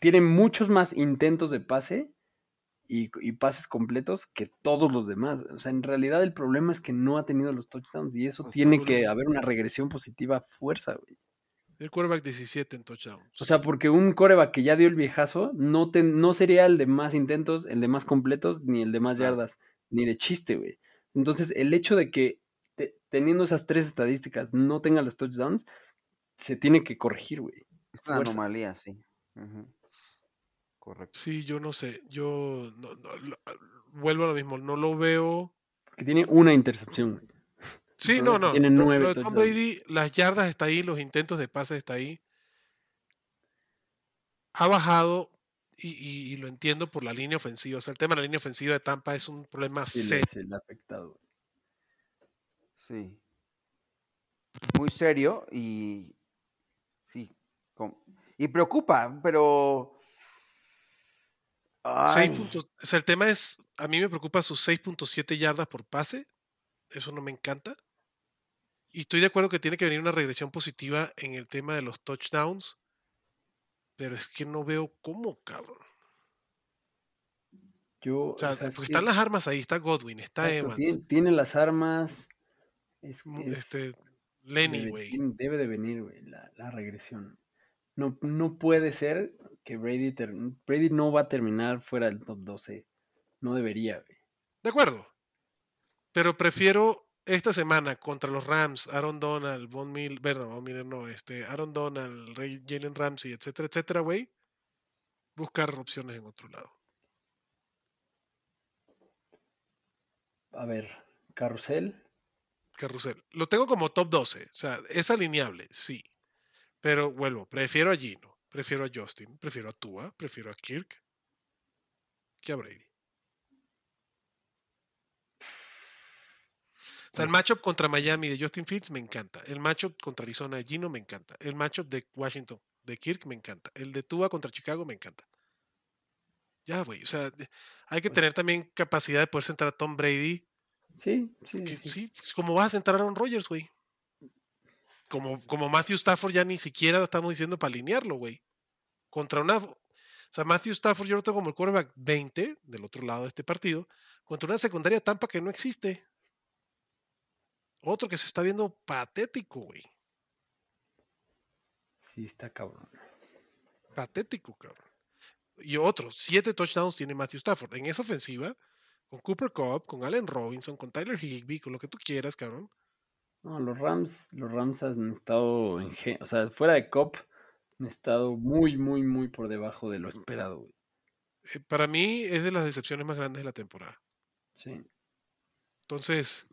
tiene muchos más intentos de pase y, y pases completos que todos los demás. O sea, en realidad el problema es que no ha tenido los touchdowns y eso Pues tiene que haber una regresión positiva a fuerza, güey. El quarterback 17 en touchdowns. O sea, porque un coreback que ya dio el viejazo no, te- no sería el de más intentos, el de más completos, ni el de más yardas, ni de chiste, güey. Entonces, el hecho de que te- teniendo esas tres estadísticas no tenga los touchdowns, se tiene que corregir, güey. Es una fuerza. anomalía, sí. Correcto. sí, yo no sé. Yo no- no, lo- vuelvo a lo mismo. No lo veo. Porque tiene una intercepción, güey. Sí, no, no. tiene lo- nueve lo de Tom touchdowns. Brady, las yardas está ahí, los intentos de pase está ahí. ha bajado y, lo entiendo por la línea ofensiva. O sea, el tema de la línea ofensiva de Tampa es un problema sí, serio. Sí, le ha afectado. Sí. Muy serio y sí. y preocupa, pero. puntos, o sea, el tema es, a mí me preocupa sus 6.7 yardas por pase. Eso no me encanta. Y estoy de acuerdo que tiene que venir una regresión positiva en el tema de los touchdowns. Pero es que no veo cómo, cabrón. Yo, o sea, porque están las armas ahí, está Godwin, está Evans. Tiene, las armas. este, Lenny, güey. Debe, de venir, güey, la, regresión. No, no puede ser que Brady, Brady no va a terminar fuera del top 12. No debería, güey. De acuerdo. Pero prefiero esta semana contra los Rams, Aaron Donald, Von Miller, perdón, Von Miller no, este, Aaron Donald, Jalen Ramsey, etcétera, etcétera, güey, buscar opciones en otro lado. A ver, Carrusel. Carrusel. Lo tengo como top 12. O sea, es alineable, sí. Pero vuelvo, prefiero a Gino, prefiero a Justin, prefiero a Tua, prefiero a Kirk que a Brady. Sea, el matchup contra Miami de Justin Fields me encanta. El matchup contra Arizona de Gino me encanta. El matchup de Washington de Kirk me encanta. El de Tua contra Chicago me encanta. Ya, güey. O sea, hay que pues tener también capacidad de poder sentar a Tom Brady. Sí, sí, sí. sí. Pues, como vas a sentar a Aaron Rodgers, güey. Como, como Matthew Stafford ya ni siquiera lo estamos diciendo para alinearlo, güey. Contra una. O sea, Matthew Stafford yo lo tengo como el quarterback 20 del otro lado de este partido. Contra una secundaria Tampa que no existe. Otro que se está viendo patético, güey. Sí, está cabrón. Patético, cabrón. Y otro, siete touchdowns tiene Matthew Stafford. En esa ofensiva, con Cooper Cup, con Allen Robinson, con Tyler Higbee, con lo que tú quieras, cabrón. No, los Rams, los Rams han estado en, o sea, fuera de Cop, han estado muy, muy, muy por debajo de lo esperado, güey. Eh, para mí es de las decepciones más grandes de la temporada. Sí. Entonces,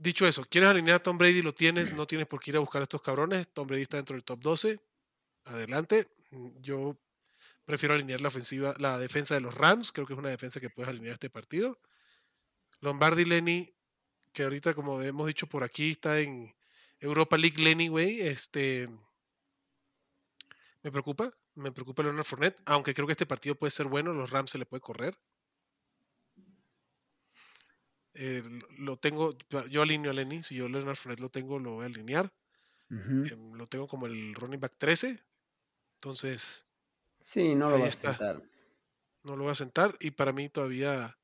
dicho eso, ¿quieres alinear a Tom Brady? Lo tienes, no tienes por qué ir a buscar a estos cabrones. Tom Brady está dentro del top 12. Adelante. Yo prefiero alinear la ofensiva, la defensa de los Rams. Creo que es una defensa que puedes alinear este partido. Lombardi Lenny, que ahorita, como hemos dicho por aquí, está en Europa League Lenny, güey. Este. Me preocupa. Me preocupa Leonard Fournette. Aunque creo que este partido puede ser bueno. Los Rams se le puede correr. Eh, lo tengo, yo alineo a Lenny, si yo Leonard Fournette lo tengo, lo voy a alinear. Em, lo tengo como el running back 13. Entonces. Sí, no lo va a sentar. No lo va a sentar. Y para mí todavía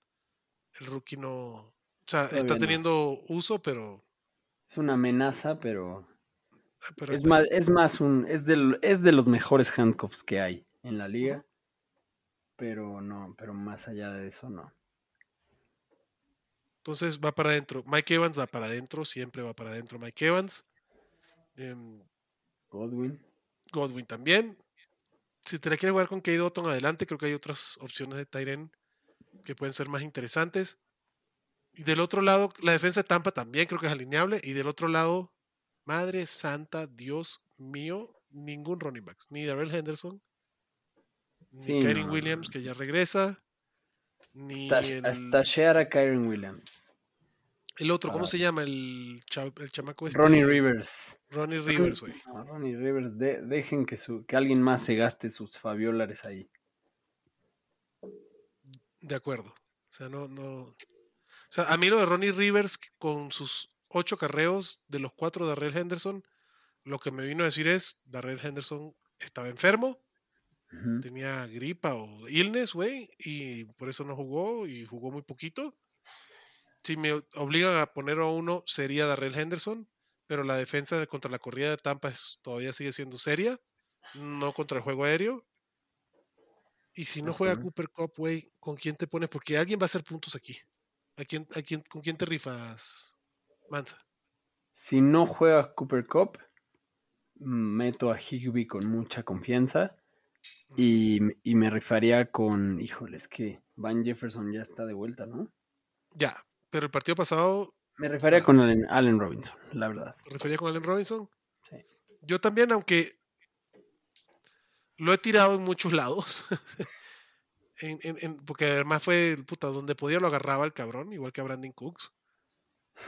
el rookie no. O sea, está teniendo uso, pero. Es una amenaza, pero. Ah, es, más, es más un. Es de, es de los mejores handcuffs que hay en la liga. Pero no, pero más allá de eso, no. Entonces va para adentro. Mike Evans va para adentro, siempre va para adentro Mike Evans. Em, Godwin. Godwin también. Si te la quieres jugar con Kate Otton adelante, creo que hay otras opciones de Tyren que pueden ser más interesantes. Y del otro lado, la defensa de Tampa también creo que es alineable. Y del otro lado, madre santa, Dios mío, ningún running backs. Ni Darrell Henderson, ni Kyrie Williams, que ya regresa. Ni hasta, el... a Kyron Williams. El otro, ¿cómo se llama? El, el chamaco este. Ronnie Rivers. Ronnie Rivers, güey. Ronnie Rivers. dejen que, su, que alguien más se gaste sus fabiolares ahí. De acuerdo. O sea, no, no. O sea, a mí lo de Ronnie Rivers con sus ocho carreos de los cuatro de Darrell Henderson, lo que me vino a decir es, Darrell Henderson estaba enfermo, Tenía gripa o illness, güey, y por eso no jugó y jugó muy poquito. Si me obligan a poner a uno, sería Darrell Henderson, pero la defensa contra la corrida de Tampa todavía sigue siendo seria, no contra el juego aéreo. Y si no juega Cooper Cup, güey, ¿con quién te pones? Porque alguien va a hacer puntos aquí. ¿A quién, a quién, ¿Con quién te rifas, Mansa? Si no juega Cooper Cup, meto a Higby con mucha confianza. Y, me rifaría con, híjoles, que Van Jefferson ya está de vuelta, ¿no? Ya, pero el partido pasado... Me rifaría con Allen, Robinson, la verdad. ¿Me refería con Allen Robinson? Sí. Yo también, aunque... Lo he tirado en muchos lados. porque además fue, puta, donde podía lo agarraba el cabrón, igual que a Brandon Cooks.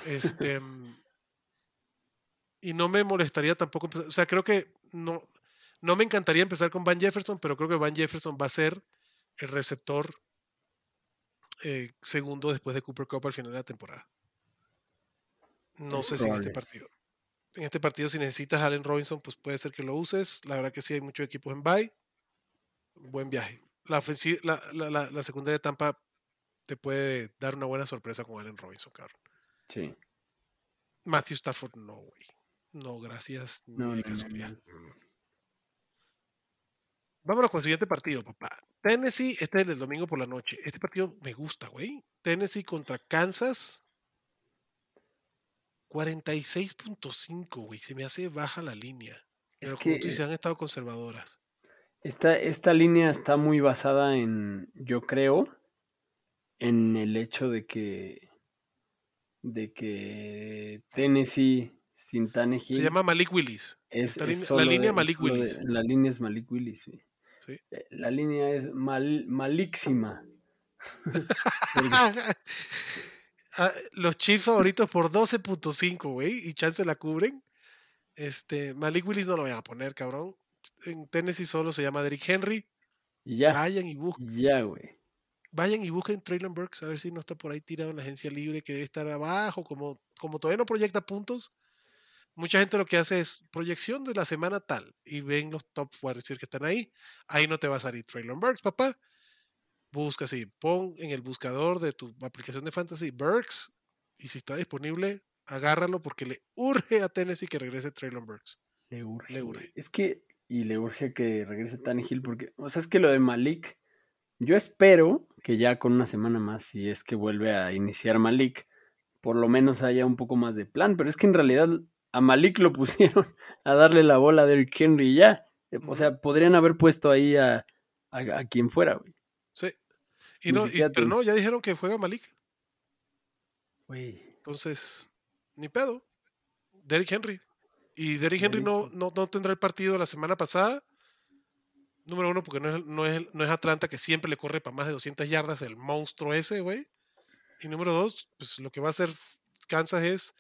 Este. y no me molestaría tampoco. O sea, creo que no, no me encantaría empezar con Van Jefferson, pero creo que Van Jefferson va a ser el receptor eh, segundo después de Cooper Cup al final de la temporada. No sé si en este partido. En este partido, si necesitas a Allen Robinson, pues puede ser que lo uses. La verdad que sí hay muchos equipos en bye. Buen viaje. La, la, la, secundaria de Tampa te puede dar una buena sorpresa con Allen Robinson, cabrón. Sí. Matthew Stafford, no, güey. No, gracias. No, de casualidad. Vámonos con el siguiente partido, papá. Tennessee, este es el domingo por la noche. Este partido me gusta, güey. Tennessee contra Kansas. 46.5, güey. Se me hace baja la línea. Pero es que se han estado conservadoras. Esta, esta línea está muy basada en, yo creo, en el hecho de que de que Tennessee sin Tannehill se llama Malik Willis. Es, la línea Malik Willis. la línea es Malik Willis, sí. Eh, la línea es mal, malísima. Ah, los Chiefs favoritos por 12.5, güey, y chance la cubren. Este, Malik Willis no lo voy a poner, cabrón. En Tennessee solo se llama Derrick Henry. Y ya. Vayan y busquen. Ya, güey. Vayan y busquen Traylon Burks a ver si no está por ahí tirado en la agencia libre que debe estar abajo. Como, como todavía no proyecta puntos, mucha gente lo que hace es proyección de la semana tal y ven los top decir que están ahí. Ahí no te va a salir Traylon Burks, papá. Busca así, pon en el buscador de tu aplicación de fantasy Burks y si está disponible, agárralo porque le urge a Tennessee que regrese Traylon Burks. Le urge. Le urge. Es que, y le urge que regrese Hill porque, o sea, es que lo de Malik, yo espero que ya con una semana más, si es que vuelve a iniciar Malik, por lo menos haya un poco más de plan, pero es que en realidad a Malik lo pusieron a darle la bola a Derrick Henry y ya. O sea, podrían haber puesto ahí a, a, quien fuera, güey. Sí. Y no, pero no, ya dijeron que juega Malik. Güey. Entonces, ni pedo. Derrick Henry. Y Derrick Henry no, no, no, tendrá el partido la semana pasada. Número uno, porque no es, no, es, no es Atlanta que siempre le corre para más de 200 yardas el monstruo ese, güey. Y número dos, pues lo que va a hacer Kansas es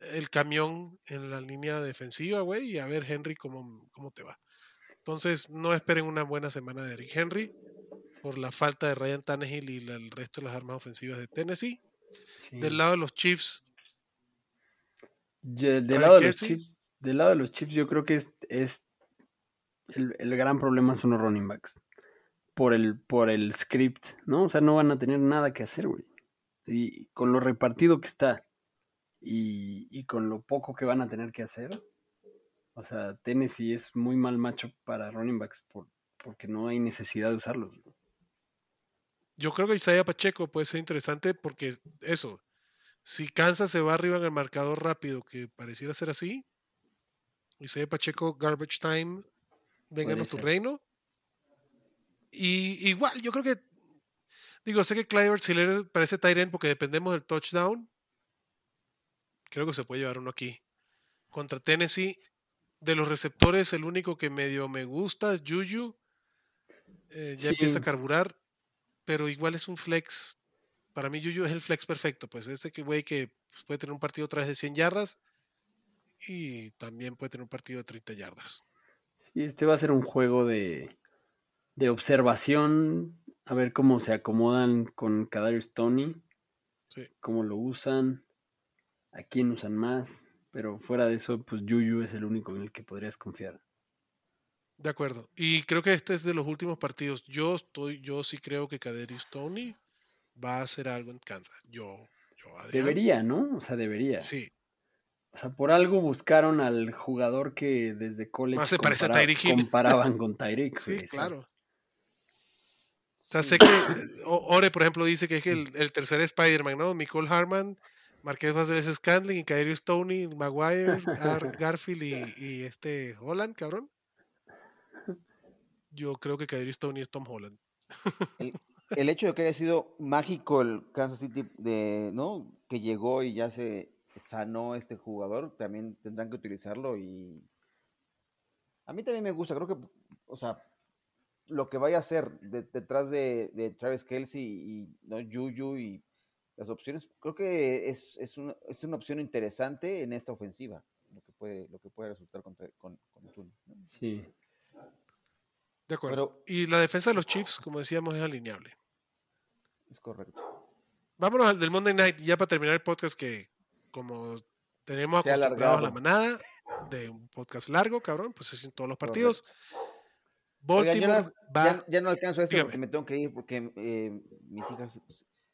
el camión en la línea defensiva, güey, y a ver, Henry, cómo, cómo te va. Entonces, no esperen una buena semana de Eric Henry por la falta de Ryan Tannehill y el resto de las armas ofensivas de Tennessee. Del lado de los Chiefs. del, lado de los Chiefs del lado de los Chiefs, yo creo que es, es el, el, gran problema son los running backs. Por el, por el script, ¿no? O sea, no van a tener nada que hacer, güey. Y con lo repartido que está y, con lo poco que van a tener que hacer. O sea, Tennessee es muy mal macho para running backs por, porque no hay necesidad de usarlos. Yo creo que Isaiah Pacheco puede ser interesante porque eso, si Kansas se va arriba en el marcador rápido, que pareciera ser así, Isaiah Pacheco, garbage time, vengan a tu reino. Y igual, yo creo que, digo, sé que Clyde Siller parece Tyrant porque dependemos del touchdown, creo que se puede llevar uno aquí. Contra Tennessee, de los receptores, el único que medio me gusta es Juju. Eh, ya empieza a carburar, pero igual es un flex. Para mí, Juju es el flex perfecto. Pues ese que güey que puede tener un partido otra vez de 100 yardas y también puede tener un partido de 30 yardas. Sí, este va a ser un juego de, de observación, a ver cómo se acomodan con Kadarius Tony, cómo lo usan a quién usan más, pero fuera de eso, pues Yuyu es el único en el que podrías confiar. De acuerdo. Y creo que este es de los últimos partidos. Yo estoy, yo sí creo que Kaderius Tony va a hacer algo en Kansas. Yo, yo Debería, ¿no? O sea, debería. Sí. O sea, por algo buscaron al jugador que desde college Más se parece a comparaban con Tyreek. sí, claro. O sea, sé que Ore, por ejemplo, dice que es el, el tercer Spider-Man, ¿no? Nicole Harman Marqués Vázquez Scandling, Kaderius Tony, Maguire, Garfield y, este Holland, cabrón. Yo creo que Kaderius Tony es Tom Holland. el, hecho de que haya sido mágico el Kansas City, de, ¿no? Que llegó y ya se sanó este jugador, también tendrán que utilizarlo y a mí también me gusta, creo que, o sea, lo que vaya a hacer detrás de, Travis Kelsey y ¿no? Juju y las opciones, creo que es, es, una, es una opción interesante en esta ofensiva, lo que puede, lo que puede resultar con, con, Sí. De acuerdo. y la defensa de los Chiefs, como decíamos, es alineable. Es correcto. Vámonos al del Monday Night, ya para terminar el podcast que, como tenemos acostumbrados a la manada de un podcast largo, cabrón, pues es en todos los partidos. Baltimore ya, no alcanzo esto porque me tengo que ir porque eh, mis hijas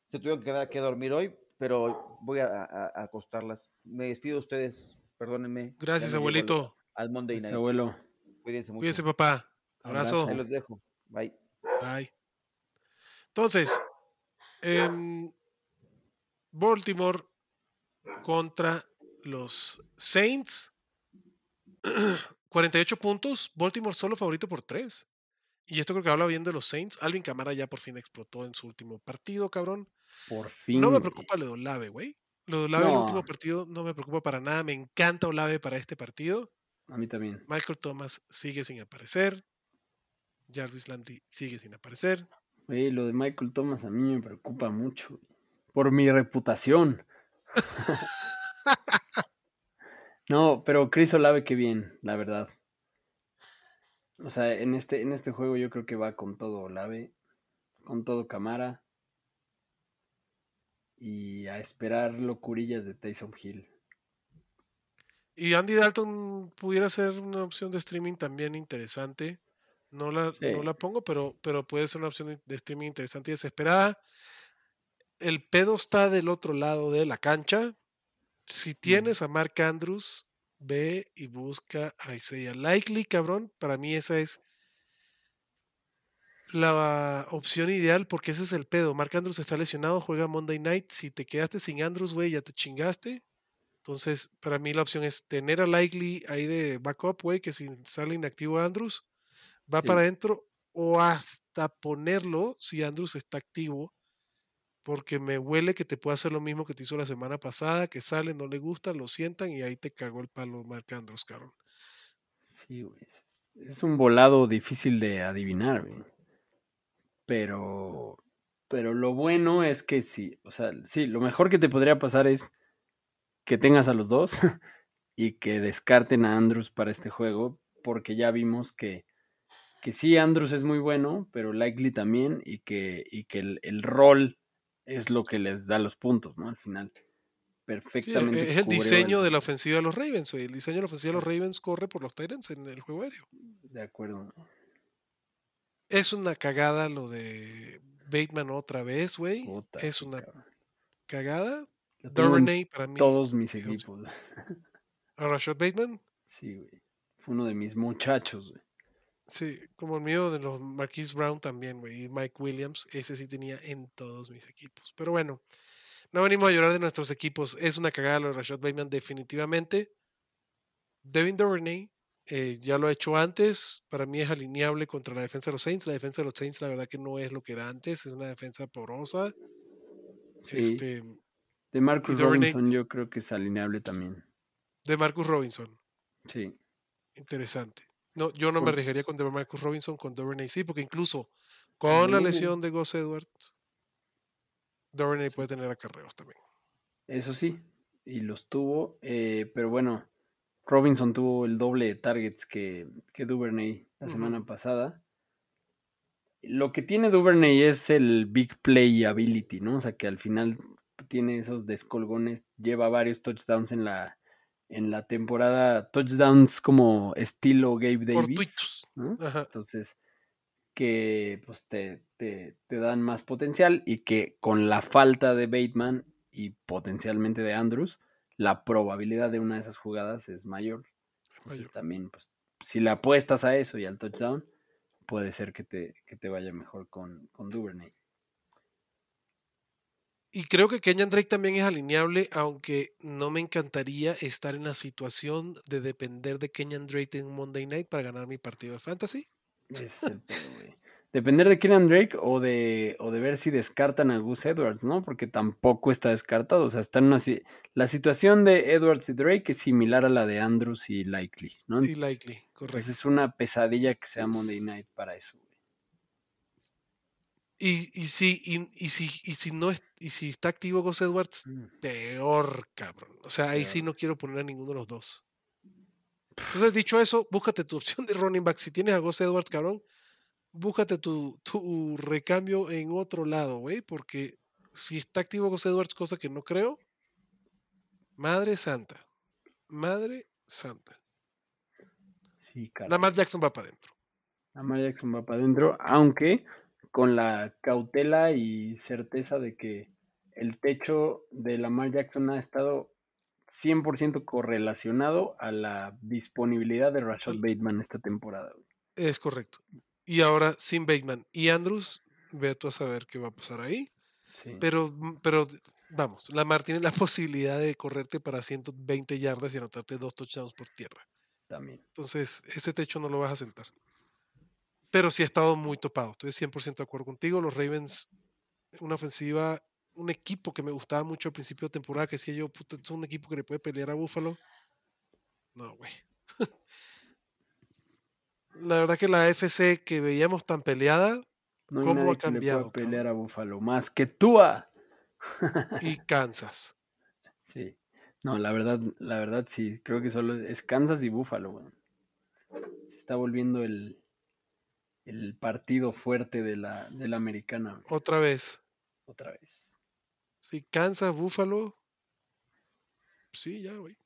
se tuvieron que quedar que dormir hoy, pero voy a, acostarlas. Me despido de ustedes, perdónenme. Gracias, abuelito. Al, Monday Night. abuelo. Cuídense mucho. Cuídense, papá. Abrazo. Ahí los dejo. Bye. Bye. Entonces, en Baltimore contra los Saints. 48 puntos. Baltimore solo favorito por 3. Y esto creo que habla bien de los Saints. Alvin Camara ya por fin explotó en su último partido, cabrón. Por fin. No me preocupa lo de Olave, güey. Lo de Olave en el último partido no me preocupa para nada. Me encanta Olave para este partido. A mí también. Michael Thomas sigue sin aparecer. Jarvis Landry sigue sin aparecer. Güey, lo de Michael Thomas a mí me preocupa mucho. Por mi reputación. no, pero Chris Olave, qué bien, la verdad. O sea, en este, en este juego yo creo que va con todo Olave, con todo Camara. Y a esperar locurillas de Tyson Hill. Y Andy Dalton pudiera ser una opción de streaming también interesante. No la, no la pongo, pero, pero puede ser una opción de streaming interesante y desesperada. El pedo está del otro lado de la cancha. Si tienes a Mark Andrews, ve y busca a Isaiah Likely, cabrón. Para mí esa es la opción ideal porque ese es el pedo. Mark Andrews está lesionado, juega Monday Night. Si te quedaste sin Andrews, güey, ya te chingaste. Entonces, para mí la opción es tener a Likely ahí de backup, güey, que si sale inactivo Andrews, va para adentro o hasta ponerlo si Andrews está activo porque me huele que te puede hacer lo mismo que te hizo la semana pasada, que sale, no le gusta, lo sientan y ahí te cagó el palo Marc Andrews, cabrón. Sí, güey. Es, un volado difícil de adivinar, güey. Pero, pero lo bueno es que sí, o sea, sí, lo mejor que te podría pasar es que tengas a los dos y que descarten a Andrews para este juego, porque ya vimos que, que sí, Andrews es muy bueno, pero Likely también, y que, y que el rol es lo que les da los puntos, ¿no? Al final. Perfectamente. es el diseño de la ofensiva de los Ravens, El diseño de la ofensiva de los Ravens corre por los Tyrants en el juego aéreo. De acuerdo. Es una cagada lo de Bateman otra vez, güey. Es una cagada. Duvernay para mí. Todos mis equipos. ¿A Rashad Bateman? Sí, güey. Fue uno de mis muchachos, güey. Sí, como el mío de los Marquise Brown también, güey. Y Mike Williams, ese sí tenía en todos mis equipos. Pero bueno, no venimos a llorar de nuestros equipos. Es una cagada lo de Rashad Bateman, definitivamente. Devin Duvernay, eh, ya lo ha hecho antes. Para mí es alineable contra la defensa de los Saints. La defensa de los Saints, la verdad que no es lo que era antes. Es una defensa porosa. Este, de Marcus Robinson, yo creo que es alineable también. De Marcus Robinson. Sí. Interesante. No, yo no me arriesgaría con Marcus Robinson, con Duvernay sí, porque incluso con la lesión de Gus Edwards, Duvernay puede tener acarreos también. Eso sí, y los tuvo, eh, pero bueno, Robinson tuvo el doble de targets que, que Duvernay la semana pasada. Lo que tiene Duvernay es el big play ability, ¿no? O sea, que al final tiene esos descolgones, lleva varios touchdowns en la, en la temporada touchdowns como estilo Gabe Davis. Entonces, que pues te, te, dan más potencial y que con la falta de Bateman y potencialmente de Andrews, la probabilidad de una de esas jugadas es mayor. Entonces también, pues, si le apuestas a eso y al touchdown, puede ser que te, que te vaya mejor con, con Duvernay. Y creo que Kenyan Drake también es alineable, aunque no me encantaría estar en la situación de depender de Kenyan Drake en Monday Night para ganar mi partido de fantasy. Depender de Kenyan Drake o de, o de ver si descartan a Gus Edwards, ¿no? Porque tampoco está descartado. O sea, está en una, la situación de Edwards y Drake es similar a la de Andrews y Likely, ¿no? Y Likely, correcto. es una pesadilla que sea Monday Night para eso. Y, y, si, y, si, y, si no es, y si está activo Gus Edwards, Mm. peor, cabrón. O sea, ahí sí no quiero poner a ninguno de los dos. Entonces, dicho eso, búscate tu opción de running back. Si tienes a Gus Edwards, cabrón, búscate tu, tu recambio en otro lado, güey, porque si está activo Gus Edwards, cosa que no creo, madre santa, madre santa. Sí, cara. Lamar Jackson va para adentro. Lamar Jackson va para adentro, aunque con la cautela y certeza de que el techo de Lamar Jackson ha estado 100% correlacionado a la disponibilidad de Rashad Bateman esta temporada. Es correcto. Y ahora sin Bateman y Andrews, ve tú a saber qué va a pasar ahí. Sí. Pero, mm, pero vamos, Lamar tiene la posibilidad de correrte para 120 yardas y anotarte dos touchdowns por tierra. También. Entonces, ese techo no lo vas a sentar. Pero sí ha estado muy topado. Estoy 100% de acuerdo contigo. Los Ravens, una ofensiva, un equipo que me gustaba mucho al principio de temporada, que decía yo, puta, es un equipo que le puede pelear a Buffalo. No, güey. la verdad que la FC que veíamos tan peleada No hay ¿Cómo ha nadie que le cambiado, pueda pelear a Buffalo más que Tua. y Kansas. Sí. No, la verdad, la verdad sí, creo que solo es Kansas y Buffalo, güey. Se está volviendo el, el partido fuerte de la, de la americana, güey, Otra vez. otra vez. Sí, Kansas, Buffalo. Sí, ya, güey.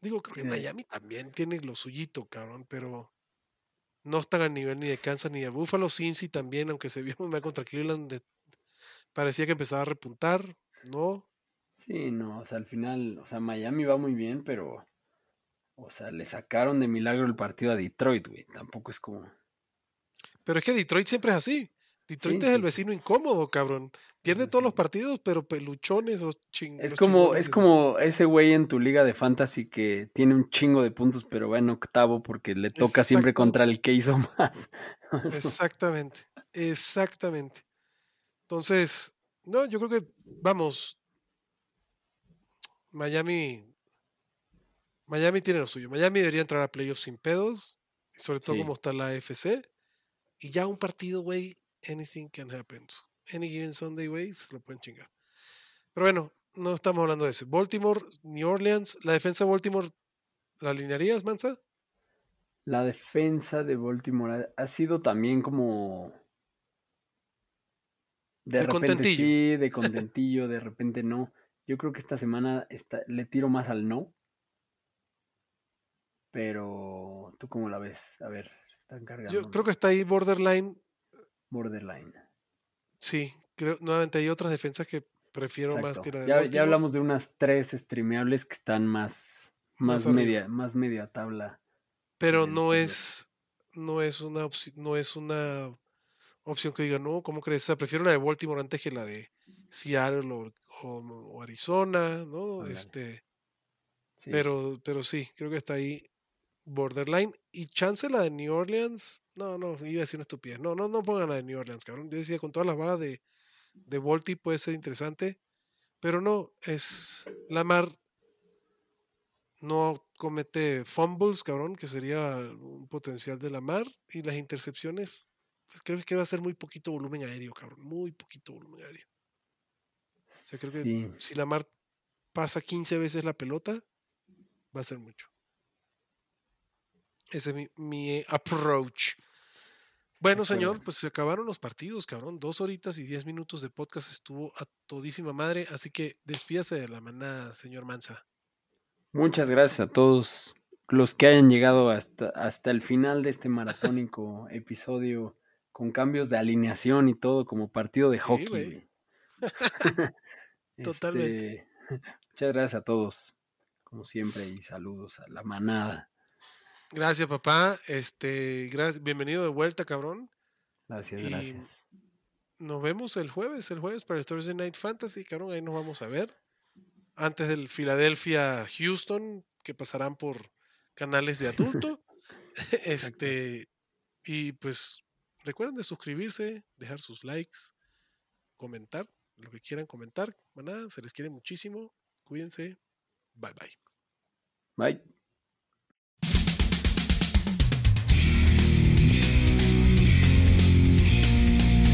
Digo, creo que Sí. Miami también tiene lo suyito, cabrón, pero no están al nivel ni de Kansas ni de Buffalo. Cincy también, aunque se vio muy mal contra Cleveland, de- parecía que empezaba a repuntar. No, Sí, no, o sea, al final, o sea, Miami va muy bien, pero, o sea, le sacaron de milagro el partido a Detroit, güey. Tampoco es como. Pero es que Detroit siempre es así. Detroit Sí, es el vecino incómodo, cabrón. Pierde todos los partidos, pero peluchones o ching. Es como, es esos. como ese güey en tu liga de fantasy que tiene un chingo de puntos, pero va en octavo porque le toca siempre contra el que hizo más. Exactamente, exactamente. Entonces, no, yo creo que, vamos, Miami, Miami tiene lo suyo. Miami debería entrar a playoffs sin pedos, y sobre todo como está la AFC. Y ya un partido, güey, anything can happen. Any given Sunday, güey, se lo pueden chingar. Pero bueno, no estamos hablando de eso. Baltimore, New Orleans, la defensa de Baltimore, ¿la alinearías, Mansa? La defensa de Baltimore ha, sido también como. De, De repente contentillo. sí, de contentillo, de repente no. Yo creo que esta semana está- le tiro más al no. Pero, ¿tú cómo la ves? A ver, se están cargando. Yo creo que está ahí borderline Borderline. Sí, creo, nuevamente hay otras defensas que prefiero más que la de Ya, ya hablamos de unas tres streameables que están más, Más más, arriba. media, más media tabla. pero no es, no es una no es una opción que diga, no, ¿cómo crees? O sea, prefiero la de Baltimore antes que la de Seattle o, o- o Arizona, ¿no? Este, Sí. pero, pero sí, creo que está ahí borderline. Y chance la de New Orleans, no, no, iba a decir una estupidez. No, no, no pongan la de New Orleans, cabrón. Yo decía, con todas las bajas de, de Balti puede ser interesante, pero no, es Lamar no comete fumbles, cabrón, que sería un potencial de Lamar, y las intercepciones, pues creo que va a ser muy poquito volumen aéreo, cabrón, muy poquito volumen aéreo. O sea, creo que si Lamar pasa 15 veces la pelota, va a ser mucho. Ese es mi, mi approach. Bueno, señor, pues se acabaron los partidos, cabrón. Dos horitas y diez minutos de podcast estuvo a todísima madre. Así que despídase de la manada, señor Mansa. Muchas gracias a todos los que hayan llegado hasta, hasta el final de este maratónico episodio con cambios de alineación y todo como partido de hockey. Totalmente. Este, muchas gracias a todos, como siempre, y saludos a la manada. Gracias, papá. Este, gracias, bienvenido de vuelta, cabrón. Gracias, Y- gracias. Nos vemos el jueves, el jueves para el Thursday Night Fantasy, cabrón. Ahí nos vamos a ver. Antes del Philadelphia Houston, que pasarán por canales de adulto. este, y pues recuerden de suscribirse, dejar sus likes, comentar, lo que quieran comentar. Maná, se les quiere muchísimo. Cuídense. Bye bye. Bye.